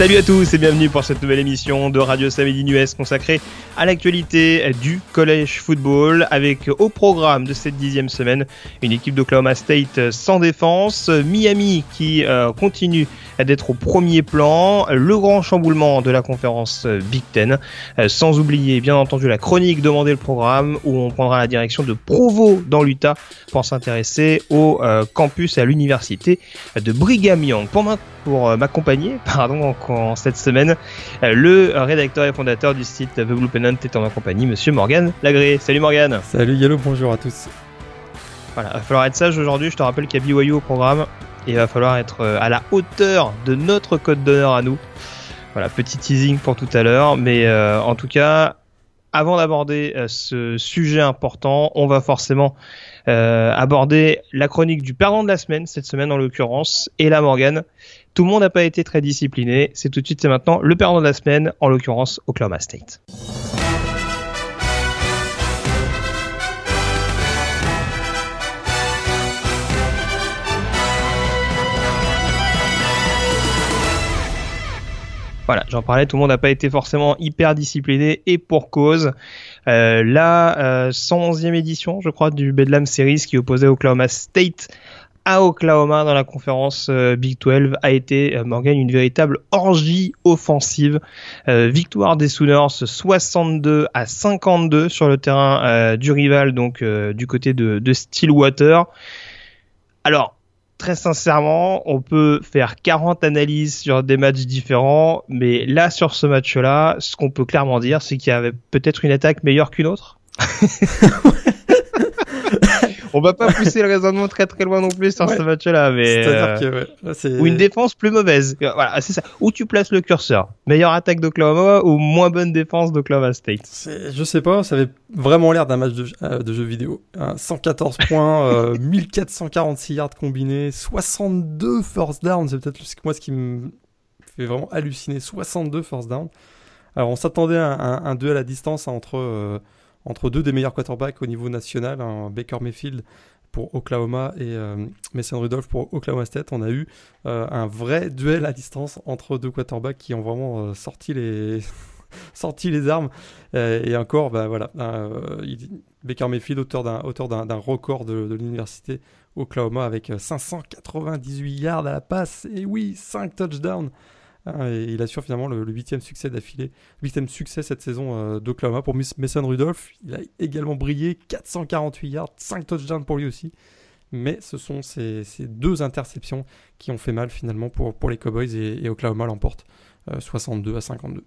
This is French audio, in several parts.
Salut à tous et bienvenue pour cette nouvelle émission de Radio Samedi US consacrée à l'actualité du collège football avec au programme de cette dixième semaine une équipe d'Oklahoma State sans défense, Miami qui euh, continue d'être au premier plan, le grand chamboulement de la conférence Big Ten, euh, sans oublier bien entendu la chronique demandée le programme où on prendra la direction de Provo dans l'Utah pour s'intéresser au euh, campus et à l'université de Brigham Young. Pour, pour m'accompagner, pardon, en, cette semaine, euh, le rédacteur et fondateur du site The Blue Pennant est en ma compagnie, monsieur Morgan Lagré. Salut Morgan. Salut Yellow, bonjour à tous. Voilà, il va falloir être sage aujourd'hui. Je te rappelle qu'il y a BYU au programme et il va falloir être à la hauteur de notre code d'honneur à nous. Voilà, petit teasing pour tout à l'heure, mais euh, en tout cas, avant d'aborder euh, ce sujet important, on va forcément euh, aborder la chronique du perdant de la semaine, cette semaine en l'occurrence, et la Morgan. Tout le monde n'a pas été très discipliné, c'est tout de suite, c'est maintenant le perdant de la semaine, en l'occurrence Oklahoma State. Voilà, j'en parlais, tout le monde n'a pas été forcément hyper discipliné et pour cause. Euh, la euh, 111e édition, je crois, du Bedlam Series qui opposait Oklahoma State à Oklahoma dans la conférence euh, Big 12 a été, euh, Morgan, une véritable orgie offensive. Euh, victoire des Sooners 62 à 52 sur le terrain du rival, donc du côté de, de Stillwater. Alors, très sincèrement, on peut faire 40 analyses sur des matchs différents, mais là, sur ce match-là, ce qu'on peut clairement dire, c'est qu'il y avait peut-être une attaque meilleure qu'une autre. on va pas pousser le raisonnement très très loin non plus sur ce match-là, mais euh, ou une défense plus mauvaise. Voilà, c'est ça. Où tu places le curseur Meilleure attaque d'Oklahoma ou moins bonne défense d'Oklahoma State? Je sais pas, ça avait vraiment l'air d'un match de, euh, de, jeu vidéo. 114 points, euh, 1446 yards combinés, 62 first down. C'est peut-être moi ce qui me fait vraiment halluciner. 62 first down. Alors on s'attendait à un, un, duel à distance entre euh, entre deux des meilleurs quarterbacks au niveau national, Baker Mayfield pour Oklahoma et euh, Mason Rudolph pour Oklahoma State. On a eu euh, un vrai duel à distance entre deux quarterbacks qui ont vraiment euh, sorti les sorti les armes. Euh, et encore bah Baker Mayfield auteur d'un auteur record de, de l'université Oklahoma avec 598 yards à la passe. Et oui 5 touchdowns Hein, il assure finalement le huitième succès d'affilée, huitième succès cette saison euh, d'Oklahoma pour Mason Rudolph. Il a également brillé, 448 yards, 5 touchdowns pour lui aussi. Mais ce sont ces, deux interceptions qui ont fait mal finalement pour, les Cowboys et, Oklahoma l'emporte 62 euh, à 52.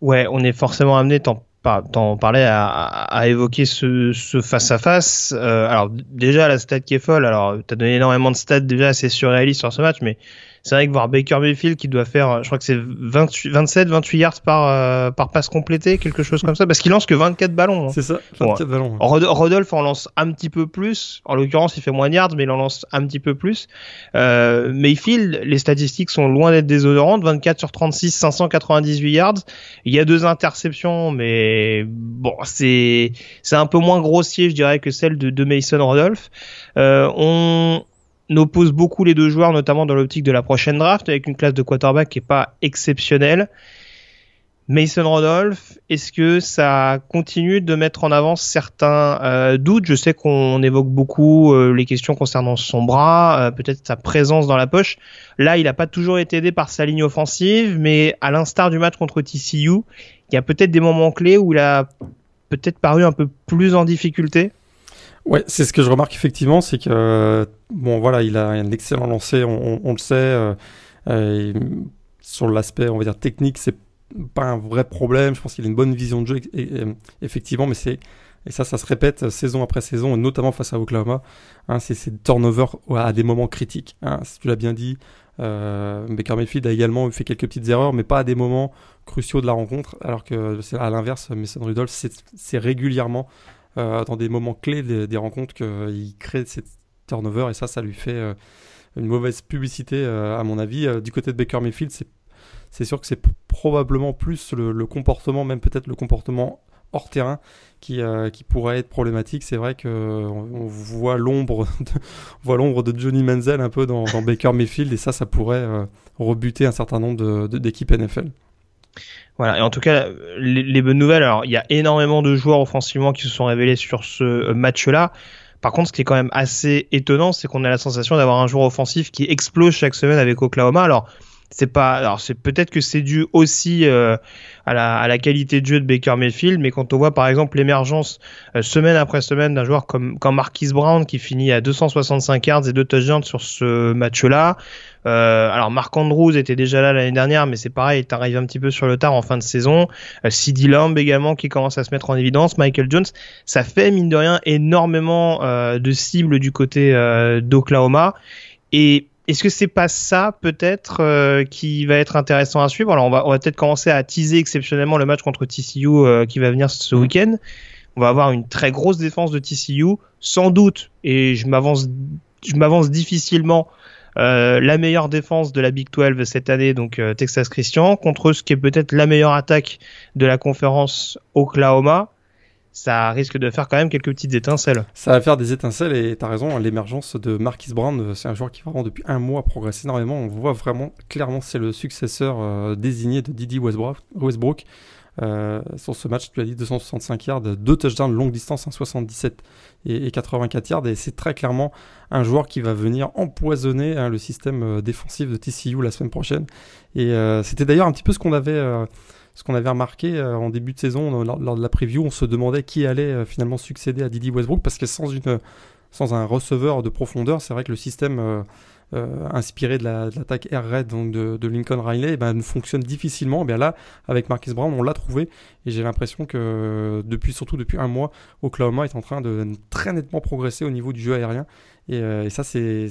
Ouais, on est forcément amené, t'en parlais, à, à, évoquer ce, ce face à face. Alors déjà la stat qui est folle. Alors t'as donné énormément de stats déjà assez surréalistes sur ce match, mais c'est vrai que voir Baker Mayfield qui doit faire, je crois que c'est 27, 28 yards par, euh, par passe complétée, quelque chose comme ça, parce qu'il lance que 24 ballons. Hein. C'est ça, 24 bon, ballons. Rodolphe en lance un petit peu plus. En l'occurrence, il fait moins de yards, mais il en lance un petit peu plus. Euh, Mayfield, les statistiques sont loin d'être désodorantes. 24 sur 36, 598 yards. Il y a deux interceptions, mais bon, c'est, c'est un peu moins grossier, je dirais, que celle de, de Mason Rodolphe. Euh, on, oppose beaucoup les deux joueurs, notamment dans l'optique de la prochaine draft, avec une classe de quarterback qui est pas exceptionnelle. Mason Rodolph, est-ce que ça continue de mettre en avant certains euh, doutes? Je sais qu'on évoque beaucoup euh, les questions concernant son bras, euh, peut-être sa présence dans la poche. Là, il n'a pas toujours été aidé par sa ligne offensive, mais à l'instar du match contre TCU, il y a peut-être des moments clés où il a peut-être paru un peu plus en difficulté. Ouais, c'est ce que je remarque effectivement, c'est que bon voilà, il a un excellent lancé, on, le sait. Euh, euh, sur l'aspect, on va dire technique, c'est pas un vrai problème. Je pense qu'il a une bonne vision de jeu, et, effectivement, mais c'est et ça, ça se répète saison après saison, notamment face à Oklahoma. Hein, c'est ces turnovers à des moments critiques. Hein, si tu l'as bien dit, euh, Baker Mayfield a également fait quelques petites erreurs, mais pas à des moments cruciaux de la rencontre. Alors que c'est à l'inverse, Mason Rudolph, c'est régulièrement dans des moments clés des, rencontres qu'il crée ces turnovers et ça, ça lui fait une mauvaise publicité à mon avis. du côté de Baker Mayfield, c'est sûr que c'est probablement plus le, comportement, même peut-être le comportement hors terrain qui, euh, pourrait être problématique. C'est vrai qu'on on voit l'ombre de, Johnny Manziel un peu dans, Baker Mayfield et ça, ça pourrait euh, rebuter un certain nombre d'équipes NFL. Voilà, et en tout cas, les, bonnes nouvelles, alors il y a énormément de joueurs offensivement qui se sont révélés sur ce euh, match-là. Par contre, ce qui est quand même assez étonnant, c'est qu'on a la sensation d'avoir un joueur offensif qui explose chaque semaine avec Oklahoma. Alors, c'est pas alors c'est peut-être que c'est dû aussi euh, à, la, à la qualité de jeu de Baker Mayfield mais quand on voit par exemple l'émergence euh, semaine après semaine d'un joueur comme comme Marquis Brown qui finit à 265 yards et deux touchdowns sur ce match-là euh, alors Mark Andrews était déjà là l'année dernière mais c'est pareil il arrive un petit peu sur le tard en fin de saison. Euh, CD Lamb également qui commence à se mettre en évidence. Michael Jones ça fait mine de rien énormément de cibles du côté d'Oklahoma. Et est-ce que c'est pas ça peut-être euh, qui va être intéressant à suivre? Alors on va, on va peut-être commencer à teaser exceptionnellement le match contre TCU euh, qui va venir ce mm. week-end. On va avoir une très grosse défense de TCU, sans doute, et je m'avance, je m'avance difficilement. Euh, la meilleure défense de la Big 12 cette année, donc Texas Christian, contre ce qui est peut-être la meilleure attaque de la conférence Oklahoma ça risque de faire quand même quelques petites étincelles. Ça va faire des étincelles et tu as raison, l'émergence de Marquis Brown, euh, c'est un joueur qui vraiment depuis un mois progresse énormément. On voit vraiment clairement c'est le successeur euh, désigné de Didi Westbrook. Euh, sur ce match, tu as dit 265 yards, deux touchdowns de longue distance, 177 et, 84 yards. Et c'est très clairement un joueur qui va venir empoisonner hein, le système défensif de TCU la semaine prochaine. Et c'était d'ailleurs un petit peu ce qu'on avait ce qu'on avait remarqué euh, en début de saison, lors, de la preview, on se demandait qui allait euh, finalement succéder à Didi Westbrook, parce que sans, un receveur de profondeur, c'est vrai que le système euh, inspiré de l'attaque air donc de, Lincoln Riley eh ben, fonctionne difficilement. Eh bien là, avec Marcus Brown, on l'a trouvé, et j'ai l'impression que depuis, surtout depuis un mois, Oklahoma est en train de très nettement progresser au niveau du jeu aérien, et, et ça c'est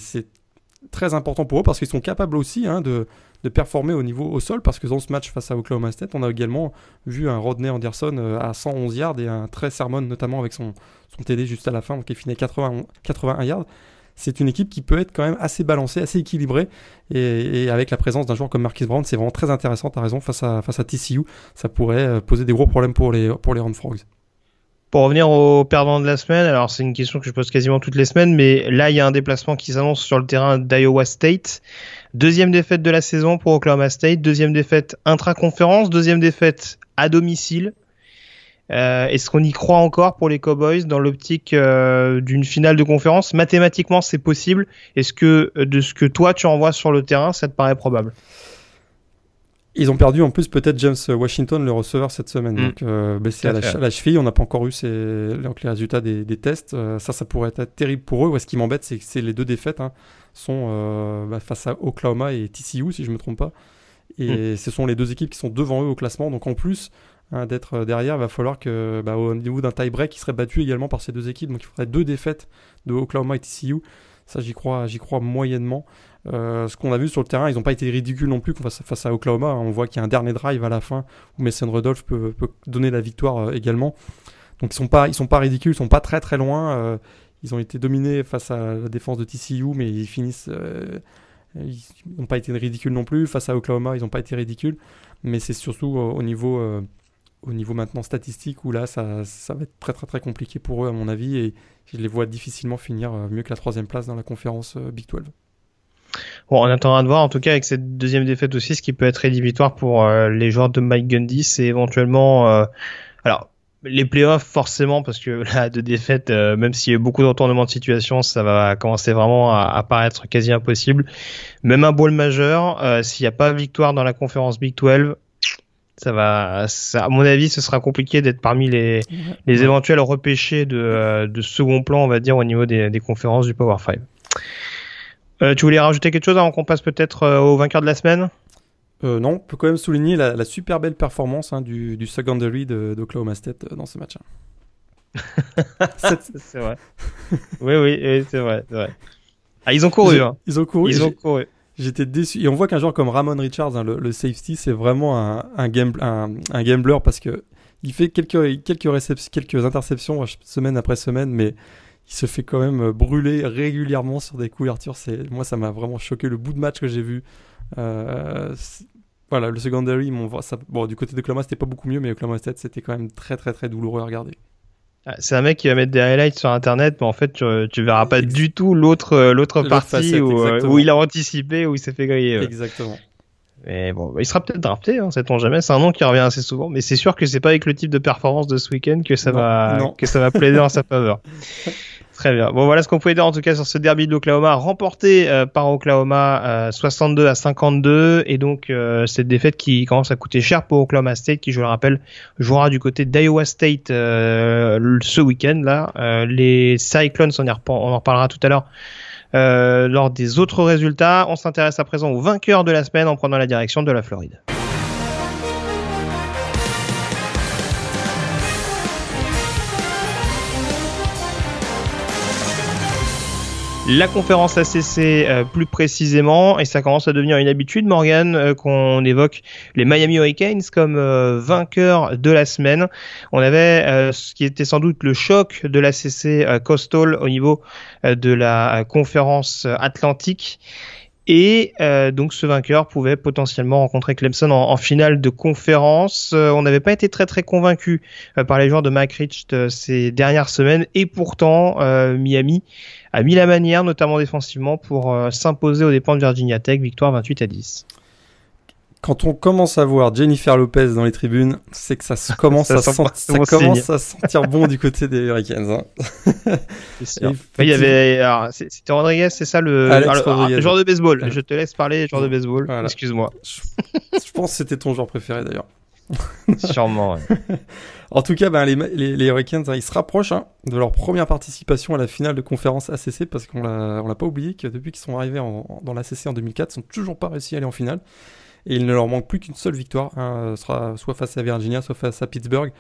très important pour eux, parce qu'ils sont capables aussi hein, de de performer au niveau au sol parce que dans ce match face à Oklahoma State, on a également vu un Rodney Anderson euh, à 111 yards et un très sermon notamment avec son, son TD juste à la fin, donc il finit 80, 81 yards. C'est une équipe qui peut être quand même assez balancée, assez équilibrée. Et, avec la présence d'un joueur comme Marquis Brown, c'est vraiment très intéressant, à raison, face à, face à TCU. Ça pourrait euh, poser des gros problèmes pour les, pour les. Pour revenir aux perdants de la semaine, alors c'est une question que je pose quasiment toutes les semaines, mais là il y a un déplacement qui s'annonce sur le terrain d'Iowa State. Deuxième défaite de la saison pour Oklahoma State, deuxième défaite intra-conférence, deuxième défaite à domicile. Euh, Est-ce qu'on y croit encore pour les Cowboys dans l'optique euh, d'une finale de conférence? Mathématiquement, c'est possible. Est-ce que de ce que toi tu envoies sur le terrain, ça te paraît probable? Ils ont perdu en plus peut-être James Washington, le receveur, cette semaine. Mm. Donc euh, blessé à la, cheville. On n'a pas encore eu les résultats des, tests. Euh, ça, ça pourrait être terrible pour eux. ce qui m'embête, c'est que c'est les deux défaites hein, sont euh, bah, face à Oklahoma et TCU, si je ne me trompe pas. Et mm. ce sont les deux équipes qui sont devant eux au classement. Donc en plus hein, d'être derrière, il va falloir que, bah, au niveau d'un tie-break, ils seraient battus également par ces deux équipes. Donc il faudrait deux défaites de Oklahoma et TCU. Ça, j'y crois, j'y crois moyennement. Euh, ce qu'on a vu sur le terrain, ils n'ont pas été ridicules non plus face, à Oklahoma. On voit qu'il y a un dernier drive à la fin où Mason Rudolph peut, donner la victoire euh, également. Donc ils sont sont pas ridicules, ils sont pas très très loin. Euh, ils ont été dominés face à la défense de TCU, mais ils finissent, ils n'ont pas été ridicules non plus. Face à Oklahoma, ils n'ont pas été ridicules. Mais c'est surtout au niveau, au niveau maintenant statistique où là, ça, ça va être très très très compliqué pour eux à mon avis et je les vois difficilement finir mieux que la troisième place dans la conférence Big 12. Bon, on attendra de voir en tout cas avec cette deuxième défaite aussi, ce qui peut être rédhibitoire pour euh, les joueurs de Mike Gundy, c'est éventuellement, euh, alors les playoffs forcément parce que là de défaite, euh, même s'il y a beaucoup de retournements de situation, ça va commencer vraiment à, à paraître quasi impossible. Même un bowl majeur, s'il n'y a pas victoire dans la conférence Big 12, ça va, ça, à mon avis, ce sera compliqué d'être parmi les, les éventuels repêchés de, de second plan, on va dire, au niveau des, des conférences du Power 5. Euh, tu voulais rajouter quelque chose avant qu'on passe peut-être euh, au vainqueur de la semaine? Euh, non, on peut quand même souligner la, super belle performance hein, du, du, secondary d'Oklahoma State dans ce match. Hein. c'est vrai. oui, oui, c'est vrai, vrai, Ah, ils ont couru. Hein. Ils ont couru. Ils ont couru. J'étais déçu. Et on voit qu'un joueur comme Ramon Richards, hein, le, safety, c'est vraiment un, un, game, un, gambler parce que il fait quelques, quelques, quelques interceptions semaine après semaine, mais il se fait quand même brûler régulièrement sur des couvertures. C'est, moi, ça m'a vraiment choqué le bout de match que j'ai vu. Euh, voilà, le secondary, ça, bon, du côté de Oklahoma, c'était pas beaucoup mieux, mais Oklahoma State, c'était quand même très, très, très douloureux à regarder. Ah, c'est un mec qui va mettre des highlights sur internet, mais en fait, tu, tu verras pas du tout l'autre euh, l'autre partie où, euh, où, il a anticipé, où il s'est fait griller. Exactement. Mais bon, il sera peut-être drafté, hein, sait-on jamais. C'est un nom qui revient assez souvent, mais c'est sûr que c'est pas avec le type de performance de ce week-end que ça va que ça va plaider en sa faveur. Très bien. Bon, voilà ce qu'on pouvait dire en tout cas sur ce derby de l'Oklahoma, remporté euh, par Oklahoma 62 euh, à 52, et donc euh, cette défaite qui commence à coûter cher pour Oklahoma State, qui je le rappelle jouera du côté d'Iowa State ce week-end là. les Cyclones, on, y on en reparlera tout à l'heure. Lors des autres résultats, on s'intéresse à présent au vainqueur de la semaine en prenant la direction de la Floride. La conférence ACC euh, plus précisément, et ça commence à devenir une habitude, Morgan, euh, qu'on évoque les Miami Hurricanes comme euh, vainqueurs de la semaine. On avait ce qui était sans doute le choc de l'ACC Coastal au niveau de la conférence atlantique. Et donc ce vainqueur pouvait potentiellement rencontrer Clemson en, finale de conférence. on n'avait pas été très très convaincu par les joueurs de Mike Rich ces dernières semaines. Et pourtant, Miami a mis la manière, notamment défensivement, pour euh, s'imposer aux dépens de Virginia Tech, victoire 28 à 10. Quand on commence à voir Jennifer Lopez dans les tribunes, c'est que ça commence, à, ça commence à sentir bon du côté des Hurricanes. Hein. Il y avait, c'était Rodriguez, c'est ça le, le, joueur de baseball. Je te laisse parler, joueur de baseball. Excuse-moi. Je, pense que c'était ton joueur préféré d'ailleurs. Sûrement. en tout cas, ben, les, les, Hurricanes, hein, ils se rapprochent hein, de leur première participation à la finale de conférence ACC parce qu'on l'a, on l'a pas oublié que depuis qu'ils sont arrivés en, dans l'ACC en 2004, ils n'ont toujours pas réussi à aller en finale. Et il ne leur manque plus qu'une seule victoire, hein, sera soit face à Virginia, soit face à Pittsburgh.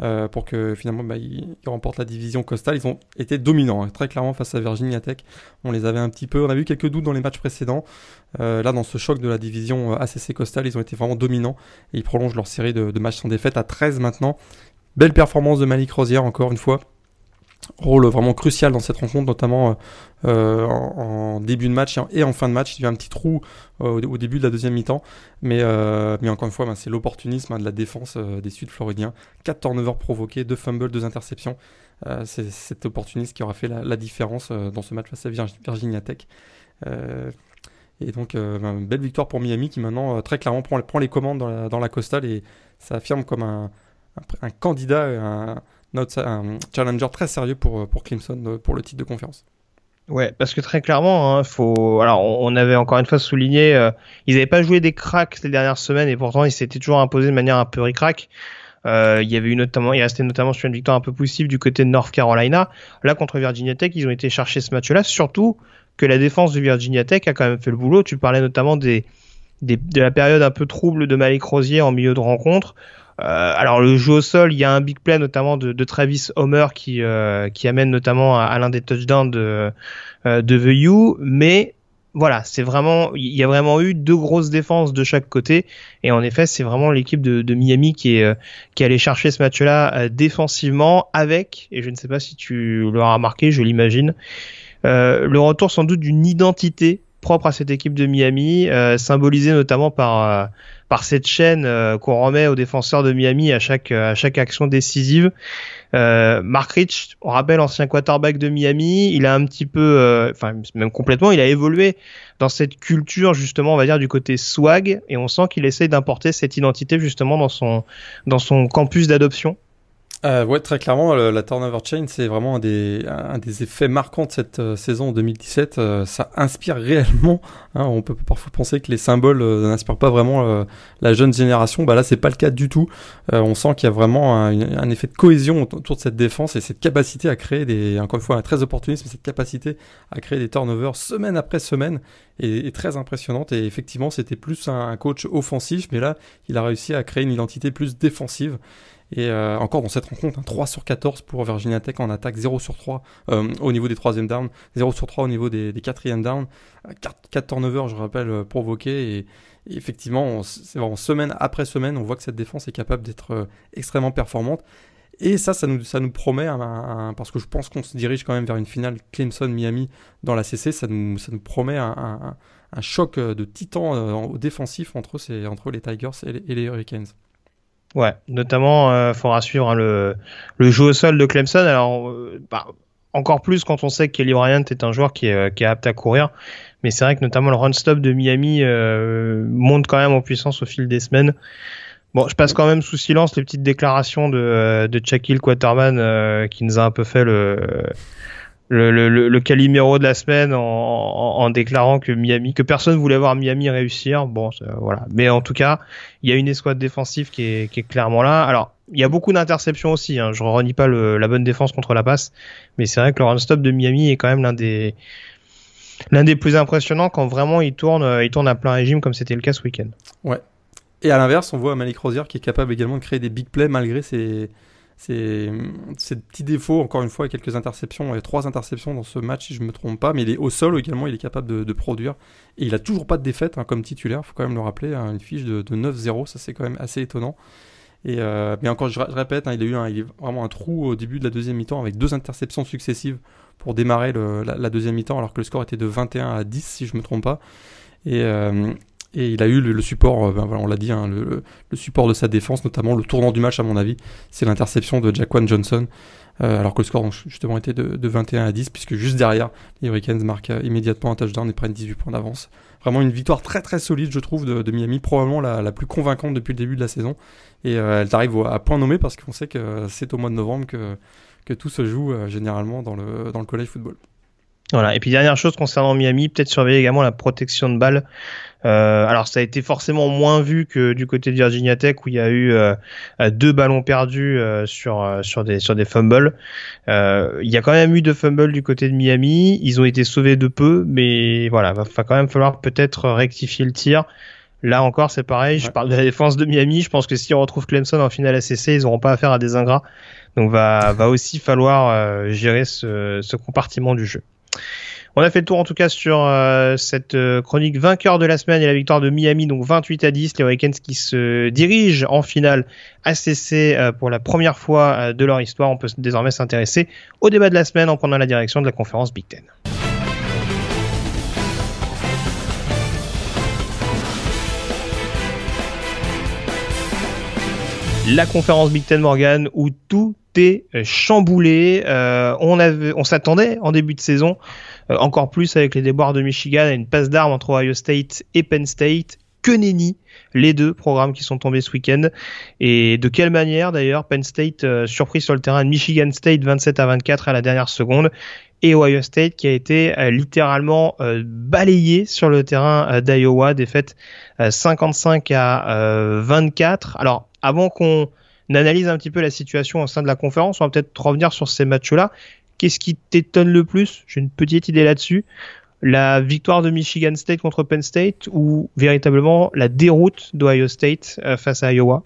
Euh, pour que finalement bah, ils, remportent la division costale. Ils ont été dominants, hein, très clairement face à Virginia Tech. On les avait un petit peu, on a vu quelques doutes dans les matchs précédents. Euh, là, dans ce choc de la division euh, ACC costale, ils ont été vraiment dominants et ils prolongent leur série de, de matchs sans défaite à 13 maintenant. Belle performance de Malik Rosière encore une fois rôle vraiment crucial dans cette rencontre, notamment euh, en, début de match et en fin de match. Il y a un petit trou euh, au, début de la deuxième mi-temps, mais, euh, mais encore une fois, ben, c'est l'opportunisme hein, de la défense des Sud-Floridiens. 4 turnovers provoqués, 2 fumbles, 2 interceptions. c'est cet opportunisme qui aura fait la, différence dans ce match face à Virginia Tech. et donc, ben, belle victoire pour Miami qui maintenant très clairement prend, les commandes dans la, dans la costale et ça affirme comme un, un, candidat, un, challenger très sérieux pour, euh, pour Clemson euh, pour le titre de conférence. Ouais, parce que très clairement, hein, faut. Alors, on avait encore une fois souligné, euh, ils n'avaient pas joué des cracks les dernières semaines et pourtant ils s'étaient toujours imposés de manière un peu ricrac. Il y avait eu notamment, il restait notamment sur une victoire un peu poussive du côté de North Carolina. Là, contre Virginia Tech, ils ont été chercher ce match-là, surtout que la défense de Virginia Tech a quand même fait le boulot. Tu parlais notamment des de la période un peu trouble de Malik Rosier en milieu de rencontre. Euh, alors le jeu au sol, il y a un big play notamment de, de Travis Homer qui euh, qui amène notamment à, l'un des touchdowns de euh, de The U, mais voilà, c'est vraiment, il y a vraiment eu deux grosses défenses de chaque côté, et en effet, c'est vraiment l'équipe de, de, Miami qui est qui est allé chercher ce match-là défensivement avec, et je ne sais pas si tu l'auras remarqué, je l'imagine, le retour sans doute d'une identité propre à cette équipe de Miami, symbolisée notamment par par cette chaîne euh, qu'on remet aux défenseurs de Miami à chaque à chaque action décisive. Euh, Mark Rich, on rappelle ancien quarterback de Miami, il a un petit peu, euh, enfin même complètement, il a évolué dans cette culture justement, on va dire du côté swag, et on sent qu'il essaye d'importer cette identité justement dans son dans son campus d'adoption euh, ouais, très clairement, la turnover chain, c'est vraiment un des, un des effets marquants de cette euh, saison 2017. Euh, ça inspire réellement. Hein, on peut parfois penser que les symboles n'inspirent pas vraiment la jeune génération. Bah là, c'est pas le cas du tout. on sent qu'il y a vraiment un, effet de cohésion autour de cette défense et cette capacité à créer des, encore une fois, un très opportuniste, mais cette capacité à créer des turnovers semaine après semaine est, très impressionnante. Et effectivement, c'était plus un coach offensif, mais là, il a réussi à créer une identité plus défensive. Et euh, encore dans cette rencontre, 3 hein, sur 14 pour Virginia Tech en attaque, 0 sur 3 euh, au niveau des troisième downs, 0 sur 3 au niveau des, des quatrième downs, 4, 4 turnovers, je rappelle, euh, provoqués. Et, effectivement, c'est vraiment semaine après semaine, on voit que cette défense est capable d'être extrêmement performante. Et ça, ça nous, ça nous promet, parce que je pense qu'on se dirige quand même vers une finale Clemson-Miami dans la CC, ça nous, ça nous promet un, un, choc de titan au défensif entre, entre les Tigers et les Hurricanes. Ouais, notamment, il euh, faudra suivre hein, le, le jeu au sol de Clemson. Alors, euh, bah, encore plus quand on sait que Kelly Bryant est un joueur qui est, euh, qui est apte à courir. Mais c'est vrai que notamment le run-stop de Miami monte quand même en puissance au fil des semaines. Bon, je passe quand même sous silence les petites déclarations de, de Shaquille Quaterman qui nous a un peu fait le le, Calimero de la semaine en, déclarant que Miami, que personne voulait voir Miami réussir. Bon, voilà. Mais en tout cas, il y a une escouade défensive qui est, clairement là. Alors, il y a beaucoup d'interceptions aussi. Hein. Je renie pas la bonne défense contre la passe, mais c'est vrai que le run-stop de Miami est quand même l'un des l'un des plus impressionnants quand vraiment il tourne, il tourne à plein régime comme c'était le cas ce week-end. Ouais. Et à l'inverse, on voit Malik Rosier qui est capable également de créer des big plays malgré ses c'est ces petits défauts, encore une fois, quelques interceptions. A trois interceptions dans ce match, si je ne me trompe pas. Mais il est au sol également, il est capable de, produire. Et il a toujours pas de défaite hein, comme titulaire, il faut quand même le rappeler. Hein, une fiche de, 9-0, ça c'est quand même assez étonnant. Et euh, mais encore, je, répète, hein, il a eu il vraiment un trou au début de la deuxième mi-temps avec deux interceptions successives pour démarrer la, deuxième mi-temps, alors que le score était de 21 à 10, si je ne me trompe pas. Et, euh, et il a eu le, support, euh, ben on l'a dit, hein, le, support de sa défense, notamment le tournant du match à mon avis, c'est l'interception de Jaquan Johnson, euh, alors que le score justement était de, 21 à 10, puisque juste derrière, les Hurricanes marquent euh, immédiatement un touchdown et prennent 18 points d'avance. Vraiment une victoire très très solide, je trouve, de, Miami, probablement la, plus convaincante depuis le début de la saison. Et elle arrive à point nommé parce qu'on sait que c'est au mois de novembre que, que tout se joue généralement dans le, dans le college football. Voilà. Et puis dernière chose concernant Miami, peut-être surveiller également la protection de balles. Euh, alors ça a été forcément moins vu que du côté de Virginia Tech où il y a eu euh, deux ballons perdus euh, sur sur des sur des fumbles. il y a quand même eu deux fumbles du côté de Miami. Ils ont été sauvés de peu, mais voilà, va, va quand même falloir peut-être rectifier le tir. Là encore, c'est pareil. Je parle de la défense de Miami. Je pense que si on retrouve Clemson en finale ACC, ils n'auront pas affaire à des ingrats. Donc va va aussi falloir gérer ce, ce compartiment du jeu. On a fait le tour en tout cas sur euh, cette euh, chronique vainqueur de la semaine et la victoire de Miami, donc 28 à 10, les Hurricanes qui se dirigent en finale ACC euh, pour la première fois de leur histoire. On peut désormais s'intéresser au débat de la semaine en prenant la direction de la conférence Big Ten. La conférence Big Ten Morgan où tout est chamboulé. on avait, on s'attendait en début de saison euh, encore plus avec les déboires de Michigan à une passe d'armes entre Ohio State et Penn State. Que nenni, les deux programmes qui sont tombés ce week-end. Et de quelle manière d'ailleurs Penn State euh, surpris sur le terrain de Michigan State 27 à 24 à la dernière seconde et Ohio State qui a été euh, littéralement balayé sur le terrain d'Iowa, défaite 55 à 24. Alors avant qu'on analyse un petit peu la situation au sein de la conférence, on va peut-être revenir sur ces matchs-là. Qu'est-ce qui t'étonne le plus? J'ai une petite idée là-dessus. La victoire de Michigan State contre Penn State ou véritablement la déroute d'Ohio State euh, face à Iowa?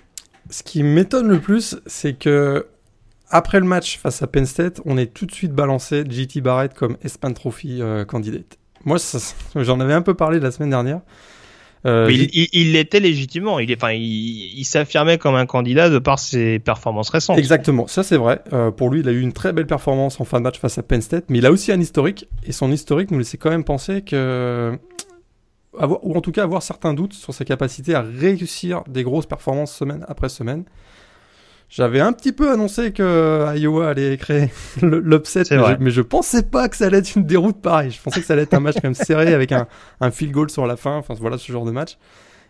Ce qui m'étonne le plus, c'est que après le match face à Penn State, on est tout de suite balancé JT Barrett comme ESPN Trophy euh, candidate. Moi, j'en avais un peu parlé la semaine dernière. Euh, il l'était légitimement. Il, enfin, il, s'affirmait comme un candidat de par ses performances récentes. Exactement, ça c'est vrai. Euh, pour lui, il a eu une très belle performance en fin de match face à Penn State, mais il a aussi un historique. Et son historique nous laissait quand même penser que. ou en tout cas avoir certains doutes sur sa capacité à réussir des grosses performances semaine après semaine. J'avais un petit peu annoncé que Iowa allait créer l'upset, mais, je pensais pas que ça allait être une déroute pareille. Je pensais que ça allait être un match quand même serré avec un, un field goal sur la fin. Enfin, voilà ce genre de match.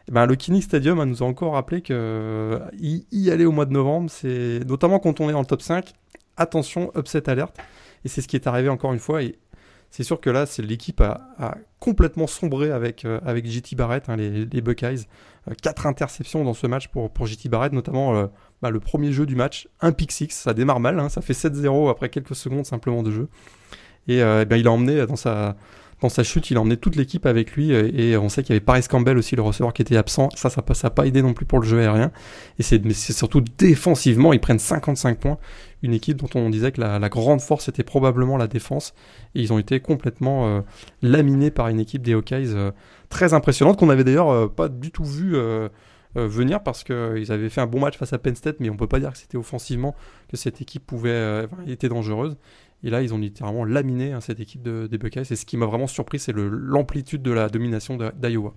Et ben, le Kinnick Stadium nous a encore rappelé que y, y aller au mois de novembre, c'est notamment quand on est dans le top 5, attention, upset alerte. Et c'est ce qui est arrivé encore une fois. Et c'est sûr que là, c'est l'équipe a, a, complètement sombré avec, euh, avec JT Barrett, hein, les, les, Buckeyes. Euh, quatre interceptions dans ce match pour, pour JT Barrett, notamment euh, bah, le premier jeu du match, un pick six, ça démarre mal, hein, ça fait 7-0 après quelques secondes simplement de jeu. Et, euh, eh ben, il a emmené dans sa, chute, il a emmené toute l'équipe avec lui et on sait qu'il y avait Paris Campbell aussi, le receveur qui était absent. Ça, ça n'a pas aidé non plus pour le jeu aérien. Et c'est surtout défensivement, ils prennent 55 points. Une équipe dont on disait que la, grande force était probablement la défense. Et ils ont été complètement laminés par une équipe des Hawkeyes très impressionnante qu'on avait d'ailleurs pas du tout vu euh, venir parce qu'ils avaient fait un bon match face à Penn State, mais on peut pas dire que c'était offensivement que cette équipe pouvait euh, était dangereuse. Et là, ils ont littéralement laminé hein, cette équipe de, des Buckeyes. Et ce qui m'a vraiment surpris, c'est l'amplitude de la domination d'Iowa.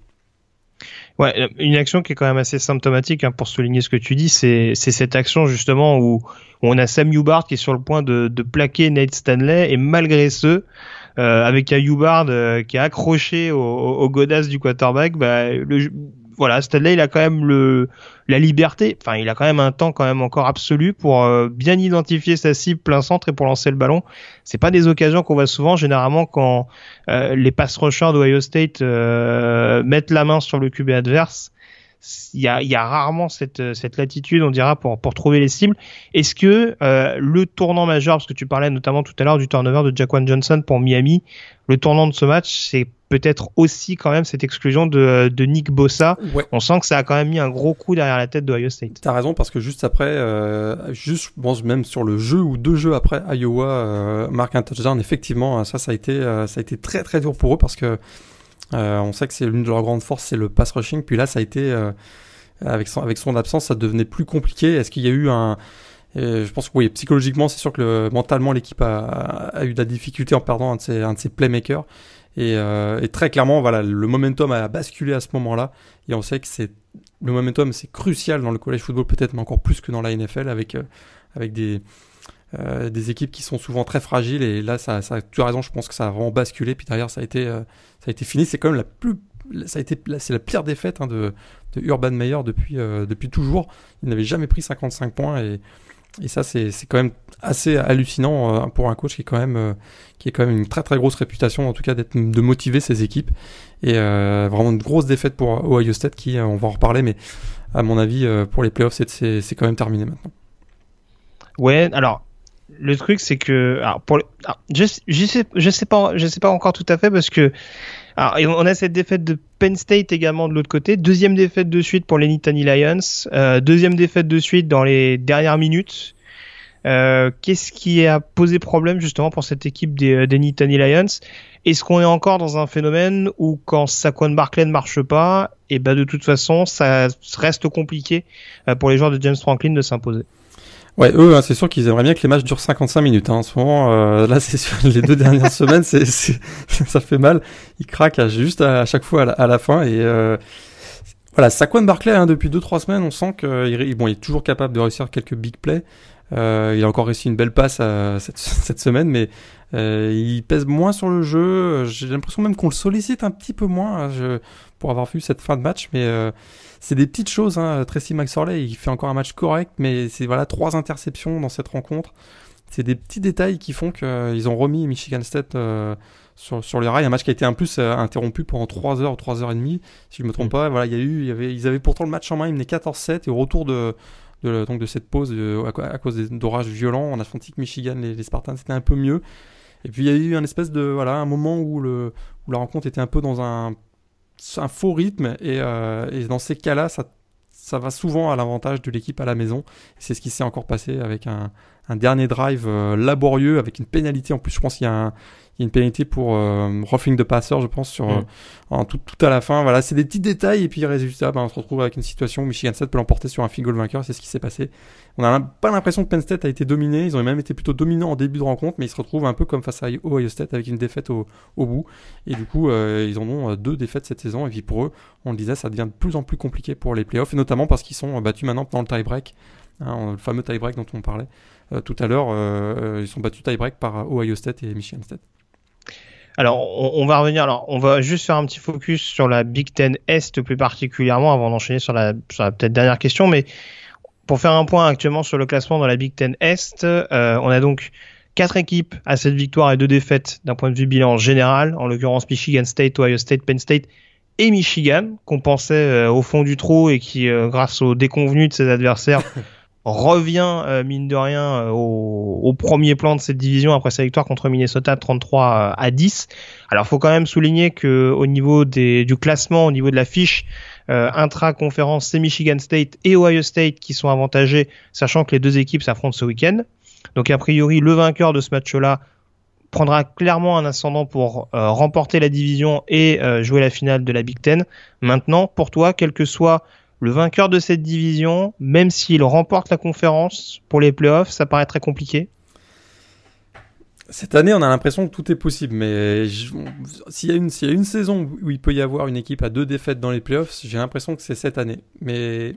Ouais, euh, une action qui est quand même assez symptomatique hein, pour souligner ce que tu dis, c'est cette action justement où, on a Sam Hubard qui est sur le point de, plaquer Nate Stanley et malgré ce, euh, avec un Hubard qui est accroché au, au, godas du quarterback, bah, le, voilà, Stanley, il a quand même le la liberté. Enfin, il a quand même un temps quand même encore absolu pour euh, bien identifier sa cible plein centre et pour lancer le ballon. C'est pas des occasions qu'on voit souvent. Généralement, quand euh, les pass rushers d'Ohio State euh, mettent la main sur le QB adverse, il y a, y a, rarement cette, cette latitude, on dira, pour, pour trouver les cibles. Est-ce que le tournant majeur, parce que tu parlais notamment tout à l'heure du turnover de Jaquan Johnson pour Miami, le tournant de ce match, c'est peut-être aussi quand même cette exclusion de, de Nick Bossa. On sent que ça a quand même mis un gros coup derrière la tête d'Ohio State. T'as raison parce que juste après, euh, juste même sur le jeu ou deux jeux après, Iowa euh, marque un touchdown. Effectivement, ça, ça a été, euh, ça a été très très dur pour eux parce que euh, on sait que c'est l'une de leurs grandes forces, c'est le pass rushing. Puis là, ça a été avec son avec son absence, ça devenait plus compliqué. Est-ce qu'il y a eu un je pense que oui, psychologiquement, c'est sûr que le, mentalement, l'équipe a, a, eu de la difficulté en perdant un de ses, un de ses playmakers. Euh, et, très clairement, voilà, le momentum a basculé à ce moment-là. Et on sait que c'est le momentum, c'est crucial dans le college football, peut-être, mais encore plus que dans la NFL, avec euh, avec des euh, des équipes qui sont souvent très fragiles. Et là, ça, tu as raison, je pense que ça a vraiment basculé. Puis derrière, ça a été ça a été fini. C'est quand même la plus ça a été c'est la pire défaite hein, de, de Urban Meyer depuis depuis toujours. Il n'avait jamais pris 55 points et et ça, c'est quand même assez hallucinant euh, pour un coach qui est quand même euh, qui est quand même une très très grosse réputation, en tout cas d'être de motiver ses équipes. Et euh, vraiment une grosse défaite pour Ohio State qui, on va en reparler, mais à mon avis, pour les playoffs, c'est quand même terminé maintenant. Ouais, alors le truc c'est que je, je sais je sais pas je sais pas encore tout à fait parce que alors, on a cette défaite de Penn State également de l'autre côté. Deuxième défaite de suite pour les Nittany Lions. Euh, deuxième défaite de suite dans les dernières minutes. Euh, Qu'est-ce qui a posé problème justement pour cette équipe des, euh, des Nittany Lions? Est-ce qu'on est encore dans un phénomène où quand Saquon Barkley ne marche pas, et eh ben de toute façon ça reste compliqué pour les joueurs de James Franklin de s'imposer? Ouais, eux, hein, c'est sûr qu'ils aimeraient bien que les matchs durent 55 minutes. Hein. En ce moment, euh, là, c'est sur les deux dernières semaines, c'est, ça fait mal. Ils craquent juste à, chaque fois à la, fin. Et euh, voilà, Saquon Barclay, hein, depuis 2-3 semaines, on sent qu'il bon, il est toujours capable de réussir quelques big plays. Euh, il a encore réussi une belle passe cette, cette, semaine, mais euh, il pèse moins sur le jeu. J'ai l'impression même qu'on le sollicite un petit peu moins hein, je, pour avoir vu cette fin de match, mais euh, c'est des petites choses. Hein. Tracy McSorley, il fait encore un match correct, mais c'est voilà trois interceptions dans cette rencontre. C'est des petits détails qui font qu'ils euh, ont remis Michigan State euh, sur, sur les rails. Un match qui a été en plus euh, interrompu pendant 3 heures, 3 heures et demie, si je me trompe mm. pas. Voilà, il y a eu, y avait, ils avaient pourtant le match en main, ils menaient 14-7 et au retour de, de, donc de cette pause à, cause d'orages violents en Atlantique Michigan, les, les Spartans c'était un peu mieux. Et puis il y a eu un espèce de voilà un moment où le où la rencontre était un peu dans un un faux rythme et, euh, et dans ces cas-là, ça, va souvent à l'avantage de l'équipe à la maison. C'est ce qui s'est encore passé avec un, un dernier drive euh, laborieux avec une pénalité. En plus, je pense qu'il y a un, une pénalité pour euh, roughing de passeur, je pense, sur mm. euh, en tout, tout à la fin. Voilà, c'est des petits détails et puis résultat, ben, on se retrouve avec une situation où Michigan State peut l'emporter sur un field goal vainqueur. C'est ce qui s'est passé. On n'a pas l'impression que Penn State a été dominé. Ils ont même été plutôt dominants en début de rencontre, mais ils se retrouvent un peu comme face à Ohio State avec une défaite au, au bout. Et du coup, euh, ils en ont euh, deux défaites cette saison. Et puis pour eux, on le disait, ça devient de plus en plus compliqué pour les playoffs, et notamment parce qu'ils sont battus maintenant dans le tie-break, hein, le fameux tie-break dont on parlait tout à l'heure. ils sont battus tie-break par Ohio State et Michigan State. Alors, on, va revenir. Alors, on va juste faire un petit focus sur la Big Ten Est plus particulièrement avant d'enchaîner sur la, peut-être dernière question. Mais pour faire un point actuellement sur le classement dans la Big Ten Est, euh, on a donc quatre équipes à cette victoire et deux défaites d'un point de vue bilan général. En l'occurrence, Michigan State, Ohio State, Penn State et Michigan, qu'on pensait euh, au fond du trou et qui, euh, grâce aux déconvenus de ses adversaires, revient euh, mine de rien euh, au, premier plan de cette division après sa victoire contre Minnesota 33 à 10. Alors faut quand même souligner que au niveau des, du classement, au niveau de la fiche intra-conférence, c'est Michigan State et Ohio State qui sont avantagés, sachant que les deux équipes s'affrontent ce week-end. Donc a priori, le vainqueur de ce match-là prendra clairement un ascendant pour remporter la division et jouer la finale de la Big Ten. Maintenant, pour toi, quel que soit le vainqueur de cette division, même s'il remporte la conférence pour les playoffs, ça paraît très compliqué. Cette année, on a l'impression que tout est possible, mais s'il y, a une, saison où il peut y avoir une équipe à deux défaites dans les playoffs, j'ai l'impression que c'est cette année. Mais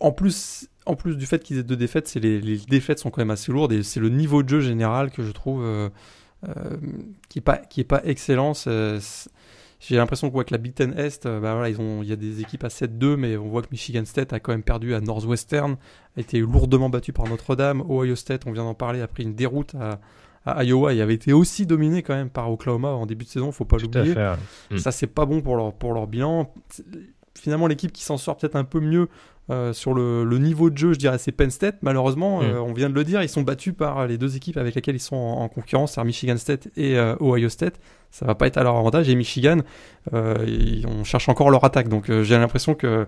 en plus, du fait qu'ils aient deux défaites, c'est les, défaites sont quand même assez lourdes et c'est le niveau de jeu général que je trouve euh, euh, qui est pas est pas excellent. J'ai l'impression que, que la Big Ten Est, euh, bah voilà, ils ont, il y a des équipes à 7-2, mais on voit que Michigan State a quand même perdu à Northwestern, a été lourdement battu par Notre-Dame. Ohio State, on vient d'en parler, a pris une déroute à, à Iowa et avait été aussi dominé quand même par Oklahoma en début de saison, faut pas l'oublier. Ça, c'est pas bon pour leur, pour leur bilan. Finalement, l'équipe qui s'en sort peut-être un peu mieux euh, sur le, niveau de jeu, je dirais, c'est Penn State. Malheureusement, mm. euh, on vient de le dire, ils sont battus par les deux équipes avec lesquelles ils sont en, concurrence, c'est Michigan State et euh, Ohio State. Ça va pas être à leur avantage. Et Michigan, on cherche encore leur attaque. Donc j'ai l'impression que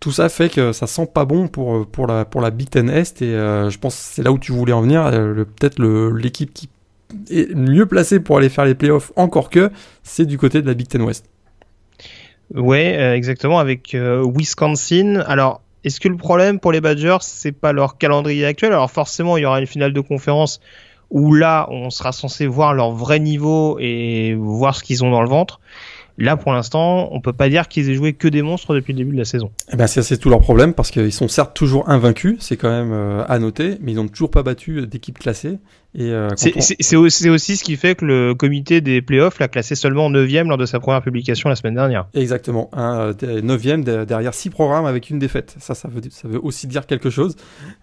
tout ça fait que ça sent pas bon pour, pour, la, pour la Big Ten Est. Et je pense que c'est là où tu voulais en venir. Peut-être l'équipe qui est mieux placée pour aller faire les playoffs, encore que, c'est du côté de la Big Ten West. Ouais, euh, exactement, avec euh, Wisconsin. Alors, est-ce que le problème pour les Badgers, c'est pas leur calendrier actuel? Alors forcément, il y aura une finale de conférence où là, on sera censé voir leur vrai niveau et voir ce qu'ils ont dans le ventre. Là, pour l'instant, on peut pas dire qu'ils aient joué que des monstres depuis le début de la saison. Eh ben, c'est tout leur problème parce qu'ils sont certes toujours invaincus, c'est quand même euh, à noter, mais ils n'ont toujours pas battu d'équipe classée. Et euh, c'est aussi, ce qui fait que le comité des playoffs l'a classé seulement 9 lors de sa première publication la semaine dernière. Exactement, hein, 9 euh, derrière 6 programmes avec une défaite. Ça, ça veut, ça veut aussi dire quelque chose.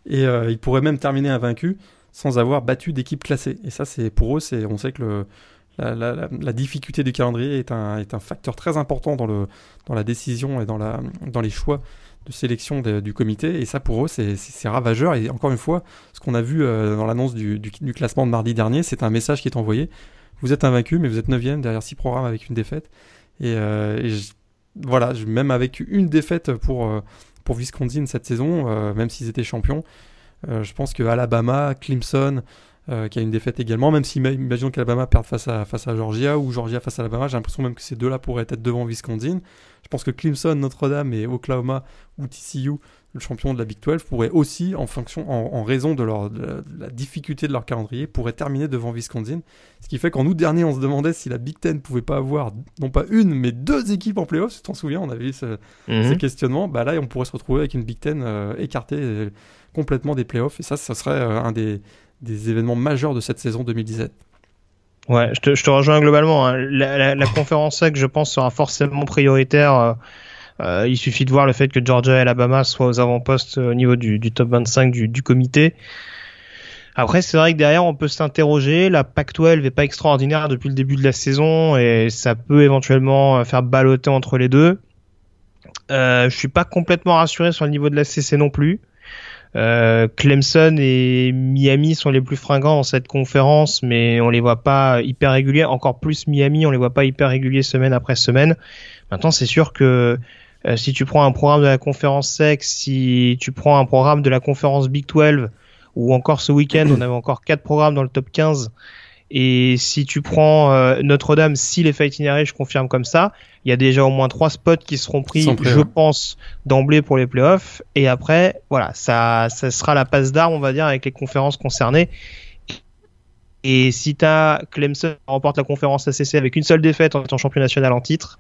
Et euh, ils pourraient même terminer invaincu sans avoir battu d'équipe classée. Et ça, c'est pour eux, c'est on sait que le, la, difficulté du calendrier est un, facteur très important dans, la décision et dans, les choix de sélection du comité. Et ça, pour eux, c'est ravageur. Et encore une fois, ce qu'on a vu euh, dans l'annonce du, classement de mardi dernier, c'est un message qui est envoyé. Vous êtes invaincu, mais vous êtes 9 derrière 6 programmes avec une défaite. Et, euh, voilà, même avec une défaite pour, euh, pour Wisconsin cette saison, même s'ils étaient champions, je pense que Alabama, Clemson, euh, qui a une défaite également, même si imaginons qu'Alabama perde face à, face à Georgia ou Georgia face à Alabama, j'ai l'impression même que ces deux-là pourraient être devant Wisconsin. Je pense que Clemson, Notre-Dame et Oklahoma ou TCU, le champion de la Big 12, pourraient aussi, en, fonction, en, raison de, leur, la difficulté de leur calendrier, pourraient terminer devant Wisconsin. Ce qui fait qu'en août dernier, on se demandait si la Big Ten pouvait pas avoir non pas une, mais deux équipes en playoff. Tu t'en souviens, on avait eu ce, mhm. ces questionnements. Bah là, on pourrait se retrouver avec une Big Ten euh, écartée euh, complètement des playoffs. Et ça, ça serait un des des événements majeurs de cette saison 2017. Ouais, je te, rejoins globalement. Hein. La, conférence SEC, je pense, sera forcément prioritaire. Euh, euh, il suffit de voir le fait que Georgia et Alabama soient aux avant-postes au niveau du, du, top 25 du, du comité. Après, c'est vrai que derrière, on peut s'interroger. La Pac-12 n'est pas extraordinaire depuis le début de la saison et ça peut éventuellement faire balloter entre les deux. Euh, je suis pas complètement rassuré sur le niveau de la CC non plus. Euh, Clemson et Miami sont les plus fringants dans cette conférence, mais on les voit pas hyper réguliers. Encore plus Miami, on les voit pas hyper réguliers semaine après semaine. Maintenant, c'est sûr que euh, si tu prends un programme de la conférence SEC, si tu prends un programme de la conférence Big 12, ou encore ce week-end, on avait encore quatre programmes dans le top 15 et si tu prends euh, Notre-Dame, si les Fighting Irish confirment comme ça, il y a déjà au moins trois spots qui seront pris, je pense, d'emblée pour les playoffs. Et après, voilà, ça, ça sera la passe d'armes, on va dire, avec les conférences concernées. Et si t'as Clemson remporte la conférence ACC avec une seule défaite en étant champion national en titre,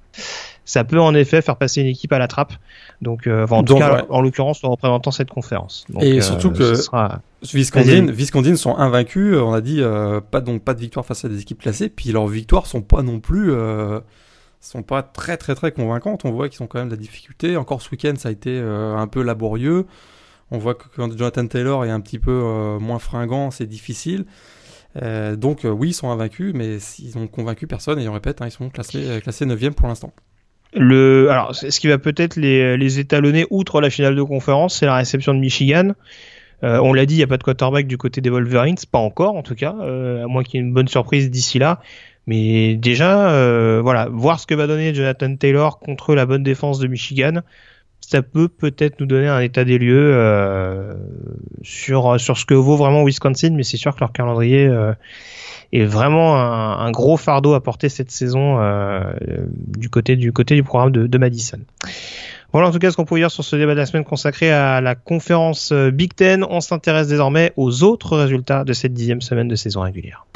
ça peut en effet faire passer une équipe à la trappe. Donc, euh, en tout cas, en l'occurrence, en représentant cette conférence. et surtout euh, que sera... Viscondine, sont invaincus. On a dit euh, pas donc pas de victoire face à des équipes classées. Puis leurs victoires sont pas non plus sont pas très très très convaincantes. On voit qu'ils ont quand même de la difficulté. Encore ce week-end, ça a été un peu laborieux. On voit que quand Jonathan Taylor est un petit peu moins fringant, c'est difficile. Euh, donc euh, oui, ils sont invaincus, mais ils ont convaincu personne, et on répète, hein, ils sont classés, euh, classés 9e pour l'instant. Le, alors, ce qui va peut-être les, les étalonner outre la finale de conférence, c'est la réception de Michigan. Euh, on l'a dit, il n'y a pas de quarterback du côté des Wolverines, pas encore en tout cas, euh, à moins qu'il y ait une bonne surprise d'ici là. Mais déjà, euh, voilà, voir ce que va donner Jonathan Taylor contre la bonne défense de Michigan, ça peut peut-être nous donner un état des lieux sur sur ce que vaut vraiment Wisconsin. Mais c'est sûr que leur calendrier est vraiment un, gros fardeau à porter cette saison du côté du côté du programme de, de Madison. Voilà en tout cas ce qu'on peut dire sur ce débat de la semaine consacré à la conférence euh, Big Ten. On s'intéresse désormais aux autres résultats de cette dixième semaine de saison régulière.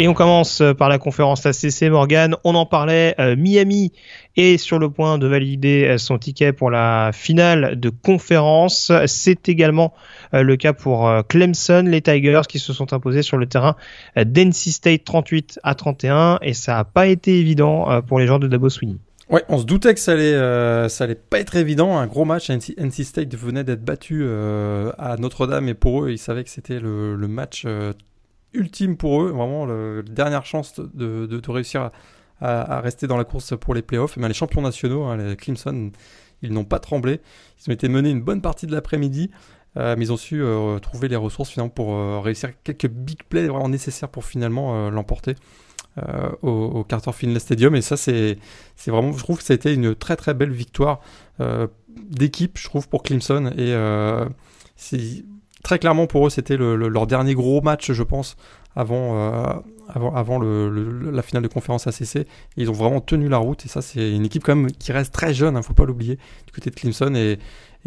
Et on commence euh, par la conférence ACC Morgan. On en parlait. Euh, Miami est sur le point de valider euh, son ticket pour la finale de conférence. C'est également le cas pour Clemson, les Tigers qui se sont imposés sur le terrain d'NC State 38 à 31 et ça n'a pas été évident pour les joueurs de Dabo Sweeney. Ouais, on se doutait que ça allait, ça allait pas être évident. Un gros match. NC, State venait d'être battu à Notre-Dame et pour eux, ils savaient que c'était le, match ultime pour eux, vraiment la dernière chance de, de, réussir à, rester dans la course pour les playoffs. Mais les champions nationaux, hein, les Clemson, ils n'ont pas tremblé. Ils ont été menés une bonne partie de l'après-midi, euh, mais ils ont su euh, trouver les ressources finalement pour euh, réussir quelques big plays vraiment nécessaires pour finalement l'emporter. Au, Carter Finlay Stadium et ça c'est c'est vraiment je trouve que ça a été une très très belle victoire d'équipe je trouve pour Clemson et c'est très clairement pour eux, c'était leur dernier gros match, je pense, avant, euh, avant, la finale de conférence ACC. ils ont vraiment tenu la route. Et ça, c'est une équipe quand même qui reste très jeune, ne hein, faut pas l'oublier, du côté de Clemson. Et,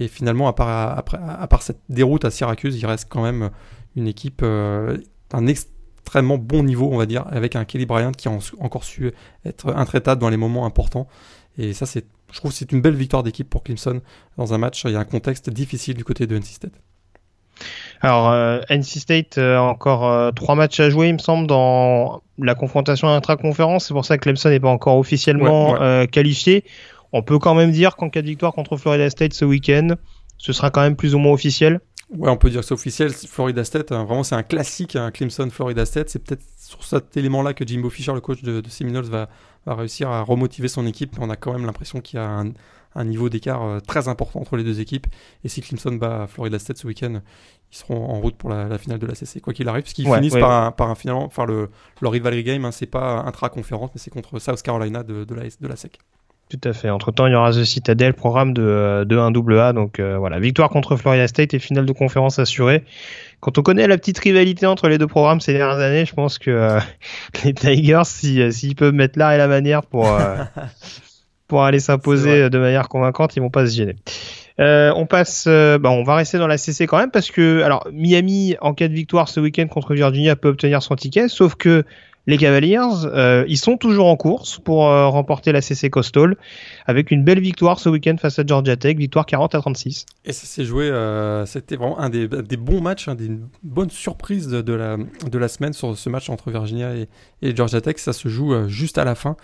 finalement, à part, à part cette déroute à Syracuse, il reste quand même une équipe euh, d'un extrêmement bon niveau, on va dire, avec un Kelly Bryant qui a encore su être intraitable dans les moments importants. Et ça, je trouve, c'est une belle victoire d'équipe pour Clemson dans un match. Il y a un contexte difficile du côté de NC State. Alors, euh, NC State a euh, encore euh, trois matchs à jouer, il me semble, dans la confrontation intra-conférence. C'est pour ça que Clemson n'est pas encore officiellement qualifié. On peut quand même dire qu'en cas de victoire contre Florida State ce week-end, ce sera quand même plus ou moins officiel. Ouais, on peut dire que c'est officiel. Florida State, hein, vraiment, c'est un classique, hein, Clemson Florida State. C'est peut-être sur cet élément-là que Jimbo Fisher, le coach de, de Seminoles, va, va, réussir à remotiver son équipe. On a quand même l'impression qu'il y a un, un niveau d'écart euh, très important entre les deux équipes. Et si Clemson bat Florida State ce week-end, ils seront en route pour la, finale de la CC, quoi qu'il arrive, puisqu'ils finissent par, Un, par un finalement, enfin le, leur rivalry game, hein, c'est pas intra-conférence, mais c'est contre South Carolina de, de, la, de la SEC. Tout à fait. Entre temps, il y aura The Citadel, programme de, de 1 AA. Donc euh, voilà, victoire contre Florida State et finale de conférence assurée. Quand on connaît la petite rivalité entre les deux programmes ces dernières années, je pense que euh, les Tigers, s'ils peuvent mettre l'art et la manière pour, pour aller s'imposer de manière convaincante, ils vont pas se gêner. Euh, on passe, euh, bah, on va rester dans la CC quand même parce que, alors, Miami en cas de victoire ce week-end contre Virginia peut obtenir son ticket, sauf que les Cavaliers, euh, ils sont toujours en course pour remporter la CC Coastal avec une belle victoire ce week-end face à Georgia Tech, victoire 40 à 36. Et ça s'est joué, c'était vraiment un des, bons matchs, des bonnes surprises de, la, de la semaine sur ce match entre Virginia et, et Georgia Tech. Ça se joue juste à la fin.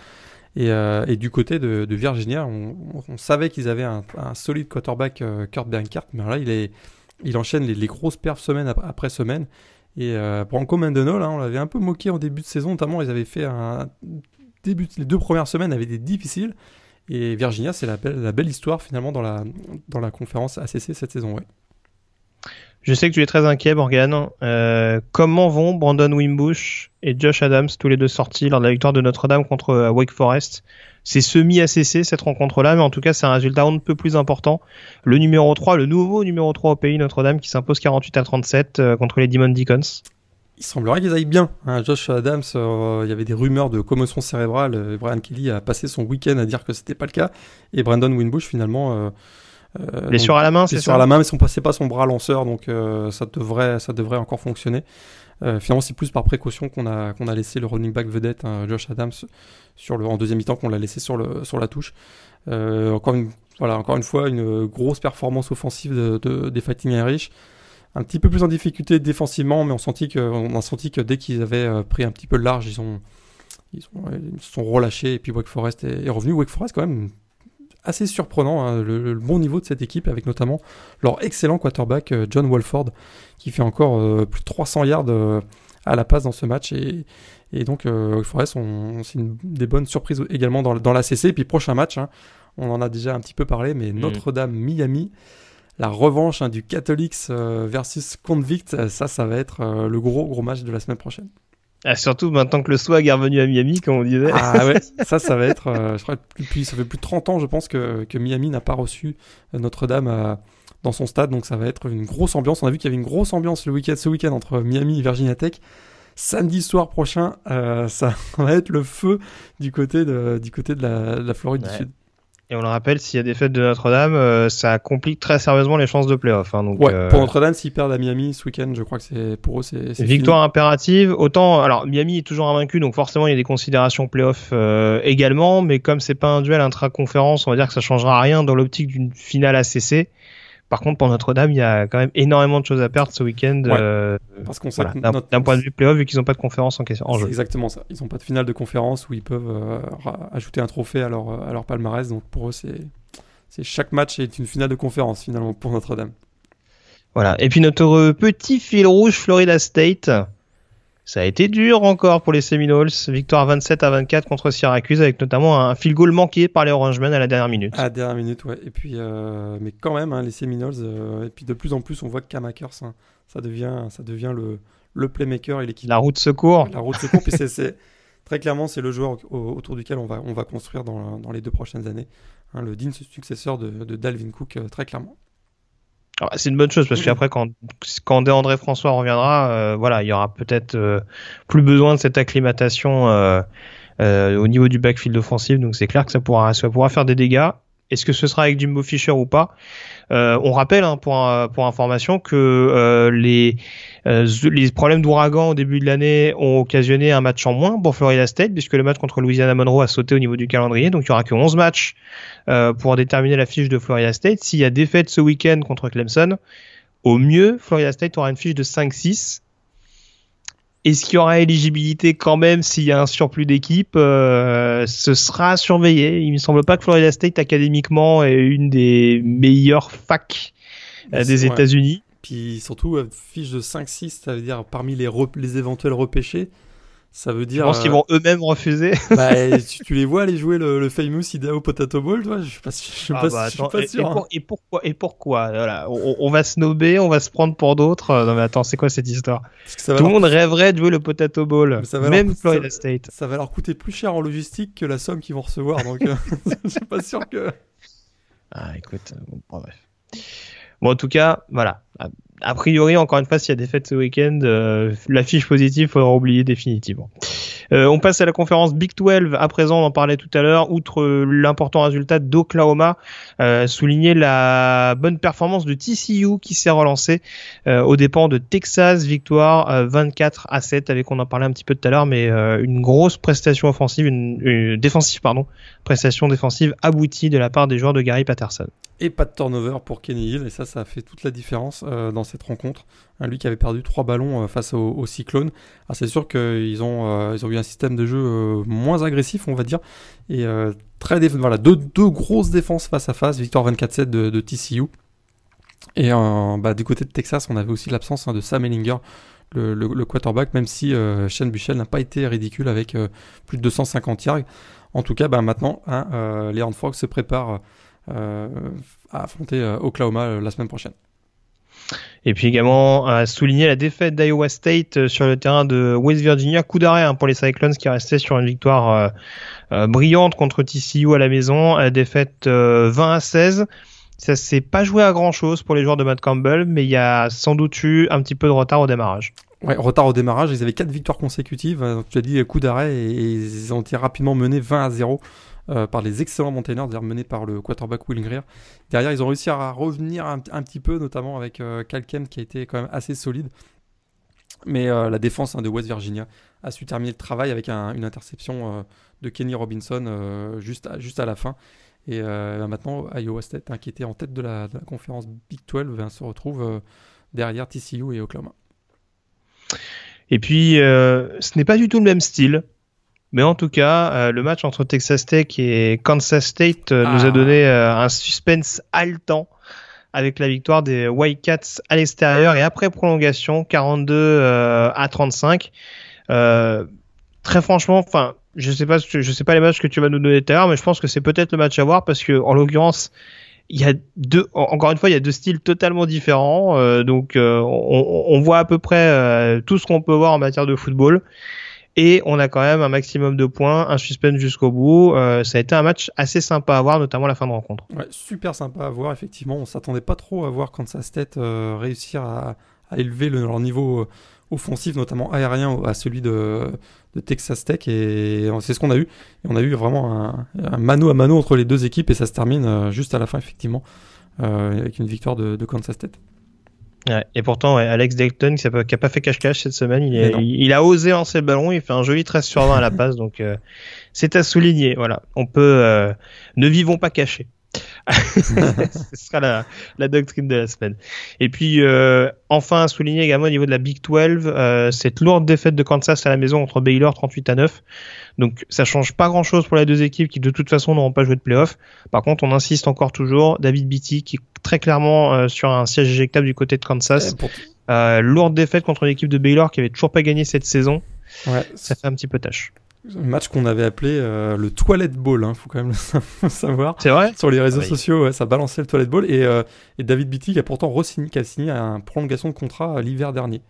Euh, et, du côté de, Virginia, on, savait qu'ils avaient un, solide quarterback, euh, Kurt Benkert, mais là, il, enchaîne les, grosses perfs semaine après, semaine. Et euh, Branco Mendenhall, hein, on l'avait un peu moqué en début de saison, notamment ils avaient fait les deux premières semaines avaient été difficiles. Et Virginia, c'est la belle, histoire finalement dans la, dans la conférence ACC cette saison. Ouais. Je sais que tu es très inquiet, Morgan. Euh, comment vont Brandon Wimbush et Josh Adams, tous les deux sortis lors de la victoire de Notre-Dame contre euh, Wake Forest C'est semi-ACC cette rencontre-là, mais en tout cas, c'est un résultat un peu plus important. Le numéro 3, le nouveau numéro 3 au pays, Notre-Dame, qui s'impose 48 à 37 euh, contre les Demon Deacons. Il semblerait qu'ils aillent bien. Hein. Josh Adams, il y avait des rumeurs de commotion cérébrale. Brian Kelly a passé son week-end à dire que c'était pas le cas. Et Brandon Wimbush, finalement euh, Blessure à la main, c'est ça à la main, mais son, c'est pas son bras lanceur, donc euh, ça devrait, ça devrait encore fonctionner. Euh, finalement, c'est plus par précaution qu'on a, qu'on a laissé le running back vedette, hein, Josh Adams, sur le, en deuxième mi-temps, qu'on l'a laissé sur, le, sur la touche. encore, une, voilà, encore une fois, une grosse performance offensive de, des Fighting Irish. Un petit peu plus en difficulté défensivement, mais on, sentit que, a senti que dès qu'ils avaient pris un petit peu large, ils, ont, ils, ont, se sont relâchés, et puis Wake Forest est, est revenu. Wake Forest, quand même, assez surprenant, hein, le, bon niveau de cette équipe, avec notamment leur excellent quarterback John Walford, qui fait encore plus de 300 yards à la passe dans ce match. Et, et donc, euh, Forest, c'est une des bonnes surprises également dans, dans la CC. Et puis, prochain match, hein, on en a déjà un petit peu parlé, mais mm. Notre-Dame-Miami, la revanche hein, du Catholics euh, versus Convict, ça, ça va être euh, le gros, gros match de la semaine prochaine. Ah, surtout maintenant que le swag est revenu à Miami, comme on disait. Ah ouais, ça, ça va être. je crois depuis, ça fait plus de 30 ans, je pense, que, que Miami n'a pas reçu Notre-Dame dans son stade. Donc ça va être une grosse ambiance. On a vu qu'il y avait une grosse ambiance le week-end, ce week-end entre Miami et Virginia Tech samedi soir prochain, euh, ça va être le feu du côté de, du côté de la, Floride du Sud. Et on le rappelle, s'il y a des fêtes de Notre-Dame, euh, ça complique très sérieusement les chances de playoff. Hein, donc, ouais, euh, pour Notre-Dame, s'ils perdent à Miami ce week-end, je crois que c'est pour eux, c'est victoire impérative. Autant, alors Miami est toujours invaincu, donc forcément il y a des considérations playoff également, mais comme c'est pas un duel intra-conférence, on va dire que ça changera rien dans l'optique d'une finale ACC. Par contre, pour Notre-Dame, il y a quand même énormément de choses à perdre ce week-end. Euh, parce qu'on d'un point de vue playoff, vu qu'ils n'ont pas de conférence en, question, en jeu. exactement ça. Ils n'ont pas de finale de conférence où ils peuvent euh, ajouter un trophée à leur, à leur palmarès. Donc pour eux, c'est, c'est chaque match est une finale de conférence finalement pour Notre-Dame. Voilà. Et puis notre petit fil rouge, Florida State. Ça a été dur encore pour les Seminoles. Victoire 27 à 24 contre Syracuse avec notamment un field goal manqué par les Orangemen à la dernière minute. À la dernière minute, ouais. Et puis, euh, mais quand même, hein, les Seminoles. Euh, et puis de plus en plus, on voit que Cam hein, ça devient, ça devient le, le playmaker et l'équipe. La route secours. La route secours. puis c'est très clairement, c'est le joueur autour duquel on va, on va construire dans, dans les deux prochaines années. Hein, le digne successeur de, de Dalvin Cook, euh, très clairement. Ah, c'est une bonne chose parce qu'après quand quand André François reviendra, euh, voilà, il y aura peut-être euh, plus besoin de cette acclimatation euh, au niveau du backfield offensif. Donc c'est clair que ça pourra ça pourra faire des dégâts. Est-ce que ce sera avec Jimbo Fisher ou pas? On rappelle hein, pour information que les les problèmes d'ouragan au début de l'année ont occasionné un match en moins pour Florida State puisque le match contre Louisiana Monroe a sauté au niveau du calendrier. Donc il y aura que 11 matchs euh, pour déterminer la fiche de Florida State. S'il y a défaite ce week-end contre Clemson, au mieux, Florida State aura une fiche de 5-6. Est-ce qu'il y aura éligibilité quand même s'il y a un surplus d'équipe euh, Ce sera surveillé. Il me semble pas que Florida State académiquement est une des meilleures facs euh, des États-Unis. Puis surtout, fiche de 5-6, ça veut dire parmi les, les éventuels repêchés, ça veut dire. Je pense qu'ils vont eux-mêmes refuser. Bah, tu, les vois aller jouer le, famous Idaho Potato Bowl, toi? Je suis pas, je suis ah pas, bah, suis pas sûr. Hein. Et, pourquoi Et pourquoi? Voilà, on, va snober, on va se prendre pour d'autres. Non mais attends, c'est quoi cette histoire? Tout le monde rêverait de jouer le Potato Bowl, même Florida State. Ça va leur coûter plus cher en logistique que la somme qu'ils vont recevoir, donc euh, je suis pas sûr que. Ah, écoute, bon, bref. Bon, en tout cas, voilà a priori, encore une fois, s'il y a des fêtes ce week-end, euh, la fiche positive, faudra oublier définitivement. Euh, on passe à la conférence Big 12. À présent, on en parlait tout à l'heure. Outre l'important résultat d'Oklahoma, euh, souligner la bonne performance de TCU qui s'est relancé euh, aux dépens de Texas. Victoire 24 à 7, avec on en parlait un petit peu tout à l'heure, mais une grosse prestation offensive, une, défensive pardon, prestation défensive aboutie de la part des joueurs de Gary Patterson. Et pas de turnover pour Kenny Hill, et ça, ça a fait toute la différence dans cette rencontre. Hein, lui qui avait perdu trois ballons face au, Cyclone. c'est sûr qu'ils ont, ils ont eu un système de jeu euh, moins agressif, on va dire. Et euh, très voilà, deux, deux, grosses défenses face à face. Victoire 24-7 de, TCU. Et euh, bah, du côté de Texas, on avait aussi l'absence hein, de Sam Ellinger, le, quarterback, même si Shane Buchel n'a pas été ridicule avec plus de 250 yards. En tout cas, bah, maintenant, hein, les Horned se préparent à affronter Oklahoma la semaine prochaine. Et puis également à souligner la défaite d'Iowa State euh, sur le terrain de West Virginia. Coup d'arrêt hein, pour les Cyclones qui restaient sur une victoire euh, euh, brillante contre TCU à la maison. défaite 20 à 16. Ça s'est pas joué à grand chose pour les joueurs de Matt Campbell, mais il y a sans doute eu un petit peu de retard au démarrage. Ouais, retard au démarrage. Ils avaient quatre victoires consécutives. Tu as dit coup d'arrêt et ils ont été rapidement menés 20 à 0 euh, par les excellents Mountaineers, menés par le quarterback Will Greer. Derrière, ils ont réussi à revenir un, petit peu, notamment avec euh, qui a été quand même assez solide. Mais euh, la défense hein, de West Virginia a su terminer le travail avec une interception de Kenny Robinson juste, à, la fin. Et maintenant, Iowa State, hein, qui était en tête de la, conférence Big 12, ben, se retrouve derrière TCU et Oklahoma. Et puis, ce n'est pas du tout le même style Mais en tout cas, le match entre Texas Tech et Kansas State nous a Ah. donné un suspense haletant avec la victoire des Wildcats à l'extérieur et après prolongation 42 euh, à 35. Euh, très franchement, enfin, je sais pas, je sais pas les matchs que tu vas nous donner tout à l'heure, mais je pense que c'est peut-être le match à voir parce que en l'occurrence, il y a deux, en- encore une fois, il y a deux styles totalement différents, euh, donc euh, on, on voit à peu près euh, tout ce qu'on peut voir en matière de football. Et on a quand même un maximum de points, un suspense jusqu'au bout. Euh, ça a été un match assez sympa à voir, notamment la fin de rencontre. Super sympa à voir, effectivement. On s'attendait pas trop à voir Kansas State euh, réussir à, élever le- leur niveau euh, offensif, notamment aérien, à celui de, Texas Tech. Et c'est ce qu'on a eu. Et on a eu vraiment un, mano à mano entre les deux équipes et ça se termine juste à la fin, effectivement, avec une victoire de, de Kansas State. Ouais, et pourtant, ouais, Alex Dalton, qui n'a pas, fait cache-cache cette semaine, il, Mais est- non. il, il a osé lancer le ballon, il fait un joli 13 sur 20 à la passe, donc euh, c'est à souligner. Voilà, on peut, euh, ne vivons pas cachés. Ce sera la, la doctrine de la semaine. Et puis, euh, enfin, à souligner également au niveau de la Big 12, euh, cette lourde défaite de Kansas à la maison contre Baylor 38 à 9. Donc, ça change pas grand chose pour les deux équipes qui, de toute façon, n'auront pas joué de playoff. Par contre, on insiste encore toujours, David Beatty, qui très clairement euh, sur un siège éjectable du côté de Kansas. Pour- Euh, lourde défaite contre une équipe de Baylor qui avait toujours pas gagné cette saison. ouais, Ça fait un petit peu tâche. un match qu'on avait appelé euh, le Toilet Ball, hein, faut quand même le savoir. C'est vrai? Sur les réseaux Oui. sociaux, ouais, ça balançait le Toilet Ball. Et, euh, et David Beatty qui a pourtant re-signé, qui a signé une prolongation de contrat l'hiver dernier.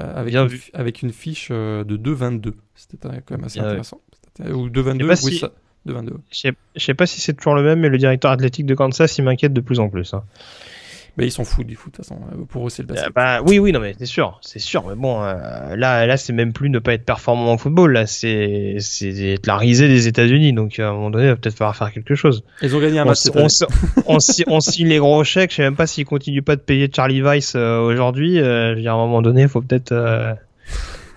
euh, avec, Bien une, vu. fi- avec une fiche euh, de 2,22. C'était quand même assez Bien vu. intéressant. Ou 2,22, Je sais pas oui, si- ça. 2,22. Je sais- je sais pas si c'est toujours le même, mais le directeur athlétique de Kansas, il m'inquiète de plus en plus. hein. Ils s'en foutent du foot, de toute façon. Euh, Pour eux, c'est le Euh, basket. bah, oui, oui, non, mais c'est sûr, c'est sûr. Mais bon, euh, là, là, c'est même plus ne pas être performant en football. Là, c'est, la risée des États-Unis. Donc, à un moment donné, il va peut-être falloir faire quelque chose. Ils ont gagné un On, match on, on, on signe les gros chèques. Je sais même pas s'ils continuent pas de payer Charlie Weiss euh, aujourd'hui. Euh, je veux dire, à un moment donné, il faut peut-être,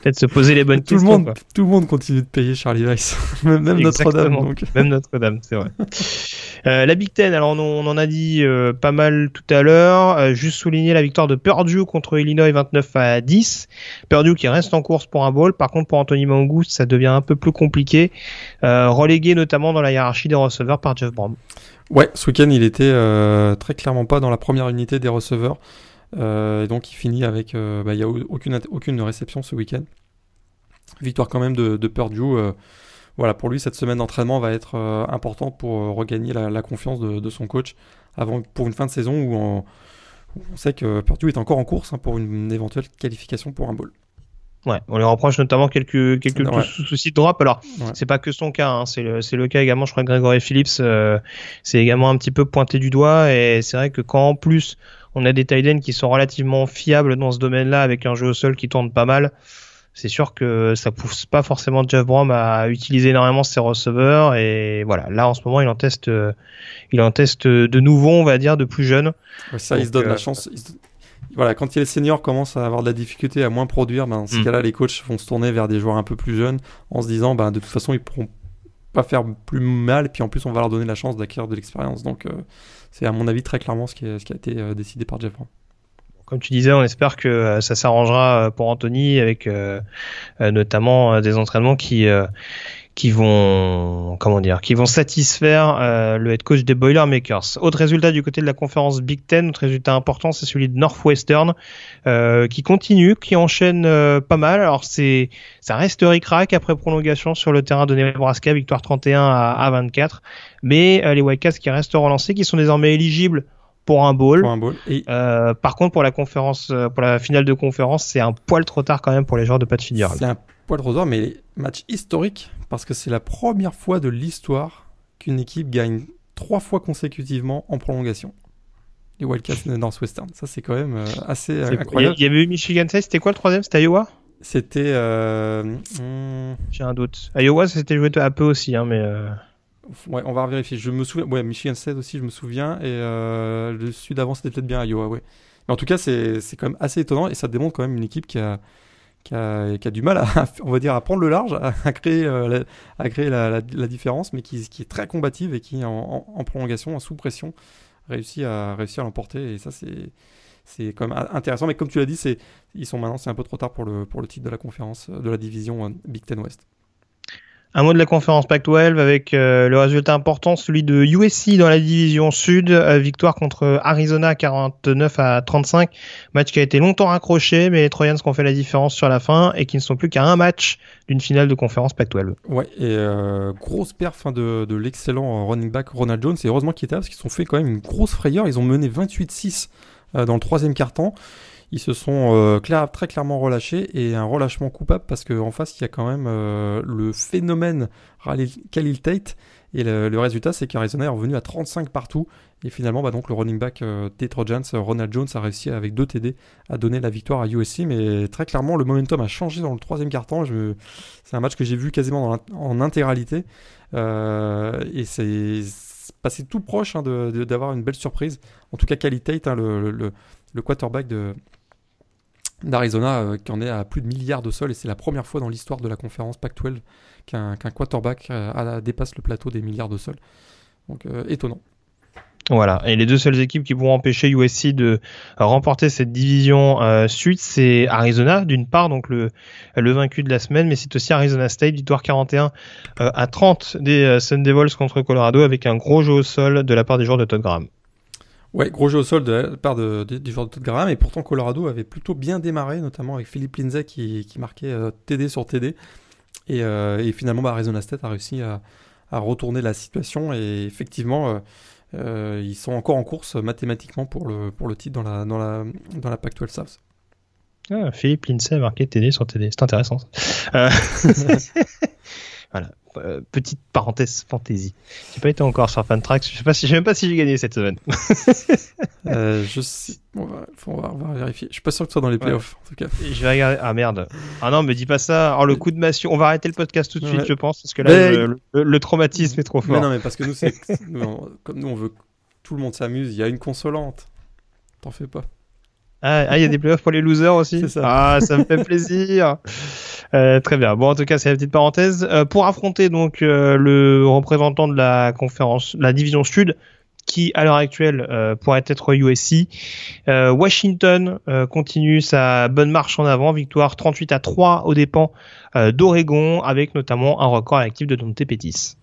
peut-être se poser les bonnes Tout le, questions. monde, quoi. tout le monde continue de payer Charlie Weiss. même Notre-Dame. Donc. Même Notre-Dame, c'est vrai. Euh, la Big Ten, alors on, on en a dit euh, pas mal tout à l'heure. Euh, juste souligner la victoire de Purdue contre Illinois 29 à 10. Purdue qui reste en course pour un bowl. Par contre, pour Anthony Mangous, ça devient un peu plus compliqué. Relégué notamment dans la hiérarchie des receveurs par Jeff Brown. Ouais, ce week-end, il était très clairement pas dans la première unité des receveurs. Euh, et donc, il finit avec. euh, bah, Il n'y a aucune, aucune réception ce week-end. Victoire quand même de, de Purdue. euh, voilà, pour lui, cette semaine d'entraînement va être importante pour regagner la, la confiance de, de son coach avant, pour une fin de saison où, on- où on sait que Purdue est encore en course hein, pour une éventuelle qualification pour un bowl. Ouais, on lui reproche notamment quelques quelques Ouais. soucis de drop. Alors, Ouais. c'est pas que son cas, hein, c'est le cas également. Je crois que Gregory Phillips, euh, c'est également un petit peu pointé du doigt. Et c'est vrai que quand en plus on a des tight qui sont relativement fiables dans ce domaine-là, avec un jeu au sol qui tourne pas mal, c'est sûr que ça pousse pas forcément Jeff Brom à utiliser énormément ses receveurs. Et voilà, là en ce moment il en teste, euh, il en teste de nouveau, on va dire, de plus jeune. Ouais, ça, il se donne euh, la chance. il se- Voilà, quand les seniors commencent à avoir de la difficulté à moins produire, ben, dans ces Mm. cas-là, les coachs vont se tourner vers des joueurs un peu plus jeunes en se disant, ben, de toute façon, ils pourront pas faire plus mal, et puis en plus, on va leur donner la chance d'acquérir de l'expérience. Donc, euh, c'est à mon avis très clairement ce qui, a été euh, décidé par Jeff. Comme tu disais, on espère que euh, ça s'arrangera euh, pour Anthony avec euh, notamment des entraînements qui qui vont comment dire, qui vont satisfaire le head coach des Boilermakers. Autre résultat du côté de la conférence Big Ten, autre résultat important, c'est celui de Northwestern qui continue, qui enchaîne pas mal. Alors c'est ça reste ric-rac après prolongation sur le terrain de Nebraska, victoire 31 à, à 24. Mais les Wildcats qui restent relancés, qui sont désormais éligibles pour un bowl. Pour un bowl. Et Euh, par contre, pour la conférence, euh, pour la finale de conférence, c'est un poil trop tard quand même pour les joueurs de Pat Fitzgerald. c'est un poil roseur, mais match historique, parce que c'est la première fois de l'histoire qu'une équipe gagne trois fois consécutivement en prolongation. Les Wildcats de Northwestern. Ça, c'est quand même euh, assez incroyable. il y avait eu Michigan State, c'était quoi le troisième? C'était Iowa? C'était. euh, hmm, J'ai un doute. Iowa, ça s'était joué un peu aussi, hein, mais euh, Ouais, on va vérifier. Je me souviens. Ouais, Michigan State aussi, je me souviens. Et euh, le sud avant, c'était peut-être bien Iowa, ouais. Mais en tout cas, c'est quand même assez étonnant et ça démontre quand même une équipe qui a, qui a, qui a du mal à, on va dire, à prendre le large, à, créer, euh, la, à créer la, différence, mais qui, est très combative et qui, en, prolongation, en sous pression, réussit à, réussit à l'emporter. Et ça, c'est. C'est quand même intéressant, mais comme tu l'as dit, c'est ils sont maintenant c'est un peu trop tard pour le pour le titre de la conférence de la division euh, Big Ten West. Un mot de la conférence Pac-12 avec euh, le résultat important, celui de USC dans la division sud, euh, victoire contre Arizona 49 à 35, match qui a été longtemps accroché, mais les Trojans qui ont fait la différence sur la fin et qui ne sont plus qu'à un match d'une finale de conférence Pac-12. Ouais, et euh, grosse perf hein, de, l'excellent running back Ronald Jones, et heureusement qu'il était là parce qu'ils ont fait quand même une grosse frayeur, ils ont mené 28-6 dans le troisième quart-temps ils se sont euh, très clairement relâchés et un relâchement coupable parce qu'en face il y a quand même euh, le phénomène Khalil Tate et le, résultat c'est qu'Arizona est revenu à 35 partout et finalement bah, donc le running back euh, des Trojans Ronald Jones a réussi avec deux TD à donner la victoire à USC mais très clairement le momentum a changé dans le troisième quart-temps. C'est un match que j'ai vu quasiment en intégralité et c'est passé tout proche hein, d'avoir une belle surprise. En tout cas Khalil Tate hein, le, le quarterback de, d'Arizona euh, qui en est à plus de milliards de sols et c'est la première fois dans l'histoire de la conférence Pac-12 qu'un quarterback euh, dépasse le plateau des milliards de sols. Donc euh, étonnant. Voilà, et les deux seules équipes qui pourront empêcher USC de remporter cette division suite, c'est Arizona d'une part, donc le, vaincu de la semaine, mais c'est aussi Arizona State, victoire 41 à 30 des Sun Devils contre Colorado avec un gros jeu au sol de la part des joueurs de Todd Graham. Ouais, gros jeu au sol de la part de, du joueur de Todd Graham, et pourtant Colorado avait plutôt bien démarré, notamment avec Philippe Lindsay qui, qui marquait euh, TD sur TD. Et, euh, et finalement, bah, Arizona State a réussi à, à, retourner la situation, et effectivement, euh, ils sont encore en course mathématiquement pour le, pour le titre dans la, dans la, dans la Pac-12 South. Ah, Philippe Lindsay a marqué TD sur TD, c'est intéressant. Ça. voilà. Euh, petite parenthèse fantasy. J'ai pas été encore sur Fantrax. Je sais pas si, je sais même pas si j'ai gagné cette semaine. euh, je sais. On va, on, va, on va, vérifier. Je suis pas sûr que tu sois dans les playoffs, en tout cas. Je vais regarder. Ah merde. Ah non, me dis pas ça. Oh, le coup de massue. On va arrêter le podcast tout de suite, je pense, parce que là, le, le, traumatisme est trop fort. Mais non, mais parce que nous, c'est, comme nous, on veut que tout le monde s'amuse. Il y a une consolante. T'en fais pas. Ah, il y a des playoffs pour les losers aussi. Ça. Ah, ça me fait plaisir. Euh, très bien. Bon, en tout cas, c'est la petite parenthèse. Euh, pour affronter donc euh, le représentant de la conférence, la division Sud, qui à l'heure actuelle pourrait être USC, Washington continue sa bonne marche en avant, victoire 38 à 3 aux dépens d'Oregon, avec notamment un record actif de Dante Pettis.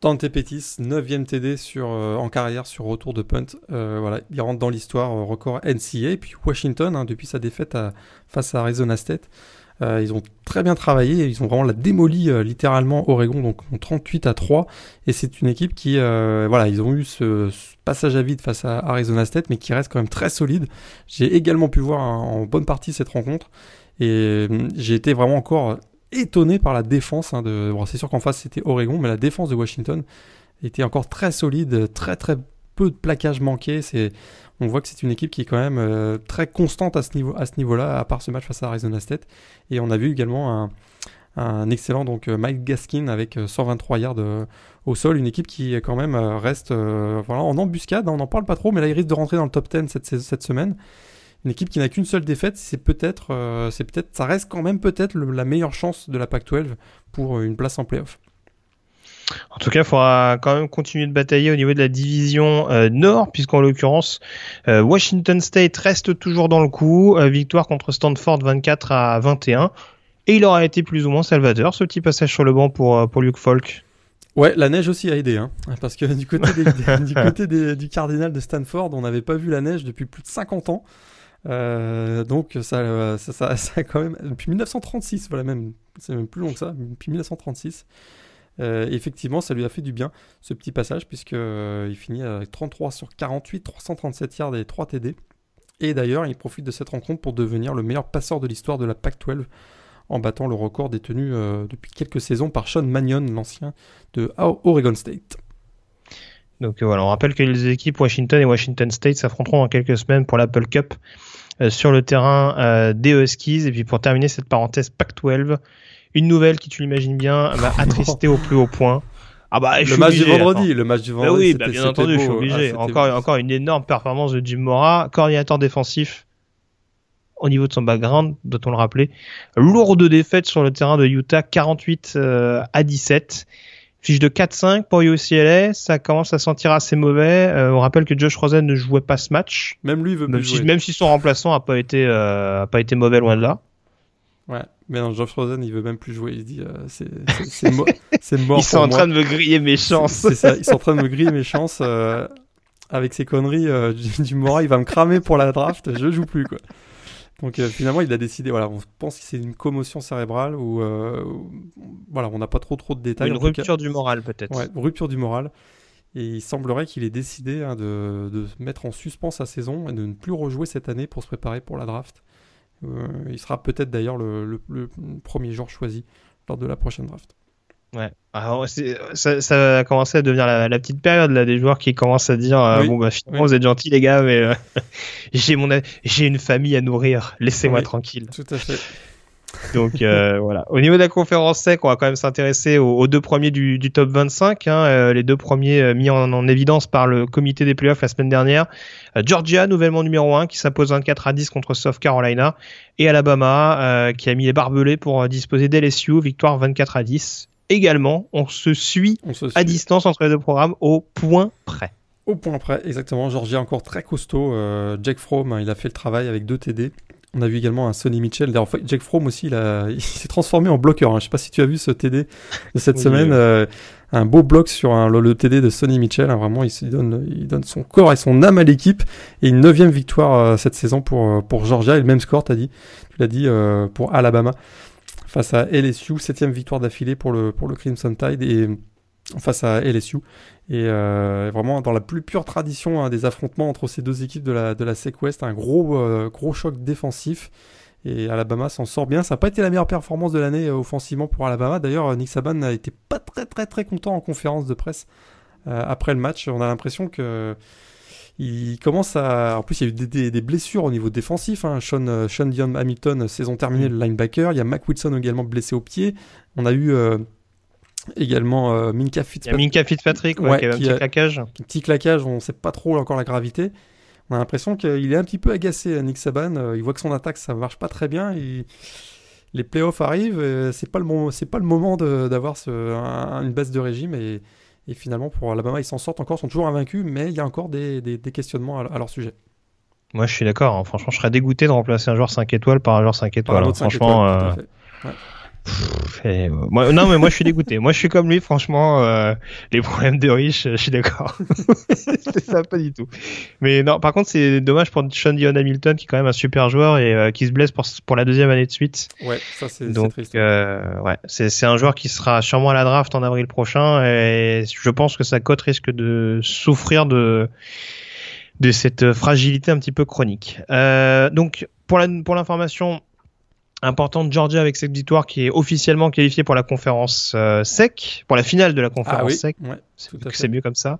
Dante Pettis, 9ème TD en carrière sur retour de punt. voilà, il rentre dans l'histoire, record NCA. Et puis Washington, hein, depuis sa défaite à, face à Arizona State, euh, ils ont très bien travaillé, ils ont vraiment la démoli euh, littéralement Oregon, donc 38 à 3. Et c'est une équipe qui, euh, voilà, ils ont eu ce, passage à vide face à Arizona State, mais qui reste quand même très solide. J'ai également pu voir en bonne partie cette rencontre, et j'ai été vraiment encore étonné par la défense. Hein, de... Bon, c'est sûr qu'en face c'était Oregon, mais la défense de Washington était encore très solide, très très peu de plaquages manqués. C'est on voit que c'est une équipe qui est quand même euh, très constante à ce niveau à ce niveau-là, à part ce match face à Arizona State. Et on a vu également un, excellent donc euh, Mike Gaskin avec 123 euh, yards au sol, une équipe qui quand même reste voilà, en embuscade. On n'en parle pas trop, mais là il risque de rentrer dans le top 10 cette, cette semaine. Une équipe qui n'a qu'une seule défaite, c'est peut-être, c'est peut-être, ça reste quand même peut-être la meilleure chance de la Pac-12 pour une place en playoff. En tout cas, il faudra quand même continuer de batailler au niveau de la division euh, Nord, puisqu'en l'occurrence, euh, Washington State reste toujours dans le coup. Euh, victoire contre Stanford 24 à 21. Et il aura été plus ou moins salvateur, ce petit passage sur le banc pour, pour Luke Falk. Ouais, la neige aussi a aidé, hein, parce que du côté, du, côté du Cardinal de Stanford, on n'avait pas vu la neige depuis plus de 50 ans. donc ça, ça, ça, ça, a quand même depuis 1936, voilà même, c'est même plus long que ça, depuis 1936. Euh, effectivement, ça lui a fait du bien, ce petit passage, puisqu'il euh, finit avec 33 sur 48, 337 yards et 3 TD. Et d'ailleurs, il profite de cette rencontre pour devenir le meilleur passeur de l'histoire de la Pac-12 en battant le record détenu euh, depuis quelques saisons par Sean Mannion, l'ancien de Oregon State. Donc voilà, on rappelle que les équipes Washington et Washington State s'affronteront dans quelques semaines pour l'Apple Cup sur le terrain des Huskies. Et puis pour terminer cette parenthèse Pac-12, une nouvelle qui, tu l'imagines bien, m'a attristé au plus haut point. Ah bah, le match du vendredi, le match du vendredi. oui, bah, bien entendu, je suis obligé. Ah, encore, encore une énorme performance de Jim Mora, coordinateur défensif au niveau de son background, doit-on le rappeler. Lourde défaite sur le terrain de Utah, 48 euh, à 17. Fiche de 4-5 pour UCLA, ça commence à sentir assez mauvais. Euh, on rappelle que Josh Rosen ne jouait pas ce match. Même lui veut même si, même si son remplaçant a pas été, euh, a pas été mauvais loin de là. Ouais, mais non, Josh Rosen, il veut même plus jouer. Il se dit, euh, c'est c'est mo mort. Ils sont en train de me griller mes chances. C'est ça, ils sont en train de me griller mes chances. Euh, avec ces conneries euh, du, du Mora, il va me cramer pour la draft, je joue plus, quoi. Donc euh, finalement, il a décidé. Voilà, on pense que c'est une commotion cérébrale ou euh, voilà, on n'a pas trop trop de détails. Une rupture du moral peut-être. ouais, rupture du moral. Et il semblerait qu'il ait décidé hein, de, de mettre en suspens sa saison et de ne plus rejouer cette année pour se préparer pour la draft. Euh, il sera peut-être d'ailleurs le, le- le premier joueur choisi lors de la prochaine draft. Ouais. Alors, c'est- ça, ça a commencé à devenir la, la petite période là des joueurs qui commencent à dire euh, Oui. bon bah finalement Oui. vous êtes gentils les gars mais euh, j'ai mon j'ai une famille à nourrir laissez-moi Oui. tranquille. Tout à fait. Donc euh, voilà. Au niveau de la conférence sec, on va quand même s'intéresser aux, aux deux premiers du, du top 25, hein, euh, les deux premiers euh, mis en, en évidence par le comité des playoffs la semaine dernière. Georgia, nouvellement numéro 1, qui s'impose 24 à 10 contre South Carolina, et Alabama, qui a mis les barbelés pour disposer d'LSU, victoire 24 à 10. Également, on se suit On se à suit. distance entre les deux programmes au point près. Au point près, exactement. Georgia encore très costaud. Jack Fromm, hein, il a fait le travail avec deux TD. On a vu également un Sonny Mitchell. D'ailleurs, Jack Fromm aussi, il, a- il s'est transformé en bloqueur. hein. Je sais pas si tu as vu ce TD de cette Oui, semaine. oui. euh, un beau bloc sur un- le, le TD de Sonny Mitchell. hein. Vraiment, il, donne, il donne son corps et son âme à l'équipe. Et une neuvième victoire euh, cette saison pour, euh, pour Georgia. Et le même score, t'as dit, tu l'as dit, euh, pour Alabama face à LSU. Septième victoire d'affilée pour le, pour le Crimson Tide. Et face à LSU. Et euh, vraiment dans la plus pure tradition hein, des affrontements entre ces deux équipes de la, de la SEC West, un gros, euh, gros choc défensif. Et Alabama s'en sort bien. Ça n'a pas été la meilleure performance de l'année euh, offensivement pour Alabama. D'ailleurs, Nick Saban n'a été pas très très très content en conférence de presse après le match. On a l'impression que il commence à. En plus, il y a eu des, des- des blessures au niveau défensif. Hein. Sean, Sean Dion Hamilton, saison terminée, le linebacker. Il y a Mac Wilson également blessé au pied. On a eu également euh, Minka Fitzpatrick. Minka Fitzpatrick ouais, Ouais, qui a un qui petit a- claquage. petit claquage, on sait pas trop encore la gravité. On a l'impression qu'il est un petit peu agacé, Nick Saban. Euh, Il voit que son attaque, ça marche pas très bien. Il- Les playoffs arrivent, euh, c'est pas le moment, c'est pas le moment d'avoir un- une baisse de régime. Et, et finalement, pour Alabama, ils s'en sortent encore, sont toujours invaincus, mais il y a encore des, des- des questionnements à, à leur sujet. Moi, je suis d'accord. hein. Franchement, je serais dégoûté de remplacer un joueur 5 étoiles par un joueur 5 Par étoiles. un hein. Franchement, étoiles, tout à euh, fait. Pff, et, moi, non, mais moi, je suis dégoûté. moi, je suis comme lui. Franchement, euh, les problèmes de riches, euh, je suis d'accord. c'est ça, pas du tout. Mais non, par contre, c'est dommage pour Sean Dion Hamilton, qui est quand même un super joueur et euh, qui se blesse pour, pour la deuxième année de suite. Ouais, ça c'est Donc, triste. euh, ouais, c'est c'est un joueur qui sera sûrement à la draft en avril prochain et je pense que sa cote risque de souffrir de de cette fragilité un petit peu chronique. Euh, donc, pour la pour l'information importante, Georgia avec cette victoire qui est officiellement qualifiée pour la conférence euh, SEC, pour la finale de la conférence Ah oui, SEC. ouais, C'est mieux comme ça.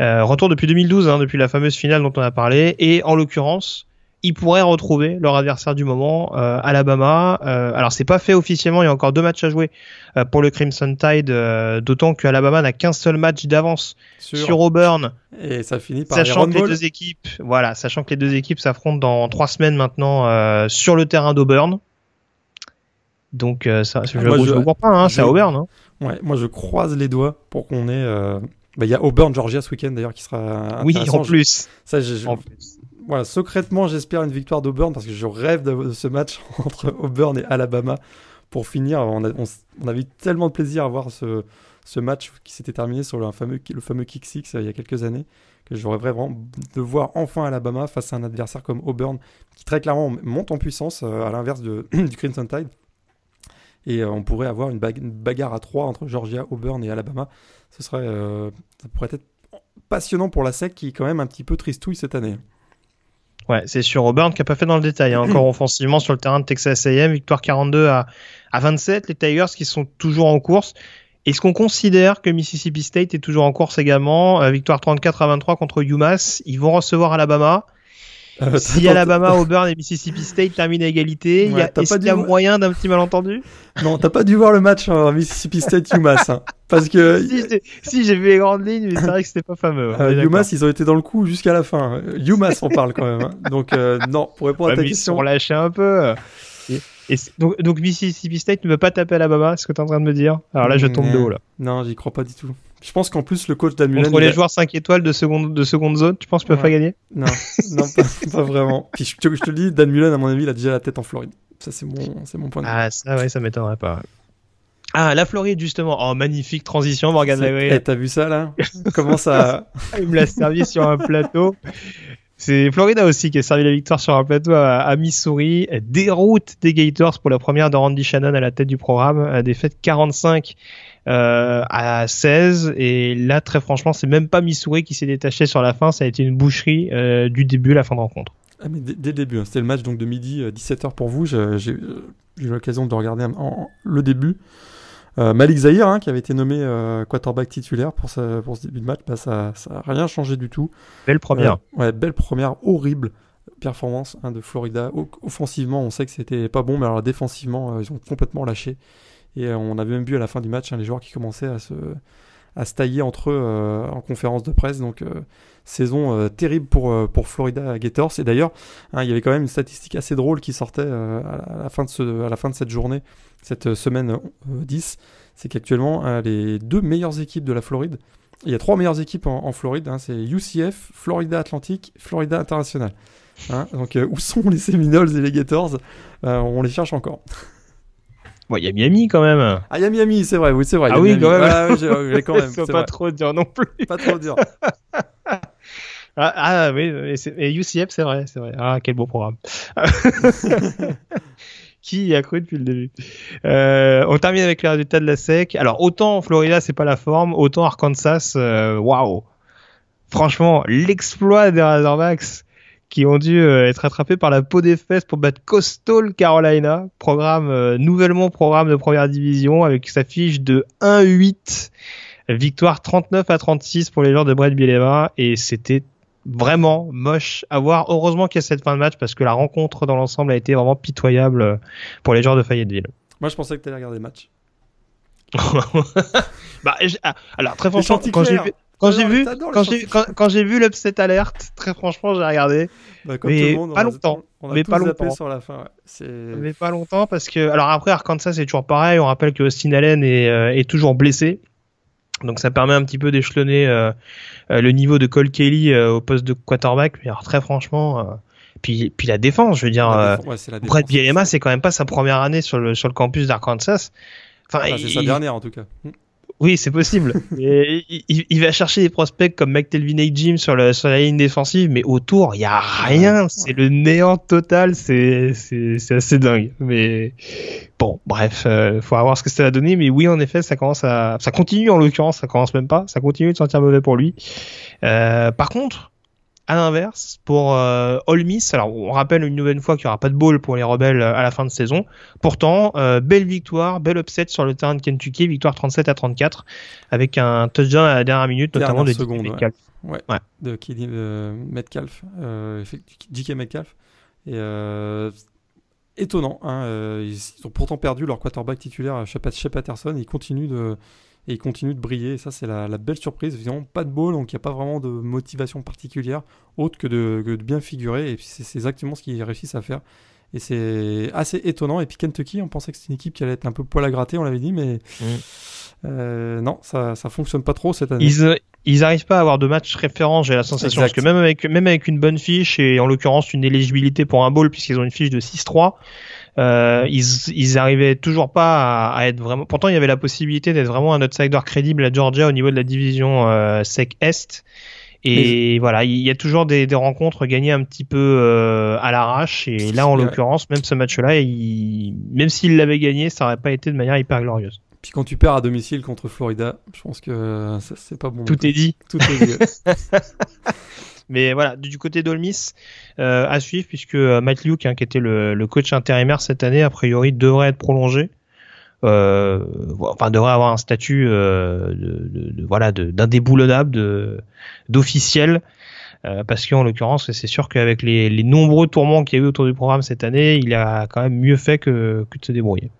Euh, retour depuis 2012, hein, depuis la fameuse finale dont on a parlé. Et en l'occurrence, ils pourraient retrouver leur adversaire du moment, euh, Alabama. Euh, alors c'est pas fait officiellement, il y a encore deux matchs à jouer euh, pour le Crimson Tide, euh, d'autant que Alabama n'a qu'un seul match d'avance Sur- sur Auburn, Et ça finit par sachant les que les deux équipes, voilà, sachant que les deux équipes s'affrontent dans trois semaines maintenant euh, sur le terrain d'Auburn. Donc euh, ça, je, Ah, moi, je, je- le vois pas, hein, c'est à Auburn. Hein. Ouais, moi je croise les doigts pour qu'on ait. euh, bah, Il y a Auburn, Georgia ce week-end d'ailleurs qui sera. Oui, en plus. Ça, je- En plus. Voilà, secrètement, j'espère une victoire d'Auburn parce que je rêve de, ce match entre Auburn et Alabama pour finir. On, a, on, on avait eu tellement de plaisir à voir ce, ce match qui s'était terminé sur le fameux, le fameux Kick Six euh, il y a quelques années que je rêverais vraiment de voir enfin Alabama face à un adversaire comme Auburn qui très clairement monte en puissance euh, à l'inverse du Crimson Tide. Et euh, on pourrait avoir une, bag- une bagarre à trois entre Georgia, Auburn et Alabama. Ce serait, euh, ça pourrait être passionnant pour la SEC qui est quand même un petit peu tristouille cette année. Ouais, c'est sur Auburn qui a pas fait dans le détail. hein. Encore offensivement sur le terrain de Texas A&M, victoire 42 à, à 27. Les Tigers qui sont toujours en course. Est-ce qu'on considère que Mississippi State est toujours en course également? Euh, Victoire 34 à 23 contre UMass. Ils vont recevoir Alabama. Euh, Si t'as- Alabama, Auburn et Mississippi State terminent à égalité, il y Ouais, a- est-ce pas qu'il y a moyen d'un petit malentendu? Non, t'as pas dû voir le match Mississippi State UMass, hein, parce que Si, j'ai- Si, j'ai vu les grandes lignes, mais c'est vrai que c'était pas fameux. hein. euh, On d'accord. UMass ils ont été dans le coup jusqu'à la fin. UMass on parle quand même. hein. Donc euh, non, pour répondre Ouais, à ta mais ils se question, sont lâchés un peu. Et, et c'est- donc, donc Mississippi State ne veut pas taper Alabama, c'est ce que tu es en train de me dire? Alors là, je tombe de haut là. non, j'y crois pas du tout. Je pense qu'en plus le coach Dan Mullen, Contre les a- joueurs 5 étoiles de seconde, de seconde zone, tu penses qu'ils peuvent Ouais. pas gagner? Non, non, pas, pas vraiment. Puis je te, je te le dis, Dan Mullen à mon avis, il a déjà la tête en Floride. Ça, c'est mon, c'est mon point de vue. Ah, ça, ouais, ça m'étonnerait pas. Ah, la Floride, justement. Oh, magnifique transition, Morgan Lagré. Eh, T'as vu ça là? Comment ça Il me l'a servi sur un plateau. C'est Florida aussi qui a servi la victoire sur un plateau à, à Missouri. Déroute des Gators pour la première de Randy Shannon à la tête du programme. Euh, Défaite 45 euh, à 16. Et là, très franchement, c'est même pas Missouri qui s'est détaché sur la fin. Ça a été une boucherie euh, du début à la fin de rencontre. Ah, mais dès, le début, hein. c'était le match donc de midi, 17h pour vous. J'ai eu l'occasion de regarder en- en- le début. Euh, Malik Zahir, hein, qui avait été nommé euh, quarterback titulaire pour, ce- pour ce début de match, bah, ça n'a rien changé du tout. Belle première. Euh, ouais, belle première, horrible performance hein, de Florida. O- offensivement, on sait que c'était pas bon, mais alors défensivement, euh, ils ont complètement lâché. Et euh, on avait même vu à la fin du match hein, les joueurs qui commençaient à se, à se tailler entre eux euh, en conférence de presse. Donc, euh, saison terrible pour, pour Florida Gators. Et d'ailleurs, hein, il y avait quand même une statistique assez drôle qui sortait à, la, fin de ce, à la fin de cette journée, cette semaine euh, 10. C'est qu'actuellement, les deux meilleures équipes de la Floride, il y a trois meilleures équipes en, Floride, hein, c'est UCF, Florida Atlantic, Florida International. Donc, où sont les Seminoles et les Gators? On les cherche encore. Bon, il y a Miami quand même. Ah, il y a Miami, c'est vrai, oui, c'est vrai. Ah oui, Miami. quand même. J'ai- quand Faut c'est pas vrai. trop dire non plus. Pas trop dur. Ah, ah oui, et, UCF, c'est vrai, c'est vrai. Ah, quel beau programme. Qui y a cru depuis le début? Euh, On termine avec les résultats de la SEC. Alors, autant Florida, c'est pas la forme, autant Arkansas, euh, waouh Franchement, l'exploit des Razorbacks qui ont dû euh, être attrapés par la peau des fesses pour battre Coastal Carolina, programme euh, nouvellement programme de première division avec sa fiche de 1-8, victoire 39 à 36 pour les joueurs de Brett Bielema et c'était vraiment moche à voir. Heureusement qu'il y a cette fin de match parce que la rencontre dans l'ensemble a été vraiment pitoyable euh, pour les joueurs de Fayetteville. Moi, je pensais que tu allais regarder le match. bah, ah, alors très franchement, quand j'ai vu, quand j'ai vu, quand j'ai, quand, quand j'ai vu l'upset alerte, très franchement, j'ai regardé, Bah, comme Mais tout le monde, pas on a- longtemps. On a Mais tous pas longtemps. sur la fin. ouais. C'est mais pas longtemps parce que, alors après Arkansas c'est toujours pareil. On rappelle que Austin Allen est, euh, est toujours blessé, donc ça permet un petit peu d'échelonner euh, euh, le niveau de Cole Kelly euh, au poste de quarterback. Mais alors très franchement, euh, puis puis la défense, je veux dire. euh, défense- ouais, c'est la Brett. Bielema, c'est quand même pas sa première année sur le sur le campus d'Arkansas. Enfin, Ah, c'est sa dernière en tout cas. Oui, c'est possible. Et il, va chercher des prospects comme McTelvin Jim sur, le, sur la ligne défensive, mais autour, il y a rien. C'est le néant total. C'est assez dingue. Mais bon, bref, euh, faut voir ce que ça va donner. Mais oui, en effet, ça commence à, ça continue en l'occurrence, ça commence même pas. Ça continue de sentir mauvais pour lui. Euh, par contre, à l'inverse, pour euh, Ole Miss, alors on rappelle une nouvelle fois qu'il n'y aura pas de bowl pour les rebelles euh, à la fin de saison. Pourtant, euh, belle victoire, belle upset sur le terrain de Kentucky, victoire 37 à 34, avec un touchdown à la dernière minute, notamment de Dernière seconde, DK ouais. Metcalf. Ouais. Ouais. De euh, Metcalf, euh, effect- JK Metcalf. Et euh, étonnant. Hein, euh, ils, ont pourtant perdu leur quarterback titulaire, Shea Patterson. Ils continuent de et ils continuent de briller. Et ça, c'est la, la belle surprise. Évidemment, pas de ball, donc il n'y a pas vraiment de motivation particulière autre que de, que de bien figurer. Et puis c'est exactement ce qu'ils réussissent à faire. Et c'est assez étonnant. Et puis Kentucky, on pensait que c'était une équipe qui allait être un peu poil à gratter, on l'avait dit, mais Mm. euh, non, ça, ça fonctionne pas trop cette année. Ils, ils arrivent pas à avoir de match référent, j'ai la sensation. Exact. Parce que même avec, même avec une bonne fiche, et en l'occurrence une éligibilité pour un bowl, puisqu'ils ont une fiche de 6-3, euh, ils, ils arrivaient toujours pas à, à être vraiment. Pourtant, il y avait la possibilité d'être vraiment un outsider crédible à Georgia au niveau de la division euh, SEC Est. Et voilà, il y a toujours des, des rencontres gagnées un petit peu euh, à l'arrache. Et là, en l'occurrence, même ce match-là, il... même s'il l'avait gagné, ça aurait pas été de manière hyper glorieuse. Puis quand tu perds à domicile contre Florida, je pense que ça- c'est pas bon. Tout est dit. Tout est dit. Mais voilà, du côté d'Olmis, euh, à suivre, puisque euh, Matt Luke, hein, qui était le, coach intérimaire cette année, a priori devrait être prolongé. Euh, enfin, devrait avoir un statut euh, de, de- de- voilà d'indéboulonnable, d'officiel. Euh, parce qu'en l'occurrence, c'est sûr qu'avec les, les nombreux tourments qu'il y a eu autour du programme cette année, il a quand même mieux fait que de se débrouiller.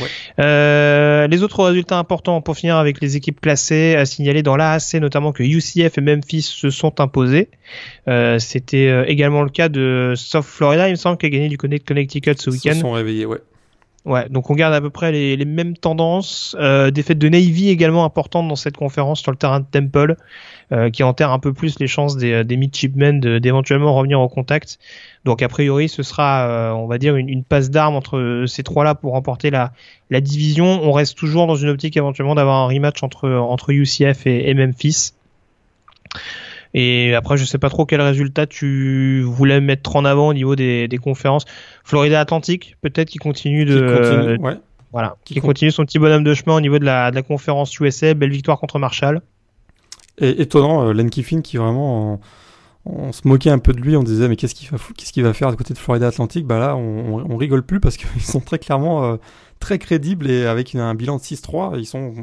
Ouais. Euh, les autres résultats importants pour finir avec les équipes classées à signaler dans l'AAC notamment que UCF et Memphis se sont imposés. Euh, C'était euh, également le cas de South Florida, il me semble, qui a gagné du Connect- Connecticut ce Ils se week-end. sont réveillés, ouais. Ouais, donc on garde à peu près les, les mêmes tendances. Euh, défaite de Navy également importante dans cette conférence sur le terrain de Temple, euh, qui enterre un peu plus les chances des, des midshipmen d'éventuellement revenir au contact. Donc a priori, ce sera, euh, on va dire, une, une passe d'armes entre ces trois-là pour remporter la, la division. On reste toujours dans une optique éventuellement d'avoir un rematch entre, entre UCF et, et Memphis. Et après, je sais pas trop quel résultat tu voulais mettre en avant au niveau des, des conférences. Florida Atlantique, peut-être qui continue de, Qui continue, ouais. voilà, Qui qui, con- continue son petit bonhomme de chemin au niveau de la, de la conférence USA. Belle victoire contre Marshall. Et étonnant, euh, Len Kiffin qui vraiment, on se moquait un peu de lui, on disait mais qu'est-ce qu'il va, va faire du côté de Florida Atlantic? Bah là, on, on- rigole plus parce qu'ils sont très clairement euh, très crédibles et avec un bilan de 6-3, ils sont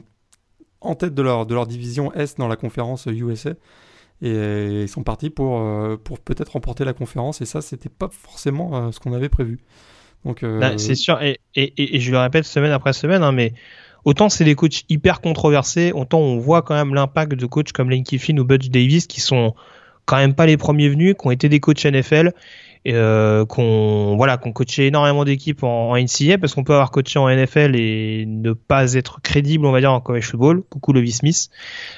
en tête de leur, de leur division Est dans la conférence USA. Et euh, ils sont partis pour, euh, pour peut-être remporter la conférence et ça, c'était pas forcément ce qu'on avait prévu. Donc, Bah, C'est sûr, et, et, et- et je le répète semaine après semaine, hein, mais autant c'est des coachs hyper controversés, autant on voit quand même l'impact de coachs comme Lane Kiffin ou Butch Davis qui sont quand même pas les premiers venus, qui ont été des coachs NFL, et, euh, qu'on voilà, qu'on coaché énormément d'équipes en, en parce qu'on peut avoir coaché en NFL et ne pas être crédible, on va dire, en college football. Coucou Levi Smith.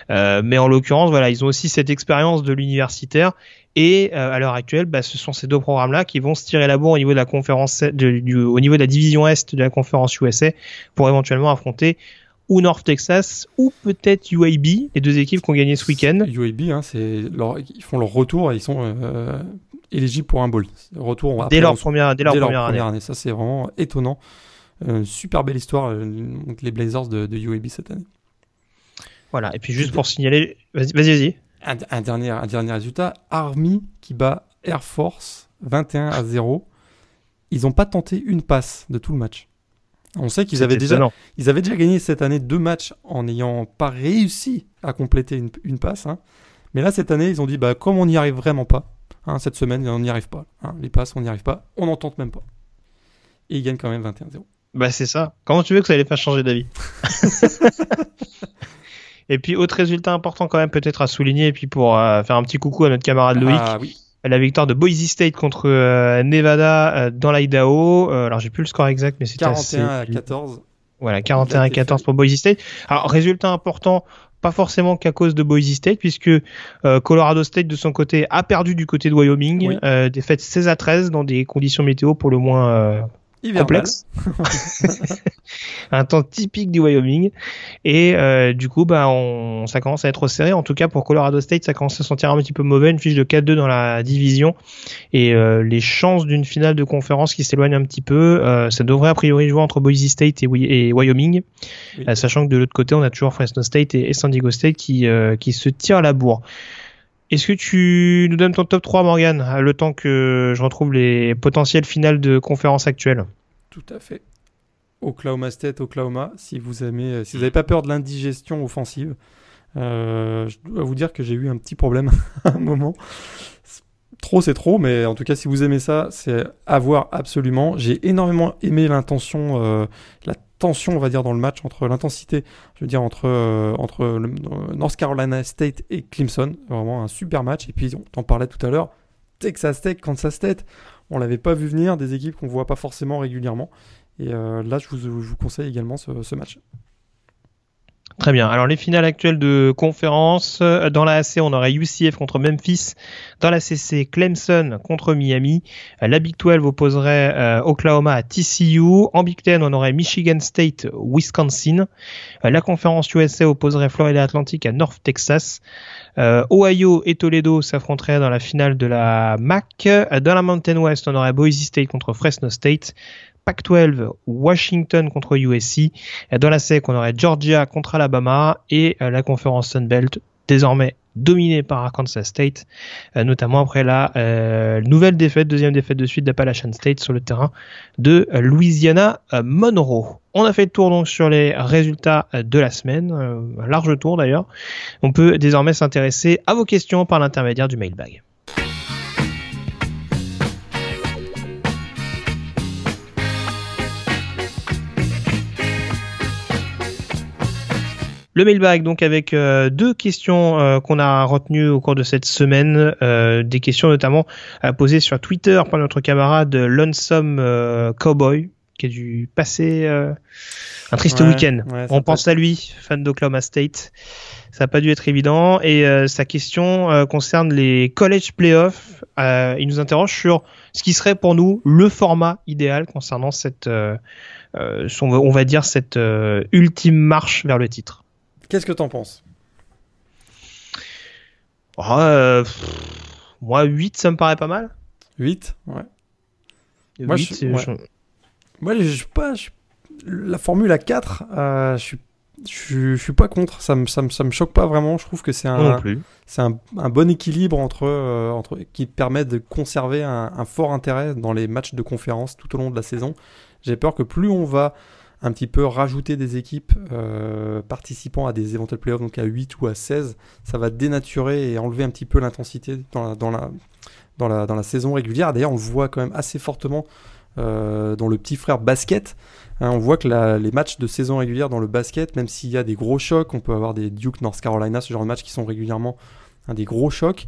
Euh, mais en l'occurrence, voilà, ils ont aussi cette expérience de l'universitaire. Et euh, à l'heure actuelle, bah, ce sont ces deux programmes-là qui vont se tirer la bourre au niveau de la conférence, du, au niveau de la division Est de la conférence USA pour éventuellement affronter ou North Texas ou peut-être UAB, les deux équipes qui ont gagné ce week-end. UAB, hein, c'est leur- ils font leur retour et ils sont euh, éligibles pour un bowl. Retour Dès leur première, dès leur première année. Ça, c'est vraiment étonnant. Euh, super belle histoire, euh, donc les Blazers de, de UAB cette année. Voilà. Et puis juste pour signaler, vas-y, vas-y, vas-y. Un, un dernier, un dernier résultat Army qui bat Air Force 21 à 0. Ils n'ont pas tenté une passe de tout le match. On sait qu'ils avaient déjà, étonnant. ils avaient déjà gagné cette année deux matchs en n'ayant pas réussi à compléter une, une passe. hein. Mais là, cette année, ils ont dit bah, comme on n'y arrive vraiment pas, hein, cette semaine, on n'y arrive pas. hein. les passes, on n'y arrive pas. On n'en tente même pas. Et ils gagnent quand même 21-0. Bah c'est ça. Comment tu veux que ça les fasse changer d'avis? Et puis autre résultat important quand même peut-être à souligner et puis pour euh, faire un petit coucou à notre camarade Loïc, Ah oui, la victoire de Boise State contre euh, Nevada euh, dans l'Idaho. Euh, alors j'ai plus le score exact mais c'était 41 à assez... 14. Voilà, 41 à 14 pour Boise State. Alors résultat important pas forcément qu'à cause de Boise State, puisque euh, Colorado State de son côté a perdu du côté de Wyoming, Oui. euh, défaite 16 à 13 dans des conditions météo pour le moins euh. Complexe. un temps typique du Wyoming. Et euh, du coup, bah, on, ça commence à être serré. En tout cas, pour Colorado State, ça commence à se sentir un petit peu mauvais. Une fiche de 4-2 dans la division. Et euh, les chances d'une finale de conférence qui s'éloigne un petit peu, euh, ça devrait a priori jouer entre Boise State et, Wy- et Wyoming. Oui. Euh, sachant que de l'autre côté, on a toujours Fresno State et, et San Diego State qui, euh, qui se tirent la bourre. Est-ce que tu nous donnes ton top 3, Morgan, le temps que je retrouve les potentielles finales de conférence actuelles? Tout à fait. Oklahoma State, Oklahoma. Si vous aimez, euh, si n'avez pas peur de l'indigestion offensive, euh, je dois vous dire que j'ai eu un petit problème à un moment. Trop, c'est trop, mais en tout cas, si vous aimez ça, c'est à voir absolument. J'ai énormément aimé l'intention, euh, la tension, on va dire, dans le match entre l'intensité, je veux dire, entre, euh, euh, North Carolina State et Clemson. Vraiment un super match. Et puis, on t'en parlait tout à l'heure, Texas Tech, Kansas State. On l'avait pas vu venir, des équipes qu'on voit pas forcément régulièrement. Et euh, là, je vous, conseille également ce match. Très bien. Alors les finales actuelles de conférence, euh, dans la AC, on aurait UCF contre Memphis. Dans la CC, Clemson contre Miami. Euh, La Big 12 opposerait euh, Oklahoma à TCU. En Big 10, on aurait Michigan State, Wisconsin. La conférence USA opposerait Florida Atlantic à North Texas. Ohio et Toledo s'affronteraient dans la finale de la MAC. Dans la Mountain West, on aurait Boise State contre Fresno State. Pac-12, Washington contre USC. Dans la SEC, on aurait Georgia contre Alabama et euh, la conférence Sun Belt désormais dominée par Arkansas State, euh, notamment après la euh, nouvelle défaite, deuxième défaite de suite d'Appalachian State sur le terrain de Louisiana Monroe. On a fait le tour donc sur les résultats de la semaine, un large tour d'ailleurs. On peut désormais s'intéresser à vos questions par l'intermédiaire du mailbag. Le mailbag, donc avec euh, deux questions euh, qu'on a retenues au cours de cette semaine, euh, des questions notamment posées sur Twitter par notre camarade Lonesome euh, Cowboy, qui a dû passer euh, un triste Ouais, week-end. ouais, On pense à lui, fan d'Oklahoma State. Ça n'a pas dû être évident. Et euh, sa question euh, concerne les college playoffs. Euh, il nous interroge sur ce qui serait pour nous le format idéal concernant cette, euh, euh, on va dire cette euh, ultime marche vers le titre. Qu'est-ce que t'en penses? Oh, euh, pff, moi, 8, ça me paraît pas mal. 8 Ouais. Moi, 8, je- ouais. je- Moi, je suis pas. je- La Formule à 4, euh, je suis. Je suis- je suis pas contre, ça me, ça, me, ça me choque pas vraiment. Je trouve que c'est un, c'est un, un bon équilibre entre, euh, entre qui permet de conserver un, un fort intérêt dans les matchs de conférence tout au long de la saison. J'ai peur que plus on va un petit peu rajouter des équipes euh, participant à des éventuels playoffs, donc à 8 ou à 16, ça va dénaturer et enlever un petit peu l'intensité dans la, dans, la, dans, la, dans la saison régulière. D'ailleurs, on le voit quand même assez fortement euh, dans le petit frère basket. Hein, on voit que les matchs de saison régulière dans le basket, même s'il y a des gros chocs, on peut avoir des Duke, North Carolina, ce genre de matchs qui sont régulièrement des gros chocs.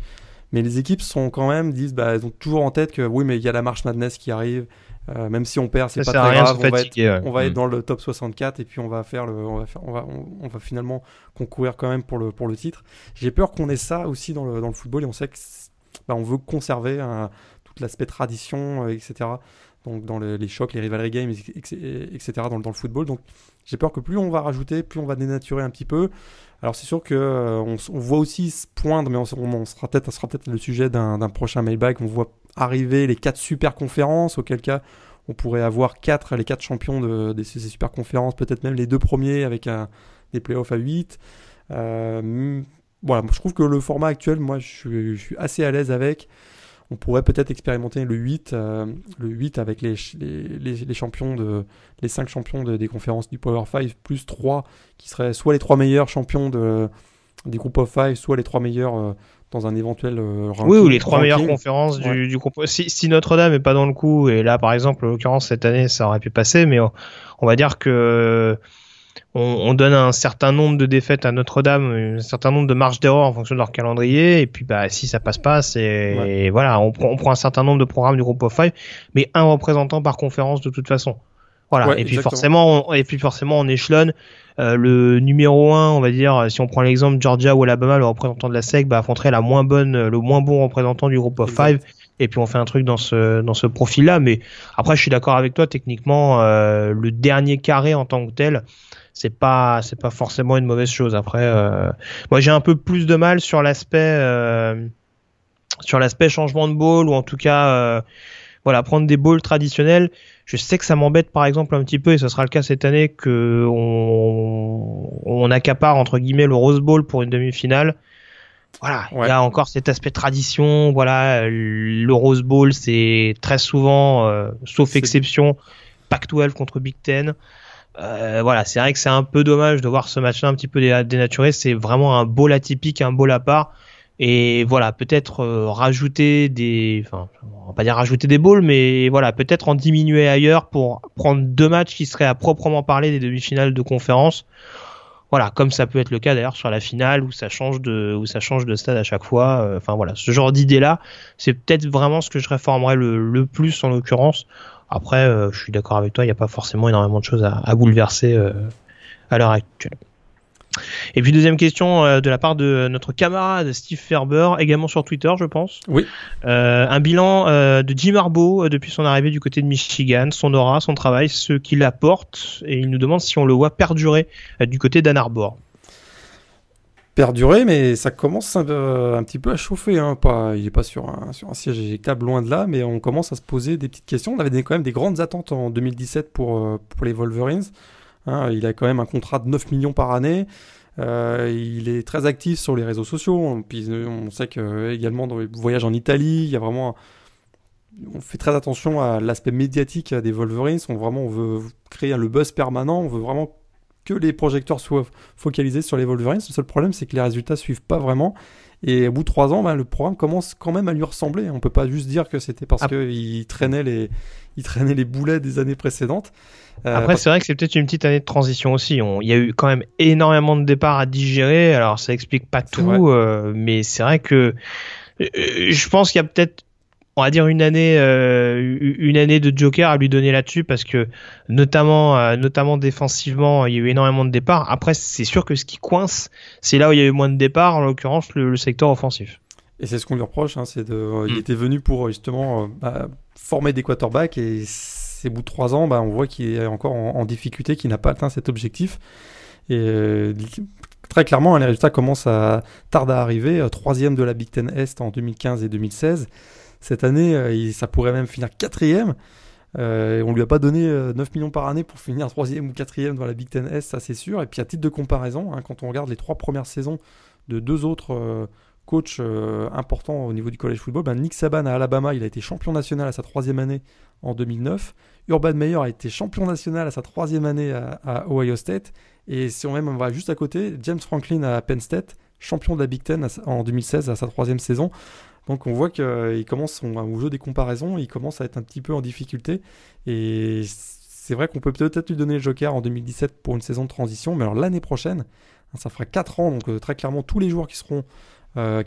Mais les équipes sont quand même, disent, bah, elles ont toujours en tête que oui, mais il y a la marche madness qui arrive. Euh, même si on perd, c'est pas très grave. On va, être, fatiguer. ouais. on va être Mm. dans le top 64 et puis on va faire le, on va faire, on va, on, on va finalement concourir quand même pour le, pour le titre. J'ai peur qu'on ait ça aussi dans le, dans le football et on sait que bah, on veut conserver tout l'aspect tradition, euh, etc. Donc dans le- les chocs, les rivalry games, etc. dans, le- dans le football. Donc j'ai peur que plus on va rajouter, plus on va dénaturer un petit peu. Alors c'est sûr que euh, on, s- on voit aussi se poindre, mais on, on- sera peut-être, sera peut-être le sujet d'un d'un prochain mailbag. On voit arriver les quatre super conférences, auquel cas on pourrait avoir quatre, les quatre champions de, de ces super conférences, peut-être même les deux premiers avec un, des playoffs à 8. Euh, voilà, je trouve que le format actuel, moi je suis, je suis assez à l'aise avec. On pourrait peut-être expérimenter le 8, euh, le 8 avec les, les, les, les champions de les 5 champions de- des conférences du Power 5 plus 3 qui seraient soit les 3 meilleurs champions de, des groupes of 5, soit les 3 meilleurs euh, dans un éventuel euh, ranking. Oui, ou les trois meilleures conférences du, Ouais. du groupe. Si, si Notre-Dame est pas dans le coup, et là, par exemple, en l'occurrence, cette année, ça aurait pu passer, mais on, on va dire que on, on donne un certain nombre de défaites à Notre-Dame, un certain nombre de marges d'erreur en fonction de leur calendrier, et puis bah si ça passe pas, c'est Ouais. voilà, on prend, on prend un certain nombre de programmes du groupe of five, mais un représentant par conférence de toute façon. Voilà. Ouais, et puis exactement. forcément, on, et puis forcément, on échelonne. Euh, le numéro 1, on va dire, si on prend l'exemple Georgia ou Alabama, le représentant de la SEC, bah, affronterait la moins bonne, le moins bon représentant du groupe of five. Et puis on fait un truc dans ce dans ce profil-là. Mais après, je suis d'accord avec toi. Techniquement, euh, le dernier carré en tant que tel, c'est pas c'est pas forcément une mauvaise chose. Après, euh, moi j'ai un peu plus de mal sur l'aspect euh, sur l'aspect changement de ball ou en tout cas euh, voilà prendre des balls traditionnels. Je sais que ça m'embête par exemple un petit peu et ce sera le cas cette année que on, on accapare entre guillemets le Rose Bowl pour une demi-finale. Voilà, il Ouais. y a encore cet aspect tradition. Voilà, le Rose Bowl, c'est très souvent, euh, sauf exception, Pac-12 contre Big Ten. Euh, voilà, c'est vrai que c'est un peu dommage de voir ce match-là un petit peu dé- dénaturé. C'est vraiment un bowl atypique, un bowl à part. Et voilà, peut-être euh, rajouter des, enfin, on va pas dire rajouter des bowls, mais voilà, peut-être en diminuer ailleurs pour prendre deux matchs qui seraient à proprement parler des demi-finales de conférence. Voilà, comme ça peut être le cas d'ailleurs sur la finale où ça change de, où ça change de stade à chaque fois. Euh, Enfin voilà, ce genre d'idée-là, c'est peut-être vraiment ce que je réformerais le, plus en l'occurrence. Après, euh, je suis d'accord avec toi, il n'y a pas forcément énormément de choses à, bouleverser à l'heure actuelle. Et puis deuxième question euh, de la part de notre camarade Steve Ferber, également sur Twitter, je pense. Oui. Euh, un bilan euh, de Jim Harbaugh depuis son arrivée du côté de Michigan, son aura, son travail, ce qu'il apporte, et il nous demande si on le voit perdurer du côté d'Ann Arbor. perdurer, mais ça commence un, petit peu à chauffer. Hein. Pas, il n'est pas sur un, sur un siège éjectable, loin de là, mais on commence à se poser des petites questions. On avait des- quand même des grandes attentes en 2017 pour, euh, pour les Wolverines. Hein, il a quand même un contrat de 9 millions par année. Euh, il est très actif sur les réseaux sociaux. On, puis, euh, on sait que également dans les voyages en Italie, il y a vraiment. on fait très attention à l'aspect médiatique des Wolverines. On vraiment on veut créer le buzz permanent. On veut vraiment que les projecteurs soient focalisés sur les Wolverines. Le seul problème, c'est que les résultats suivent pas vraiment. Et au bout de trois ans, ben, le programme commence quand même à lui ressembler. On peut pas juste dire que c'était parce Ah. qu'il traînait les, il traînait les boulets des années précédentes. Euh, Après, parce- c'est vrai que c'est peut-être une petite année de transition aussi. On- Il y a eu quand même énormément de départs à digérer. Alors, ça explique pas tout, euh, mais c'est vrai que euh, je pense qu'il y a peut-être on va dire une année euh, une année de Joker à lui donner là-dessus parce que notamment euh, notamment défensivement il y a eu énormément de départs après c'est sûr que ce qui coince c'est là où il y a eu moins de départs en l'occurrence le, secteur offensif et c'est ce qu'on lui reproche hein, c'est de il mm. était venu pour justement bah, former des quarterbacks et ces bout de trois ans bah, on voit qu'il est encore en, difficulté qu'il n'a pas atteint cet objectif et très clairement, hein, les résultats commencent à tarder à arriver. Troisième de la Big Ten Est en 2015 et 2016. Cette année, euh, ça pourrait même finir quatrième. Euh, on lui a pas donné 9 euh, millions par année pour finir troisième ou quatrième dans la Big Ten S, ça c'est sûr. Et puis à titre de comparaison, hein, quand on regarde les trois premières saisons de deux autres coachs importants au niveau du college football, ben Nick Saban à Alabama, il a été champion national à sa troisième année en 2009. Urban Meyer a été champion national à sa troisième année à, Ohio State. Et si on même on va juste à côté, James Franklin à Penn State, champion de la Big Ten en 2016 à sa troisième saison. Donc on voit qu'il euh, commence au jeu des comparaisons, il commence à être un petit peu en difficulté. Et c'est vrai qu'on peut peut-être lui donner le Joker en 2017 pour une saison de transition, mais alors l'année prochaine, hein, ça fera 4 ans, donc euh, très clairement tous les joueurs qui seront, euh,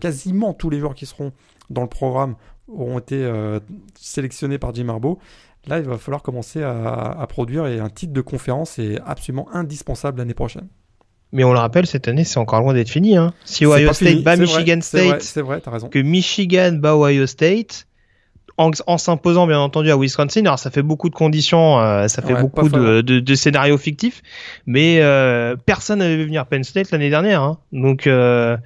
quasiment tous les joueurs qui seront dans le programme auront été sélectionnés par Jim Harbaugh. Là, il va falloir commencer à produire et un titre de conférence est absolument indispensable l'année prochaine. Mais on le rappelle, cette année, c'est encore loin d'être fini. Hein. Si Ohio State bat Michigan State, c'est vrai, as raison. que Michigan bat Ohio State, en, s'imposant bien entendu à Wisconsin, alors ça fait beaucoup de conditions, euh, ça fait beaucoup de, de, de, scénarios fictifs, mais euh, personne n'avait vu venir Penn State l'année dernière. Hein. Donc euh,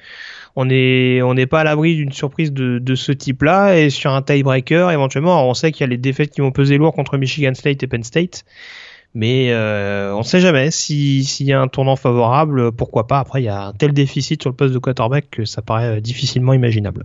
on n'est on pas à l'abri d'une surprise de, de ce type-là et sur un tiebreaker éventuellement. on sait qu'il y a les défaites qui vont peser lourd contre Michigan State et Penn State. Mais euh, on ne sait jamais s'il y a un tournant favorable, pourquoi pas? Après, il y a un tel déficit sur le poste de quarterback que ça paraît euh, difficilement imaginable.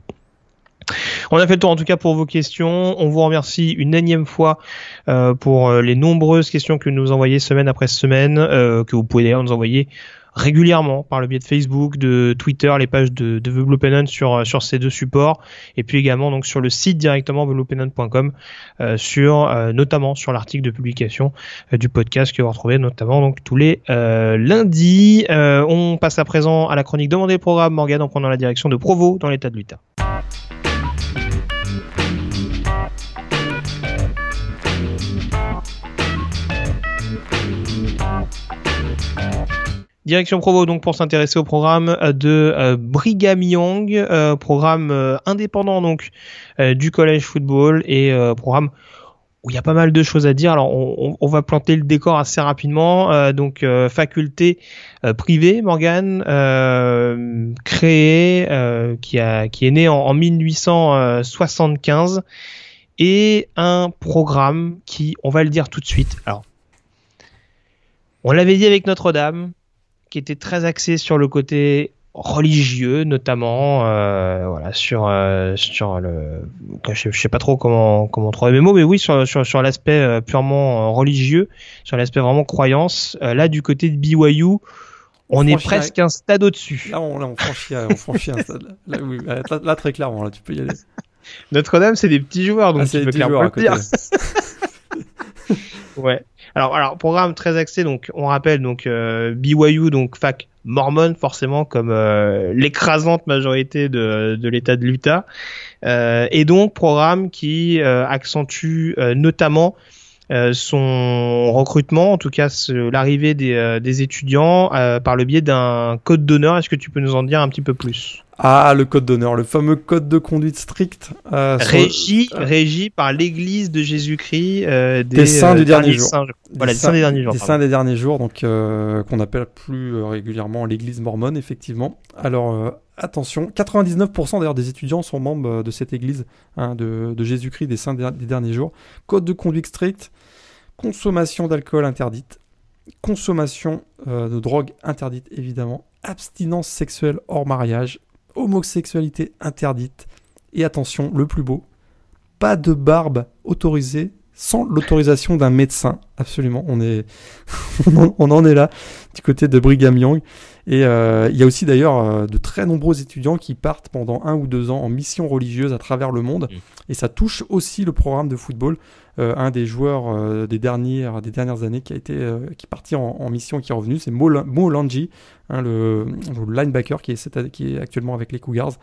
On a fait le tour en tout cas pour vos questions. On vous remercie une énième fois euh, pour les nombreuses questions que vous nous envoyez semaine après semaine, que vous pouvez d'ailleurs nous envoyer régulièrement par le biais de Facebook, de Twitter, les pages de, de sur sur ces deux supports, et puis également donc sur le site directement TheBluePennant.com, euh, sur euh, notamment sur l'article de publication euh, du podcast que vous retrouvez notamment donc tous les lundis. on passe à présent à la chronique demandée le programme Morgan en prenant la direction de Provo dans l'état de l'Utah. Direction Provo donc pour s'intéresser au programme euh, de euh, Brigham Young, euh, programme indépendant donc du collège football et programme où il y a pas mal de choses à dire. Alors on, va planter le décor assez rapidement. donc faculté privée, Morgan, créée, qui a qui est née en, en 1875 et un programme qui, on va le dire tout de suite. Alors on l'avait dit avec Notre-Dame, qui était très axé sur le côté religieux notamment euh, voilà sur euh, sur le je, sais pas trop comment comment trouver mes mots mais oui sur sur, sur l'aspect euh, purement religieux sur l'aspect vraiment croyance. Là du côté de BYU on, est presque un stade au-dessus. Là on, là, on franchit on franchit un stade. Là, oui, là, très clairement là tu peux y aller. Notre-Dame c'est des petits joueurs donc ah, peux clairement le dire. ouais alors, alors programme très axé, donc on rappelle donc euh, BYU, donc fac mormon forcément comme euh, l'écrasante majorité de, de l'État de l'Utah, euh, et donc programme qui euh, accentue notamment son recrutement, en tout cas l'arrivée des, des étudiants par le biais d'un code d'honneur. Est-ce que tu peux nous en dire un petit peu plus? Ah, le code d'honneur, le fameux code de conduite strict. Euh, régi, régi par l'Église de Jésus-Christ euh, des, saints du euh, dernier jour. Voilà, des saints des derniers jours. Des saints des derniers jours, donc euh, qu'on appelle plus régulièrement l'Église mormone, effectivement. Alors attention, 99% d'ailleurs des étudiants sont membres de cette Église hein, de, de Jésus-Christ des saints des derniers jours. Code de conduite strict, consommation d'alcool interdite, consommation de drogue interdite évidemment, abstinence sexuelle hors mariage, homosexualité interdite. Et attention, le plus beau, pas de barbe autorisée sans l'autorisation d'un médecin. Absolument, on est, on en est là du côté de Brigham Young. Et euh, il y a aussi d'ailleurs euh, de très nombreux étudiants qui partent pendant un ou deux ans en mission religieuse à travers le monde. Et ça touche aussi le programme de football. Euh, un des joueurs des, dernières, des dernières années qui a été qui est parti en, mission qui est revenu, c'est Mo, Mo hein, le, linebacker qui est, actuellement avec les Cougars.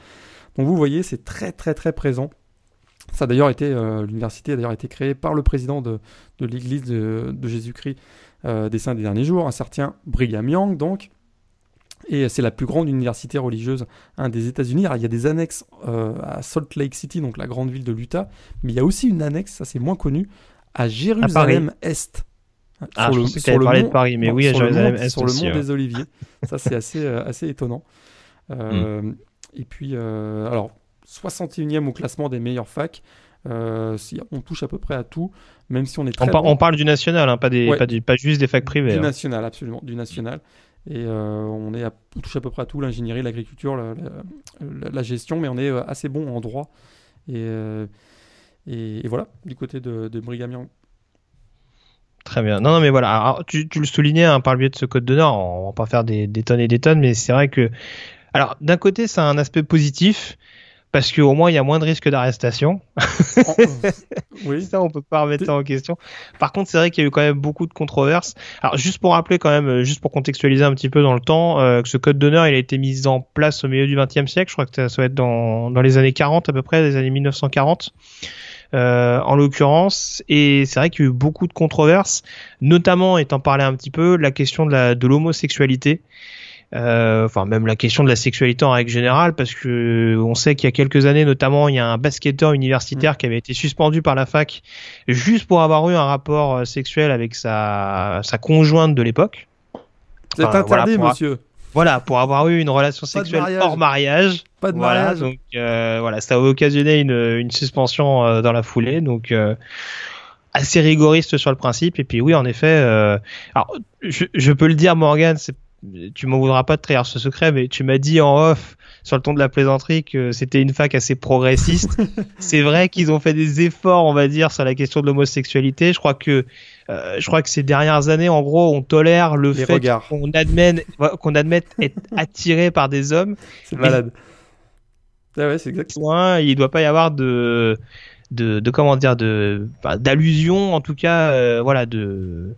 Donc vous voyez, c'est très très très présent Ça d'ailleurs été, l'université a d'ailleurs été créée par le président de, de l'Église de, de Jésus-Christ des Saints des derniers jours, un certain Brigham Young, donc. Et c'est la plus grande université religieuse hein, des États-Unis. il y a des annexes à Salt Lake City, donc la grande ville de l'Utah, mais il y a aussi une annexe, ça c'est moins connu, à Jérusalem-Est. Ah, sur je le, pensais que parlé de Paris, mais oui. Sur le mont des Oliviers. ça c'est assez, assez étonnant. Euh, mm. Et puis, euh, alors, 61e au classement des meilleures facs. Euh, on touche à peu près à tout, même si on est très. On, parle du national, hein, pas, des, pas, pas, juste des facs privées. Du hein. national, absolument, du national. Et on, est touche à peu près à tout l'ingénierie, l'agriculture, la, gestion, mais on est assez bon en droit. Et, et, voilà, du côté de, de Brigham Young. Très bien. Non, non, mais voilà. tu, tu, le soulignais hein, par le biais de ce code d'honneur. On va pas faire des, des tonnes et des tonnes, mais c'est vrai que alors, d'un côté, c'est un aspect positif parce qu'au moins il y a moins de risques d'arrestation. oui. Ça, on peut pas remettre ça en question. Par contre, c'est vrai qu'il y a eu quand même beaucoup de controverses. Alors, juste pour rappeler quand même, euh, juste pour contextualiser un petit peu dans le temps, euh, que ce code d'honneur, il a été mis en place au milieu du XXe siècle. Je crois que ça doit être dans, dans les années 40 à peu près, les années 1940. Euh, en l'occurrence, et c'est vrai qu'il y a eu beaucoup de controverses, notamment étant parlé un petit peu la question de l'homosexualité. Euh, enfin même la question de la sexualité en règle générale, parce que on sait qu'il y a quelques années, notamment, il y a un basketteur universitaire mm. qui avait été suspendu par la fac juste pour avoir eu un rapport euh, sexuel avec sa, sa conjointe de l'époque. C'est interdit, monsieur. Voilà, pour avoir eu une relation sexuelle hors mariage. Pas de mariage. Donc euh, voilà, ça a occasionné une, une suspension euh, dans la foulée. Donc euh, assez rigoriste sur le principe. Et puis oui, en effet, alors je, je, peux le dire, Morgan, c'est tu m'en voudras pas de trahir ce secret, mais tu m'as dit en off sur le ton de la plaisanterie que c'était une fac assez progressiste. c'est vrai qu'ils ont fait des efforts, on va dire, sur la question de l'homosexualité. Je crois que euh, je crois que ces dernières années, en gros, on tolère le fait qu'on admette qu'on admette être attiré par des hommes. C'est malade. Ah ouais, c'est. Il doit pas y avoir de de, de comment dire de d'allusion en tout cas euh, voilà de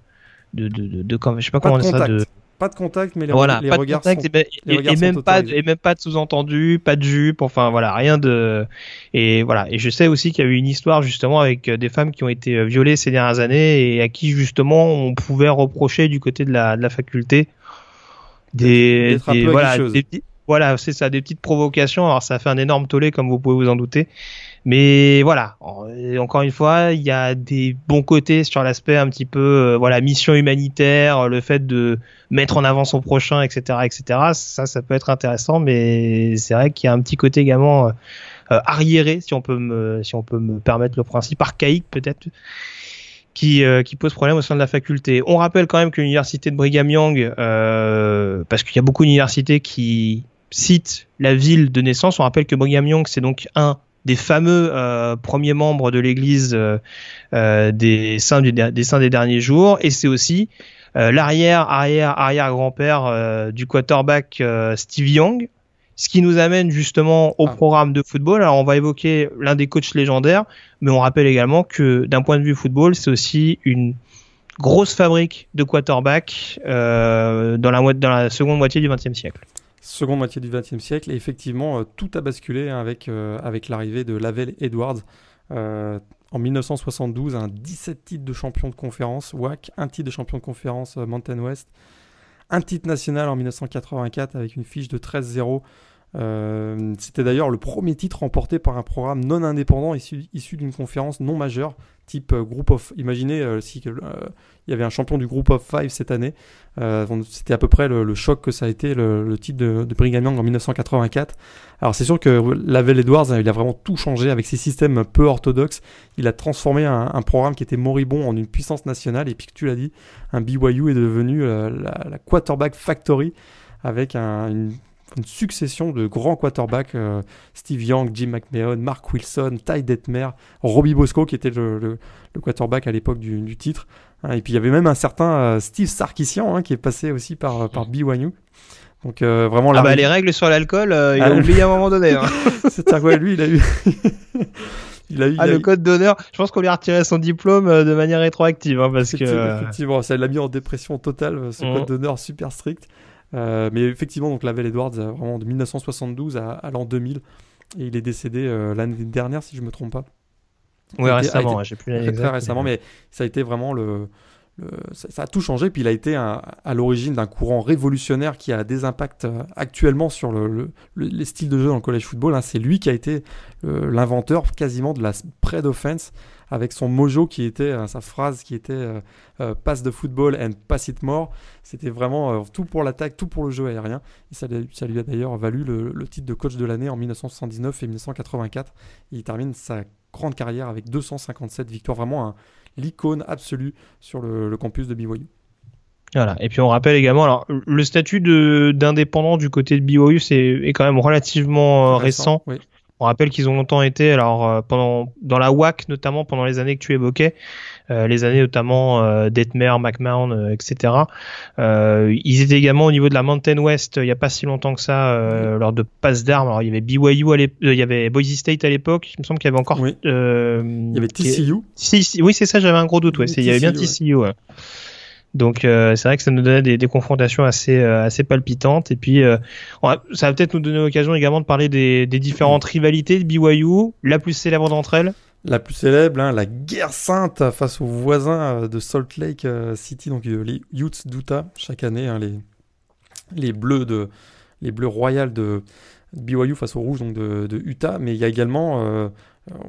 de, de, de, de, je sais pas, comment dire ça de pas de contact, mais les, voilà, les regards de contact, sont, et, et, même pas de, et même pas de sous-entendu, pas de jupe, enfin voilà, rien de et voilà. Et je sais aussi qu'il y a eu une histoire justement avec euh, des femmes qui ont été euh, violées ces dernières années et à qui justement on pouvait reprocher du côté de la, de la faculté des, des voilà, des, voilà, c'est ça, des petites provocations. Alors ça fait un énorme tollé comme vous pouvez vous en douter. Mais voilà, encore une fois, il y a des bons côtés sur l'aspect un petit peu, euh, voilà, mission humanitaire, le fait de mettre en avant son prochain, etc., etc. Ça, ça peut être intéressant, mais c'est vrai qu'il y a un petit côté également euh, arriéré, si on peut me, si on peut me permettre le principe archaïque peut-être. Qui, euh, qui, pose problème au sein de la faculté. On rappelle quand même que l'université de Brigham Young, euh, parce qu'il y a beaucoup d'universités qui citent la ville de naissance, on rappelle que Brigham Young, c'est donc un des fameux euh, premiers membres de l'Église euh, euh, des saints des saints des derniers jours, et c'est aussi l'arrière arrière arrière grand-père du quarterback Steve Young, ce qui nous amène justement au ah. programme de football. Alors on va évoquer l'un des coachs légendaires, mais on rappelle également que d'un point de vue football, c'est aussi une grosse fabrique de quarterback euh, dans, la, dans la seconde moitié du XXe siècle seconde moitié du XXe siècle. Et effectivement, euh, tout a basculé avec, euh, avec l'arrivée de Lavelle Edwards. Euh, en 1972, un 17 titres de champion de conférence WAC, un titre de champion de conférence Mountain West, un titre national en 1984 avec une fiche de 13-0. C'était d'ailleurs le premier titre remporté par un programme non indépendant issu d'une conférence non majeure, type Group of. Imaginez si il y avait un champion du groupe of five cette année. Euh, c'était à peu près le, choc que ça a été le, titre de, de Brigham Young en 1984. Alors c'est sûr que Lavelle Edwards, il a vraiment tout changé avec ses systèmes peu orthodoxes. Il a transformé un, programme qui était moribond en une puissance nationale. Et puis que tu l'as dit, un BYU est devenu euh, la, quarterback factory avec une, succession de grands quarterbacks, euh, Steve Young, Jim McMahon, Mark Wilson, Ty Detmer, Robbie Bosco qui était le, quarterback à l'époque du, du, titre. Hein, et puis il y avait même un certain euh, Steve Sarkissian hein, qui est passé aussi par, euh, par BYU. Donc euh, vraiment ah bah les règles sur l'alcool, il a ah, oublié à un moment donné. Hein. C'est-à-dire quoi, lui, il a eu. il a eu, ah, le code d'honneur. Je pense qu'on lui a retiré son diplôme de manière rétroactive, hein, parce que. Effectivement, ça l'a mis en dépression totale, ce code mmh. d'honneur super strict. Mais effectivement, donc Lavelle Edwards, vraiment de 1972 à, à l'an 2000, et il est décédé l'année dernière, si je me trompe pas. Oui, récemment, ouais, j'ai plus l'année très, récemment, mais ça a été vraiment le, le- ça, ça a tout changé. Puis il a été un- à l'origine d'un courant révolutionnaire qui a des impacts euh, actuellement sur le, le- le- les styles de jeu dans le college football. hein. C'est lui qui a été euh, l'inventeur quasiment de la spread offense avec son mojo qui était euh, sa phrase qui était euh, euh, pass the football and pass it more. C'était vraiment tout pour l'attaque, tout pour le jeu aérien. Et ça, lui- ça lui a d'ailleurs valu le, le titre de coach de l'année en 1979 et 1984. Il termine sa grande carrière avec 257 victoires, vraiment un- l'icône absolue sur le, le campus de BYU. Voilà. Et puis on rappelle également, alors le statut de d'indépendant du côté de BYU c'est est quand même relativement euh, récent. Oui. On rappelle qu'ils ont longtemps été, alors euh, pendant dans la WAC notamment pendant les années que tu évoquais, euh, les années notamment euh, Detmer, McMahon, euh, etc. Ils étaient également au niveau de la Mountain West il y a pas si longtemps que ça lors de passe d'armes. Alors il y avait BYU à il y avait Boise State à l'époque. Il me semble qu'il y avait encore. Oui. Il y avait TCU. oui, c'est ça, j'avais un gros doute. Ouais. Il y avait bien TCU, TCU. ouais. Donc euh, c'est vrai que ça nous donnait des, confrontations assez euh, assez palpitantes. Et puis euh, ça va peut-être nous donner l'occasion également de parler des, différentes rivalités de BYU. La plus célèbre d'entre elles. La plus célèbre, hein, la guerre sainte face aux voisins de Salt Lake City, donc les Utes d'Utah, chaque année, hein, les, bleus de les bleus royales de, BYU face aux rouges donc de, Utah. Mais il y a également,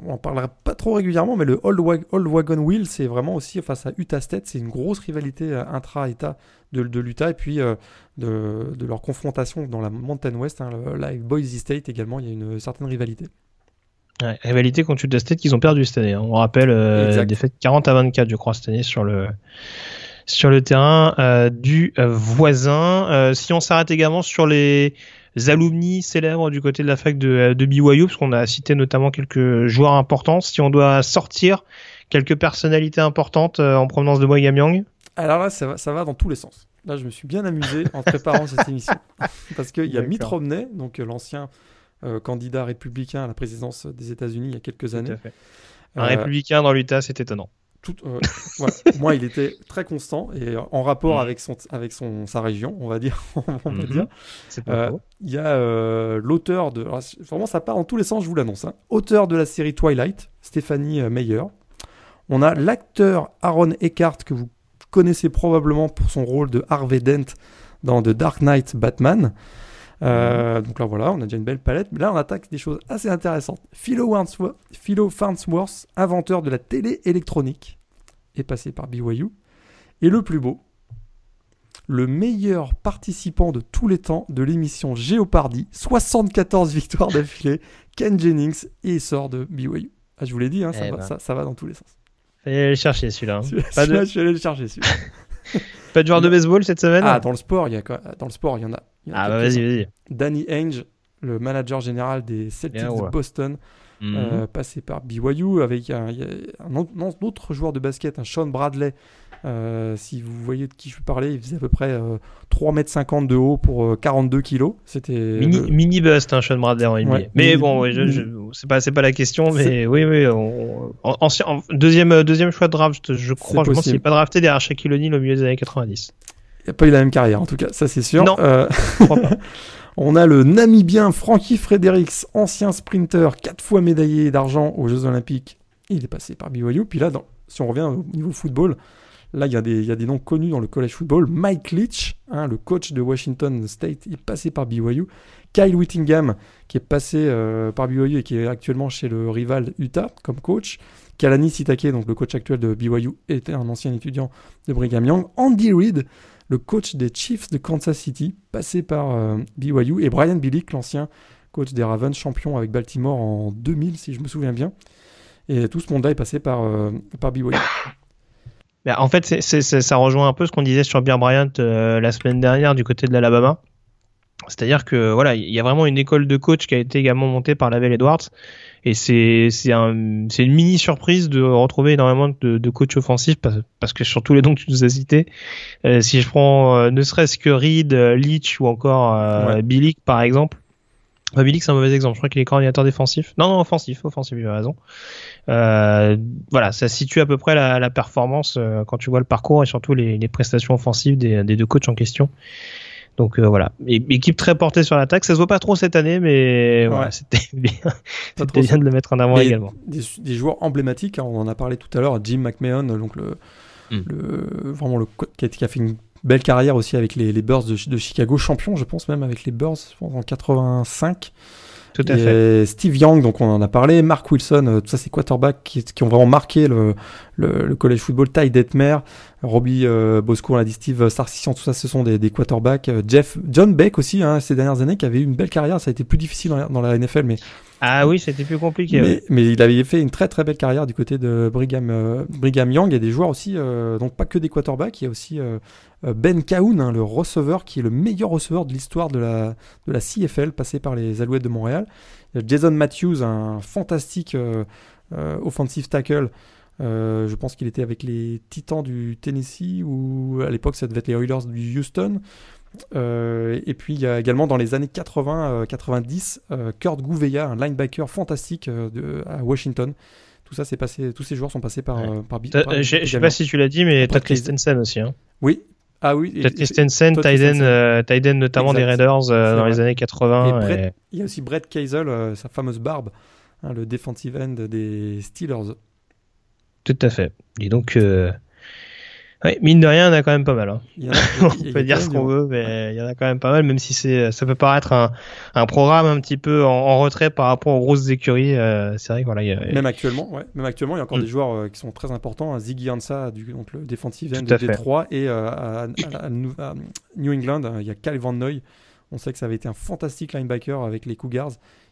on en parlera pas trop régulièrement, mais le Old, Wag- Old Wagon Wheel, c'est vraiment aussi face à Utah State, c'est une grosse rivalité euh, intra-État de, de l'Utah et puis euh, de, de leur confrontation dans la Mountain West, hein, là, avec Boise State également, il y a une certaine rivalité. Ouais, rivalité contre Utah State qu'ils ont perdu cette année. hein. On rappelle euh, Exact. défaite 40 à 24, je crois, cette année sur le sur le terrain euh, du euh, voisin. Euh, si on s'arrête également sur les alumni célèbres du côté de la fac de, euh, de BYU, parce qu'on a cité notamment quelques joueurs importants. Si on doit sortir quelques personnalités importantes euh, en provenance de Young. Alors là, ça va, ça va dans tous les sens. Là, je me suis bien amusé en préparant cette émission. Parce qu'il y a Mitt. Romney, donc euh, l'ancien euh, candidat républicain à la présidence des États-Unis il y a quelques années. Un Euh, républicain dans l'Utah, c'est étonnant. Tout- euh, voilà. Pour moi, il était très constant et en rapport Mhm. avec, son, avec son, sa région, on va dire. on va Mhm. dire. Euh. Il y a euh, l'auteur de. alors, vraiment, ça part dans tous les sens, je vous l'annonce. hein. Auteur de la série Twilight, Stéphanie euh, Meyer. On a l'acteur Aaron Eckhart, que vous connaissez probablement pour son rôle de Harvey Dent dans The Dark Knight Batman. Euh, donc là, voilà, on a déjà une belle palette. Mais là, on attaque des choses assez intéressantes. Philo Farnsworth, Philo Farnsworth, inventeur de la télé électronique, est passé par BYU. Et le plus beau, le meilleur participant de tous les temps de l'émission Géopardy, 74 victoires d'affilée, Ken Jennings, et il sort de BYU. Ah, je vous l'ai dit, hein, ça, Eh va, ben. ça, ça va dans tous les sens. Fallait aller le chercher celui-là. hein. De, je suis allé le chercher. celui-là. pas de joueur de baseball cette semaine? Ah, dans le sport, il y a quoi? Dans le sport, il y en a. Ah bah vas-y, vas-y. Danny Ainge, le manager général des Celtics Bien, ouais. de Boston, Mhm. euh, passé par BYU avec un, autre, joueur de basket, un Sean Bradley. Euh, si vous voyez de qui je veux parler, il faisait à peu près euh, 3,50 m de haut pour euh, 42 kg. C'était Mini, le- mini bust, hein, Sean Bradley en NBA. Ouais, mais mini- bon, ouais, je, c'est pas, c'est pas la question, mais oui, oui, on, en- ancien- en- deuxième, euh, deuxième choix de draft, je crois. Je pense qu'il n'est pas drafté derrière Shaquille O'Neal au milieu des années 90. Il n'a pas eu la même carrière, en tout cas, ça c'est sûr. Non. Euh, on a le Namibien Frankie Fredericks, ancien sprinter, quatre fois médaillé d'argent aux Jeux Olympiques. Il est passé par BYU. Puis là, dans- si on revient au niveau football, là, il y, a des- il y a des noms connus dans le college football. Mike Leach, hein, le coach de Washington State, est passé par BYU. Kyle Whittingham, qui est passé euh, par BYU et qui est actuellement chez le rival Utah comme coach. Kalani Sitake, donc le coach actuel de BYU, était un ancien étudiant de Brigham Young. Andy Reid, le coach des Chiefs de Kansas City, passé par euh, BYU. Et Brian Billick, l'ancien coach des Ravens, champion avec Baltimore en 2000, si je me souviens bien. Et tout ce monde-là est passé par, euh, par BYU. Mais en fait, ça rejoint un peu ce qu'on disait sur Bear Bryant euh, la semaine dernière du côté de l'Alabama. C'est-à-dire que voilà, il y a vraiment une école de coach qui a été également montée par Lavelle Edwards. Et c'est c'est un, c'est une mini surprise de retrouver énormément de, de coachs offensifs parce, parce que sur tous les noms que tu nous as cités, euh, si je prends euh, ne serait-ce que Reed, euh, Leach ou encore euh, Ouais. Billick par exemple. Enfin, Billick c'est un mauvais exemple. Je crois qu'il est coordinateur défensif. Non, non, offensif, offensif, tu as raison. Euh, voilà, ça situe à peu près la, la performance euh, quand tu vois le parcours et surtout les, les prestations offensives des, des deux coachs en question. Donc euh, voilà, équipe très portée sur l'attaque. Ça se voit pas trop cette année, mais voilà, c'était bien, c'était bien de le mettre en avant également. Des, joueurs emblématiques, hein, on en a parlé tout à l'heure, Jim McMahon, donc le, hmm. le vraiment le qui a fait une belle carrière aussi avec les, les Bears de, de, Chicago, champion, je pense même avec les Bears en 85. Tout à fait. Steve Young, donc on en a parlé, Mark Wilson, euh, tout ça c'est quarterbacks qui, qui, ont vraiment marqué le, le, le college football, Ty Detmer, Robbie euh, Bosco, on l'a dit, Steve Sarcissian, tout ça ce sont des, des quarterbacks. Euh, Jeff, John Beck aussi, hein, ces dernières années, qui avait eu une belle carrière, ça a été plus difficile dans la, NFL, mais... Ah oui, c'était plus compliqué. Mais, mais, il avait fait une très très belle carrière du côté de Brigham, euh, Brigham Young. Il y a des joueurs aussi, donc pas que des quarterbacks, il y a aussi Ben Cahoon, hein, le receveur, qui est le meilleur receveur de l'histoire de la, de la CFL, passé par les Alouettes de Montréal. Jason Matthews, un fantastique offensive tackle, euh, je pense qu'il était avec les Titans du Tennessee ou à l'époque ça devait être les Oilers du Houston. Euh, et puis il y a également dans les années 80-90 euh, Kurt Gouveia, un linebacker fantastique de, à Washington. Tout ça, c'est passé. Tous ces joueurs sont passés par. par, je sais pas si tu l'as dit, mais Todd Christensen aussi. Hein. Oui, ah oui. Christensen, Tyden, notamment des Raiders dans les années 80. Il y a aussi Brett Keisel, sa fameuse barbe, hein, le defensive end des Steelers. Tout à fait. Et donc, euh... mine de rien, il y en a quand même pas mal. Hein. on peut dire ce qu'on veut, mais il y en a quand même pas mal, même si c'est, ça peut paraître un, un programme un petit peu en, retrait par rapport aux grosses écuries. Euh, c'est vrai que voilà. Y a... Même actuellement, ouais. Même actuellement, il y a encore mm. des joueurs euh, qui sont très importants. Hein. Ziggy Ansah, du, donc le défensif de Détroit, et euh, à, New England, il y a Kyle Van Noy. On sait que ça avait été un fantastique linebacker avec les Cougars.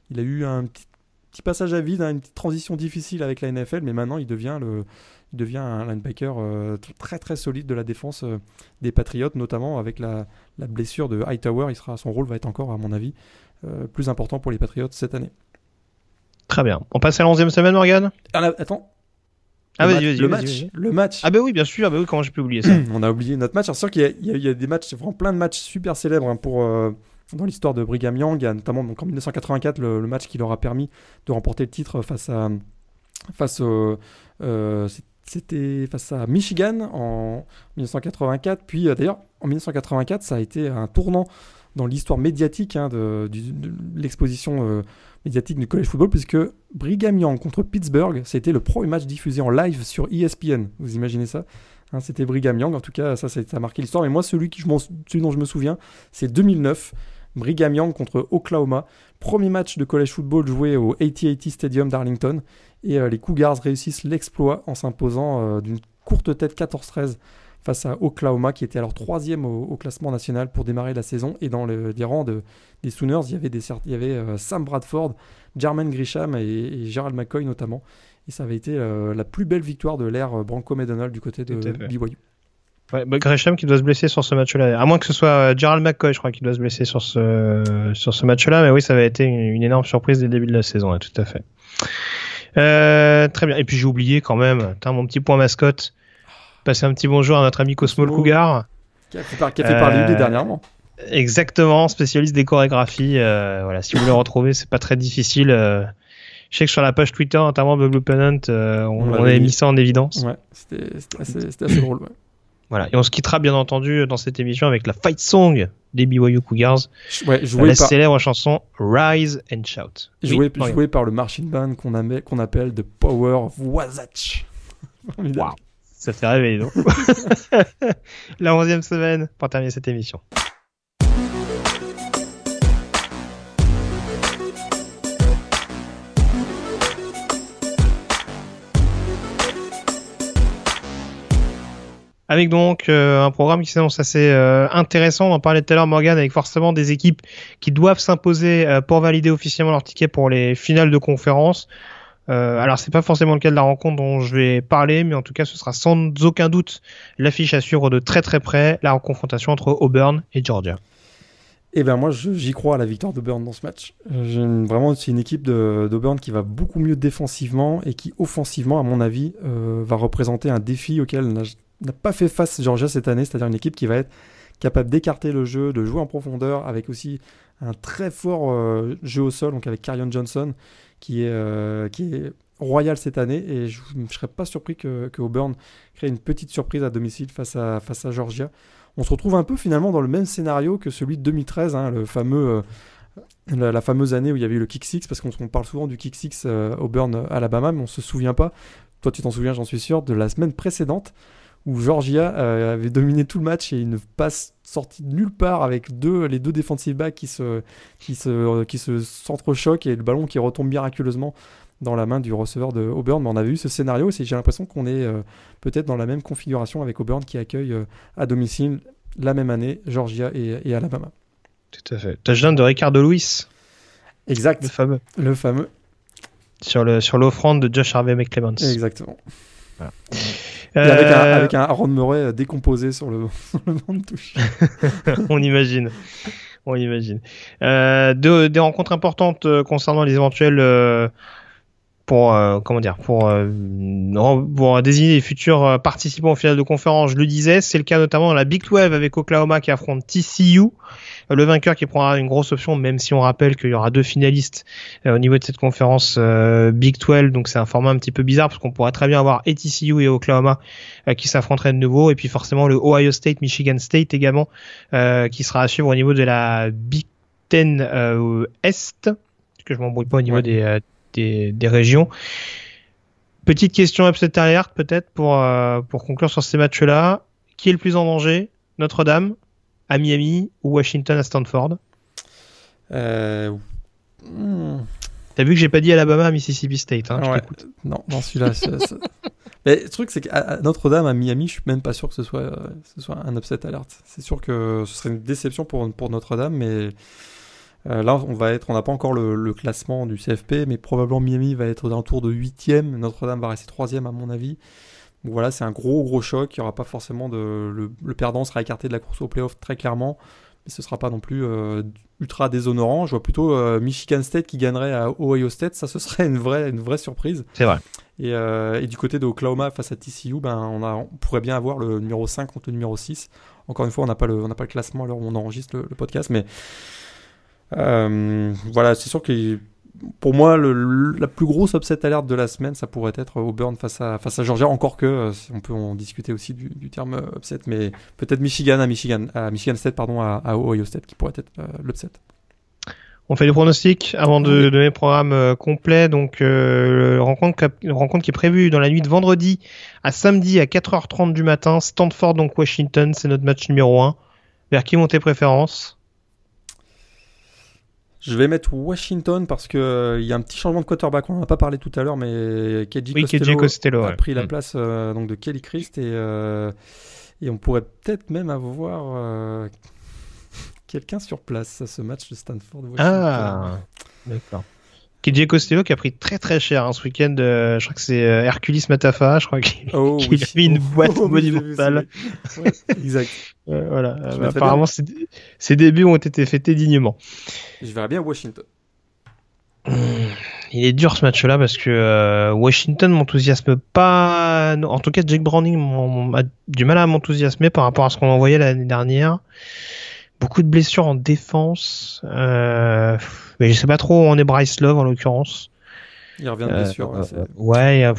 Il a eu un petit petit passage à vide, hein, une petite transition difficile avec la NFL, mais maintenant il devient, le, il devient un linebacker euh, très très solide de la défense euh, des Patriots, notamment avec la, la, blessure de Hightower. Il sera, son rôle va être encore, à mon avis, euh, plus important pour les Patriots cette année. Très bien. On passe à la 11e semaine, Morgan ah, Attends. Ah, vas-y, vas-y. Le match. Le match. Ah, bah oui, bien sûr. Ah, bah oui, comment j'ai pu oublier ça? On a oublié notre match. C'est sûr qu'il y, y, a des matchs, vraiment plein de matchs super célèbres hein, pour dans l'histoire de Brigham Young. Il y a notamment donc, en 1984 le, match qui leur a permis de remporter le titre face à face euh, c'était face à Michigan en 1984. Puis euh, d'ailleurs en 1984 ça a été un tournant dans l'histoire médiatique hein, de, l'exposition euh, médiatique du college football puisque Brigham Young contre Pittsburgh c'était le premier match diffusé en live sur ESPN. Vous imaginez ça? Hein, c'était Brigham Young, en tout cas ça, a marqué l'histoire. Mais moi celui, qui, celui dont je me souviens c'est 2009 Brigham Young contre Oklahoma. Premier match de college football joué au AT&T Stadium d'Arlington. Et euh, les Cougars réussissent l'exploit en s'imposant euh, d'une courte tête 14-13 face à Oklahoma, qui était alors troisième au, classement national pour démarrer la saison. Et dans le, les rangs des Sooners, il y avait, des, il y avait euh, Sam Bradford, Jermaine Grisham et, Gerald McCoy notamment. Et ça avait été la plus belle victoire de l'ère Branco McDonald du côté de BYU. Ouais, bah, Gresham qui doit se blesser sur ce match-là. À moins que ce soit euh, Gerald McCoy, je crois, qui doit se blesser sur ce, sur ce match-là. Mais oui, ça va être une, énorme surprise dès le début de la saison, tout à fait. Euh, très bien. Et puis j'ai oublié quand même, mon petit point mascotte. Passer un petit bonjour à notre ami Cosmo, le Cougar. Qui a fait, par, qui euh, dernièrement. Exactement, spécialiste des chorégraphies. Euh, voilà, si vous voulez le retrouver, c'est pas très difficile. Je sais que sur la page Twitter, notamment Blue Pennant, on, on, avait mis ça en évidence. Ouais, c'était assez, assez, drôle. Ouais. Voilà. Et on se quittera bien entendu dans cette émission avec la fight song des BYU Cougars. Ouais, la célèbre chanson Rise and Shout. Joué, par le marching band qu'on appelle The Power Wasatch. wow. Ça fait rêver, non La onzième semaine pour terminer cette émission. Avec donc euh, un programme qui s'annonce assez euh, intéressant. On en parlait tout à l'heure, Morgan, avec forcément des équipes qui doivent s'imposer euh, pour valider officiellement leur ticket pour les finales de conférence. alors c'est pas forcément le cas de la rencontre dont je vais parler, mais en tout cas ce sera sans aucun doute l'affiche à suivre de très très près la confrontation entre Auburn et Georgia. Eh bien moi j'y crois à la victoire d'Auburn dans ce match. Vraiment c'est une équipe d'Auburn qui va beaucoup mieux défensivement et qui offensivement à mon avis va représenter un défi auquel n'a pas fait face Georgia cette année, c'est-à-dire une équipe qui va être capable d'écarter le jeu, de jouer en profondeur, avec aussi un très fort euh, jeu au sol, donc avec Carion Johnson, qui est, euh, qui est royal cette année, et je ne serais pas surpris que, que, Auburn crée une petite surprise à domicile face à, face à Georgia. on se retrouve un peu finalement dans le même scénario que celui de 2013, hein, le fameux, euh, la, fameuse année où il y avait eu le kick six, parce qu'on parle souvent du kick six Auburn, Alabama, mais on se souvient pas. Toi, tu t'en souviens, j'en suis sûr, de la semaine précédente où Georgia euh, avait dominé tout le match et une passe sortie de nulle part avec deux, les deux defensive backs qui se, qui se, qui se s'entrechoquent et le ballon qui retombe miraculeusement dans la main du receveur de Auburn. Mais on avait eu ce scénario et j'ai l'impression qu'on est peut-être dans la même configuration avec Auburn qui accueille à domicile la même année Georgia et, Alabama. Tout à fait. Touchdown de Ricardo Lewis. Exact. Le fameux. Le fameux. Sur, le, sur l'offrande de Josh Harvey McClements. Exactement. Avec, un, euh, avec un Aaron Murray euh, décomposé sur le, banc de touche. On imagine. On imagine. Euh, des rencontres importantes concernant les éventuels pour comment dire pour, pour désigner les futurs participants au final de conférence. Je le disais, c'est le cas notamment dans la Big 12 avec Oklahoma qui affronte TCU. Euh, le vainqueur qui prendra une grosse option, même si on rappelle qu'il y aura deux finalistes euh, au niveau de cette conférence euh, Big 12, donc c'est un format un petit peu bizarre parce qu'on pourrait très bien avoir ETCU et Oklahoma qui s'affronteraient de nouveau, et puis forcément le Ohio State, Michigan State également, qui sera à suivre au niveau de la Big Ten Est, que je m'embrouille pas au niveau des, des, régions. Petite question upset alert peut-être pour, pour conclure sur ces matchs-là. Qui est le plus en danger? Notre-Dame à Miami ou Washington à Stanford euh... T'as vu que j'ai pas dit Alabama à Mississippi State. Hein, non, non, celui-là. Mais le truc, c'est qu'à Notre-Dame, à Miami, je suis même pas sûr que ce soit, euh, ce soit un upset alert. C'est sûr que ce serait une déception pour, pour Notre-Dame, mais euh, là, on va être, on n'a pas encore le, classement du CFP, mais probablement Miami va être d'un tour de 8 Notre-Dame va rester 3 à mon avis voilà, c'est un gros gros choc. Il n'y aura pas forcément de. Le, perdant sera écarté de la course au playoff très clairement. Mais ce ne sera pas non plus euh, ultra déshonorant. Je vois plutôt euh, Michigan State qui gagnerait à Ohio State. Ça, ce serait une vraie, une vraie surprise. C'est vrai. Et, euh, et, du côté de Oklahoma face à TCU, ben, on, a, on pourrait bien avoir le numéro 5 contre le numéro 6. Encore une fois, on n'a pas, le, on pas le classement alors on enregistre le, le podcast. Mais voilà, c'est sûr qu'il pour moi, le, la plus grosse upset alerte de la semaine, ça pourrait être Auburn face à, face à Georgia. Encore que, euh, on peut en discuter aussi du, terme euh, upset, mais peut-être Michigan à Michigan, à Michigan State, pardon, à, Ohio State, qui pourrait être euh, l'upset. On fait le pronostic avant de donner le programme complet. Donc, rencontre, rencontre qui est prévue dans la nuit de vendredi à samedi à 4h30 du matin. Stanford, donc Washington, c'est notre match numéro 1. Vers qui monter préférence? Je vais mettre Washington parce que euh, il y a un petit changement de quarterback. On n'en a pas parlé tout à l'heure, mais Keji Costello, a pris la mm. place euh, donc de Kelly Christ et, euh, et on pourrait peut-être même avoir quelqu'un sur place à ce match de Stanford. Washington. Ah, d'accord. KJ Costello qui a pris très très cher hein, ce week-end. Euh, je crois que c'est euh, Hercules Matafa, je crois qu'il oh, a mis une boîte oh, monumentale. Ouais, exact. voilà. Euh, apparemment, ses, débuts ont été fêtés dignement. Je verrais bien Washington. Il est dur ce match-là parce que Washington m'enthousiasme pas. En tout cas, Jake Browning a du mal à m'enthousiasmer par rapport à ce qu'on envoyait l'année dernière. Beaucoup de blessures en défense. Euh, mais je sais pas trop où on est Bryce Love en l'occurrence. Il revient de blessure. Euh, ouais,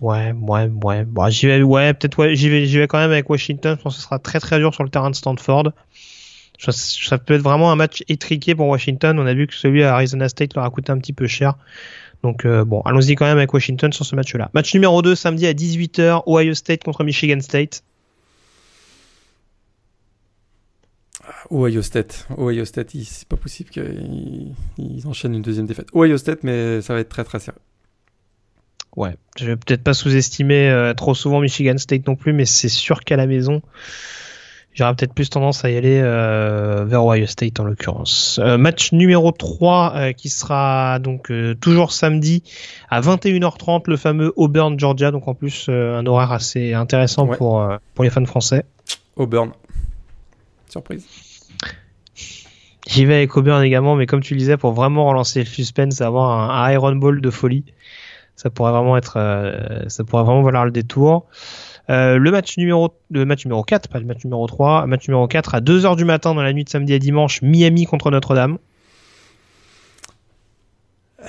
ouais, ouais, ouais. Bon, j'y vais, ouais, peut-être, ouais, j'y vais, j'y vais quand même avec Washington. Je pense que ce sera très très dur sur le terrain de Stanford. Ça, peut être vraiment un match étriqué pour Washington. On a vu que celui à Arizona State leur a coûté un petit peu cher. Donc euh, bon, allons-y quand même avec Washington sur ce match-là. Match numéro 2 samedi à 18h, Ohio State contre Michigan State. Ohio State. Ohio State, c'est pas possible qu'ils enchaînent une deuxième défaite. Ohio State, mais ça va être très très sérieux. Ouais, je vais peut-être pas sous-estimer euh, trop souvent Michigan State non plus, mais c'est sûr qu'à la maison, j'aurais peut-être plus tendance à y aller euh, vers Ohio State en l'occurrence. Euh, match numéro 3 qui sera donc toujours samedi à 21h30, le fameux Auburn Georgia, donc en plus un horaire assez intéressant pour, pour les fans français. Auburn. Surprise. J'y vais avec Auburn également, mais comme tu le disais, pour vraiment relancer le suspense, avoir un, Iron Ball de folie, ça pourrait vraiment être, euh, ça pourrait vraiment valoir le détour. Euh, le match numéro, le match numéro 4, pas le match numéro 3, match numéro 4 à 2h du matin dans la nuit de samedi à dimanche, Miami contre Notre-Dame.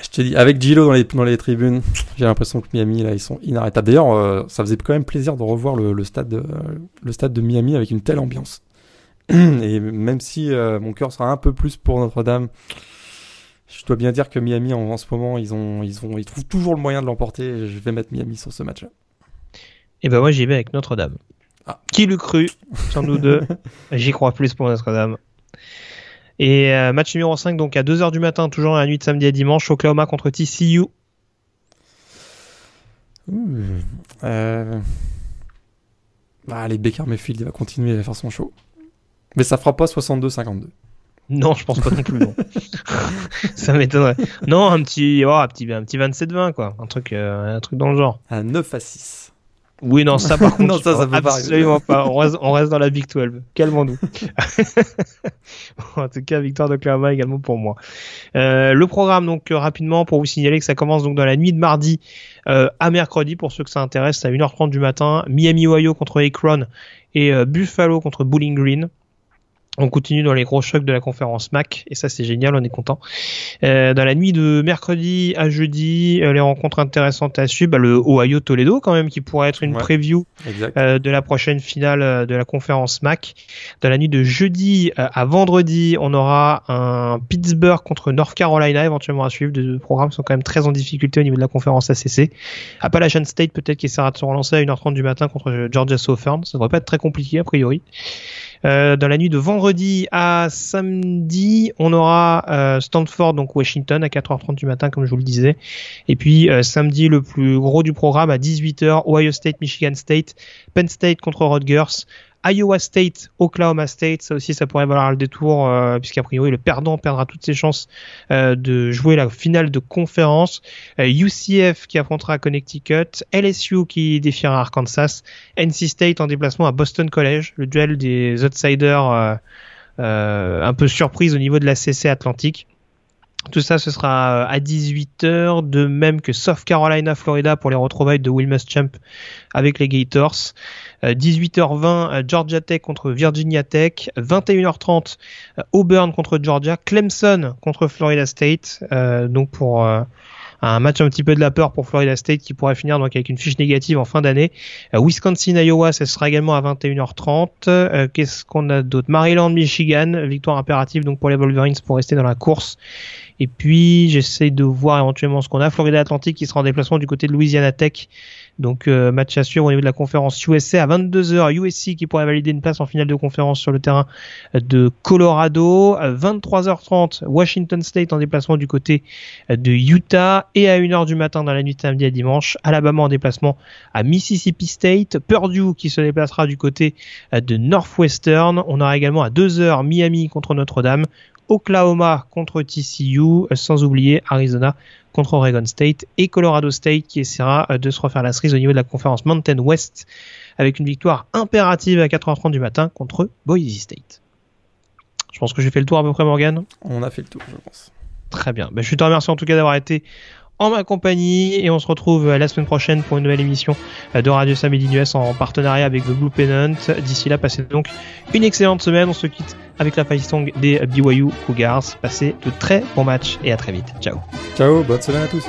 Je te dis, avec Gilo dans les, dans les tribunes, j'ai l'impression que Miami, là, ils sont inarrêtables. D'ailleurs, euh, ça faisait quand même plaisir de revoir le, stade de, le stade de Miami avec une telle ambiance. Et même si euh, mon cœur sera un peu plus pour Notre-Dame, je dois bien dire que Miami en, en, ce moment, ils, ont, ils, ont, ils trouvent toujours le moyen de l'emporter. Je vais mettre Miami sur ce match-là. Et ben moi j'y vais avec Notre-Dame. Ah. Qui l'eût cru? Sans nous deux. J'y crois plus pour Notre-Dame. Et euh, match numéro 5, donc à 2h du matin, toujours la nuit de samedi à dimanche, Oklahoma contre TCU. Euh... Ah, les Baker Mayfield, il va continuer à faire son show. Mais ça fera pas 62-52. Non, je pense pas non plus. Non. ça m'étonnerait. Non, un petit, oh, un petit, un petit 27-20 quoi, un truc, euh, un truc dans le genre. Un 9 à 6. Oui, non, ça par contre, non, ça, ça peut absolument pas. On reste, on reste dans la Big 12. Calmons-nous. en tout cas, victoire de Clermont également pour moi. Euh, le programme, donc euh, rapidement, pour vous signaler que ça commence donc dans la nuit de mardi euh, à mercredi, pour ceux que ça intéresse, à 1h30 du matin. Miami, Ohio contre Akron et Buffalo contre Bowling Green. On continue dans les gros chocs de la conférence MAC et ça c'est génial, on est content. Euh, dans la nuit de mercredi à jeudi, euh, les rencontres intéressantes à suivre, bah, le Ohio Toledo quand même qui pourrait être une Ouais, preview euh, de la prochaine finale euh, de la conférence MAC. Dans la nuit de jeudi euh, à vendredi, on aura un Pittsburgh contre North Carolina éventuellement à suivre. Deux programmes sont quand même très en difficulté au niveau de la conférence ACC. Appalachian State peut-être qui essaiera de se relancer à 1h30 du matin contre Georgia Southern. Ça devrait pas être très compliqué a priori. Euh, dans la nuit de vendredi à samedi, on aura euh, Stanford, donc Washington, à 4h30 du matin, comme je vous le disais. Et puis euh, samedi, le plus gros du programme, à 18h, Ohio State, Michigan State, Penn State contre Rutgers, Iowa State, Oklahoma State, ça aussi ça pourrait valoir le détour euh, puisqu'a priori le perdant perdra toutes ses chances euh, de jouer la finale de conférence. Euh, UCF qui affrontera Connecticut, LSU qui défiera Arkansas, NC State en déplacement à Boston College, le duel des outsiders euh, euh, un peu surprise au niveau de la CC Atlantique. Tout ça, ce sera à 18h, de même que South Carolina, Florida pour les retrouvailles de Will Muschamp avec les Gators. Euh, 18h20, euh, Georgia Tech contre Virginia Tech. 21h30, euh, Auburn contre Georgia. Clemson contre Florida State. Euh, donc pour euh, un match un petit peu de la peur pour Florida State qui pourrait finir donc avec une fiche négative en fin d'année. Euh, Wisconsin, Iowa, ce sera également à 21h30. Euh, Qu'est-ce qu'on a d'autre? Maryland, Michigan, victoire impérative donc pour les Wolverines pour rester dans la course. Et puis j'essaie de voir éventuellement ce qu'on a. Florida Atlantic qui sera en déplacement du côté de Louisiana Tech. Donc euh, match à suivre au niveau de la conférence USA à 22h. USC qui pourrait valider une place en finale de conférence sur le terrain de Colorado. À 23h30, Washington State en déplacement du côté de Utah. Et à 1h du matin dans la nuit de samedi à dimanche, Alabama en déplacement à Mississippi State. Purdue qui se déplacera du côté de Northwestern. On aura également à 2h Miami contre Notre-Dame. Oklahoma contre TCU, sans oublier Arizona contre Oregon State et Colorado State qui essaiera de se refaire la cerise au niveau de la conférence Mountain West avec une victoire impérative à 4h30 du matin contre Boise State. Je pense que j'ai fait le tour à peu près Morgan? On a fait le tour, je pense. Très bien. Ben, je te remercie en tout cas d'avoir été en ma compagnie et on se retrouve la semaine prochaine pour une nouvelle émission de Radio Samedi US en partenariat avec The Blue Pennant. D'ici là, passez donc une excellente semaine. On se quitte avec la song des BYU Cougars. Passez de très bons matchs et à très vite. Ciao. Ciao, bonne semaine à tous.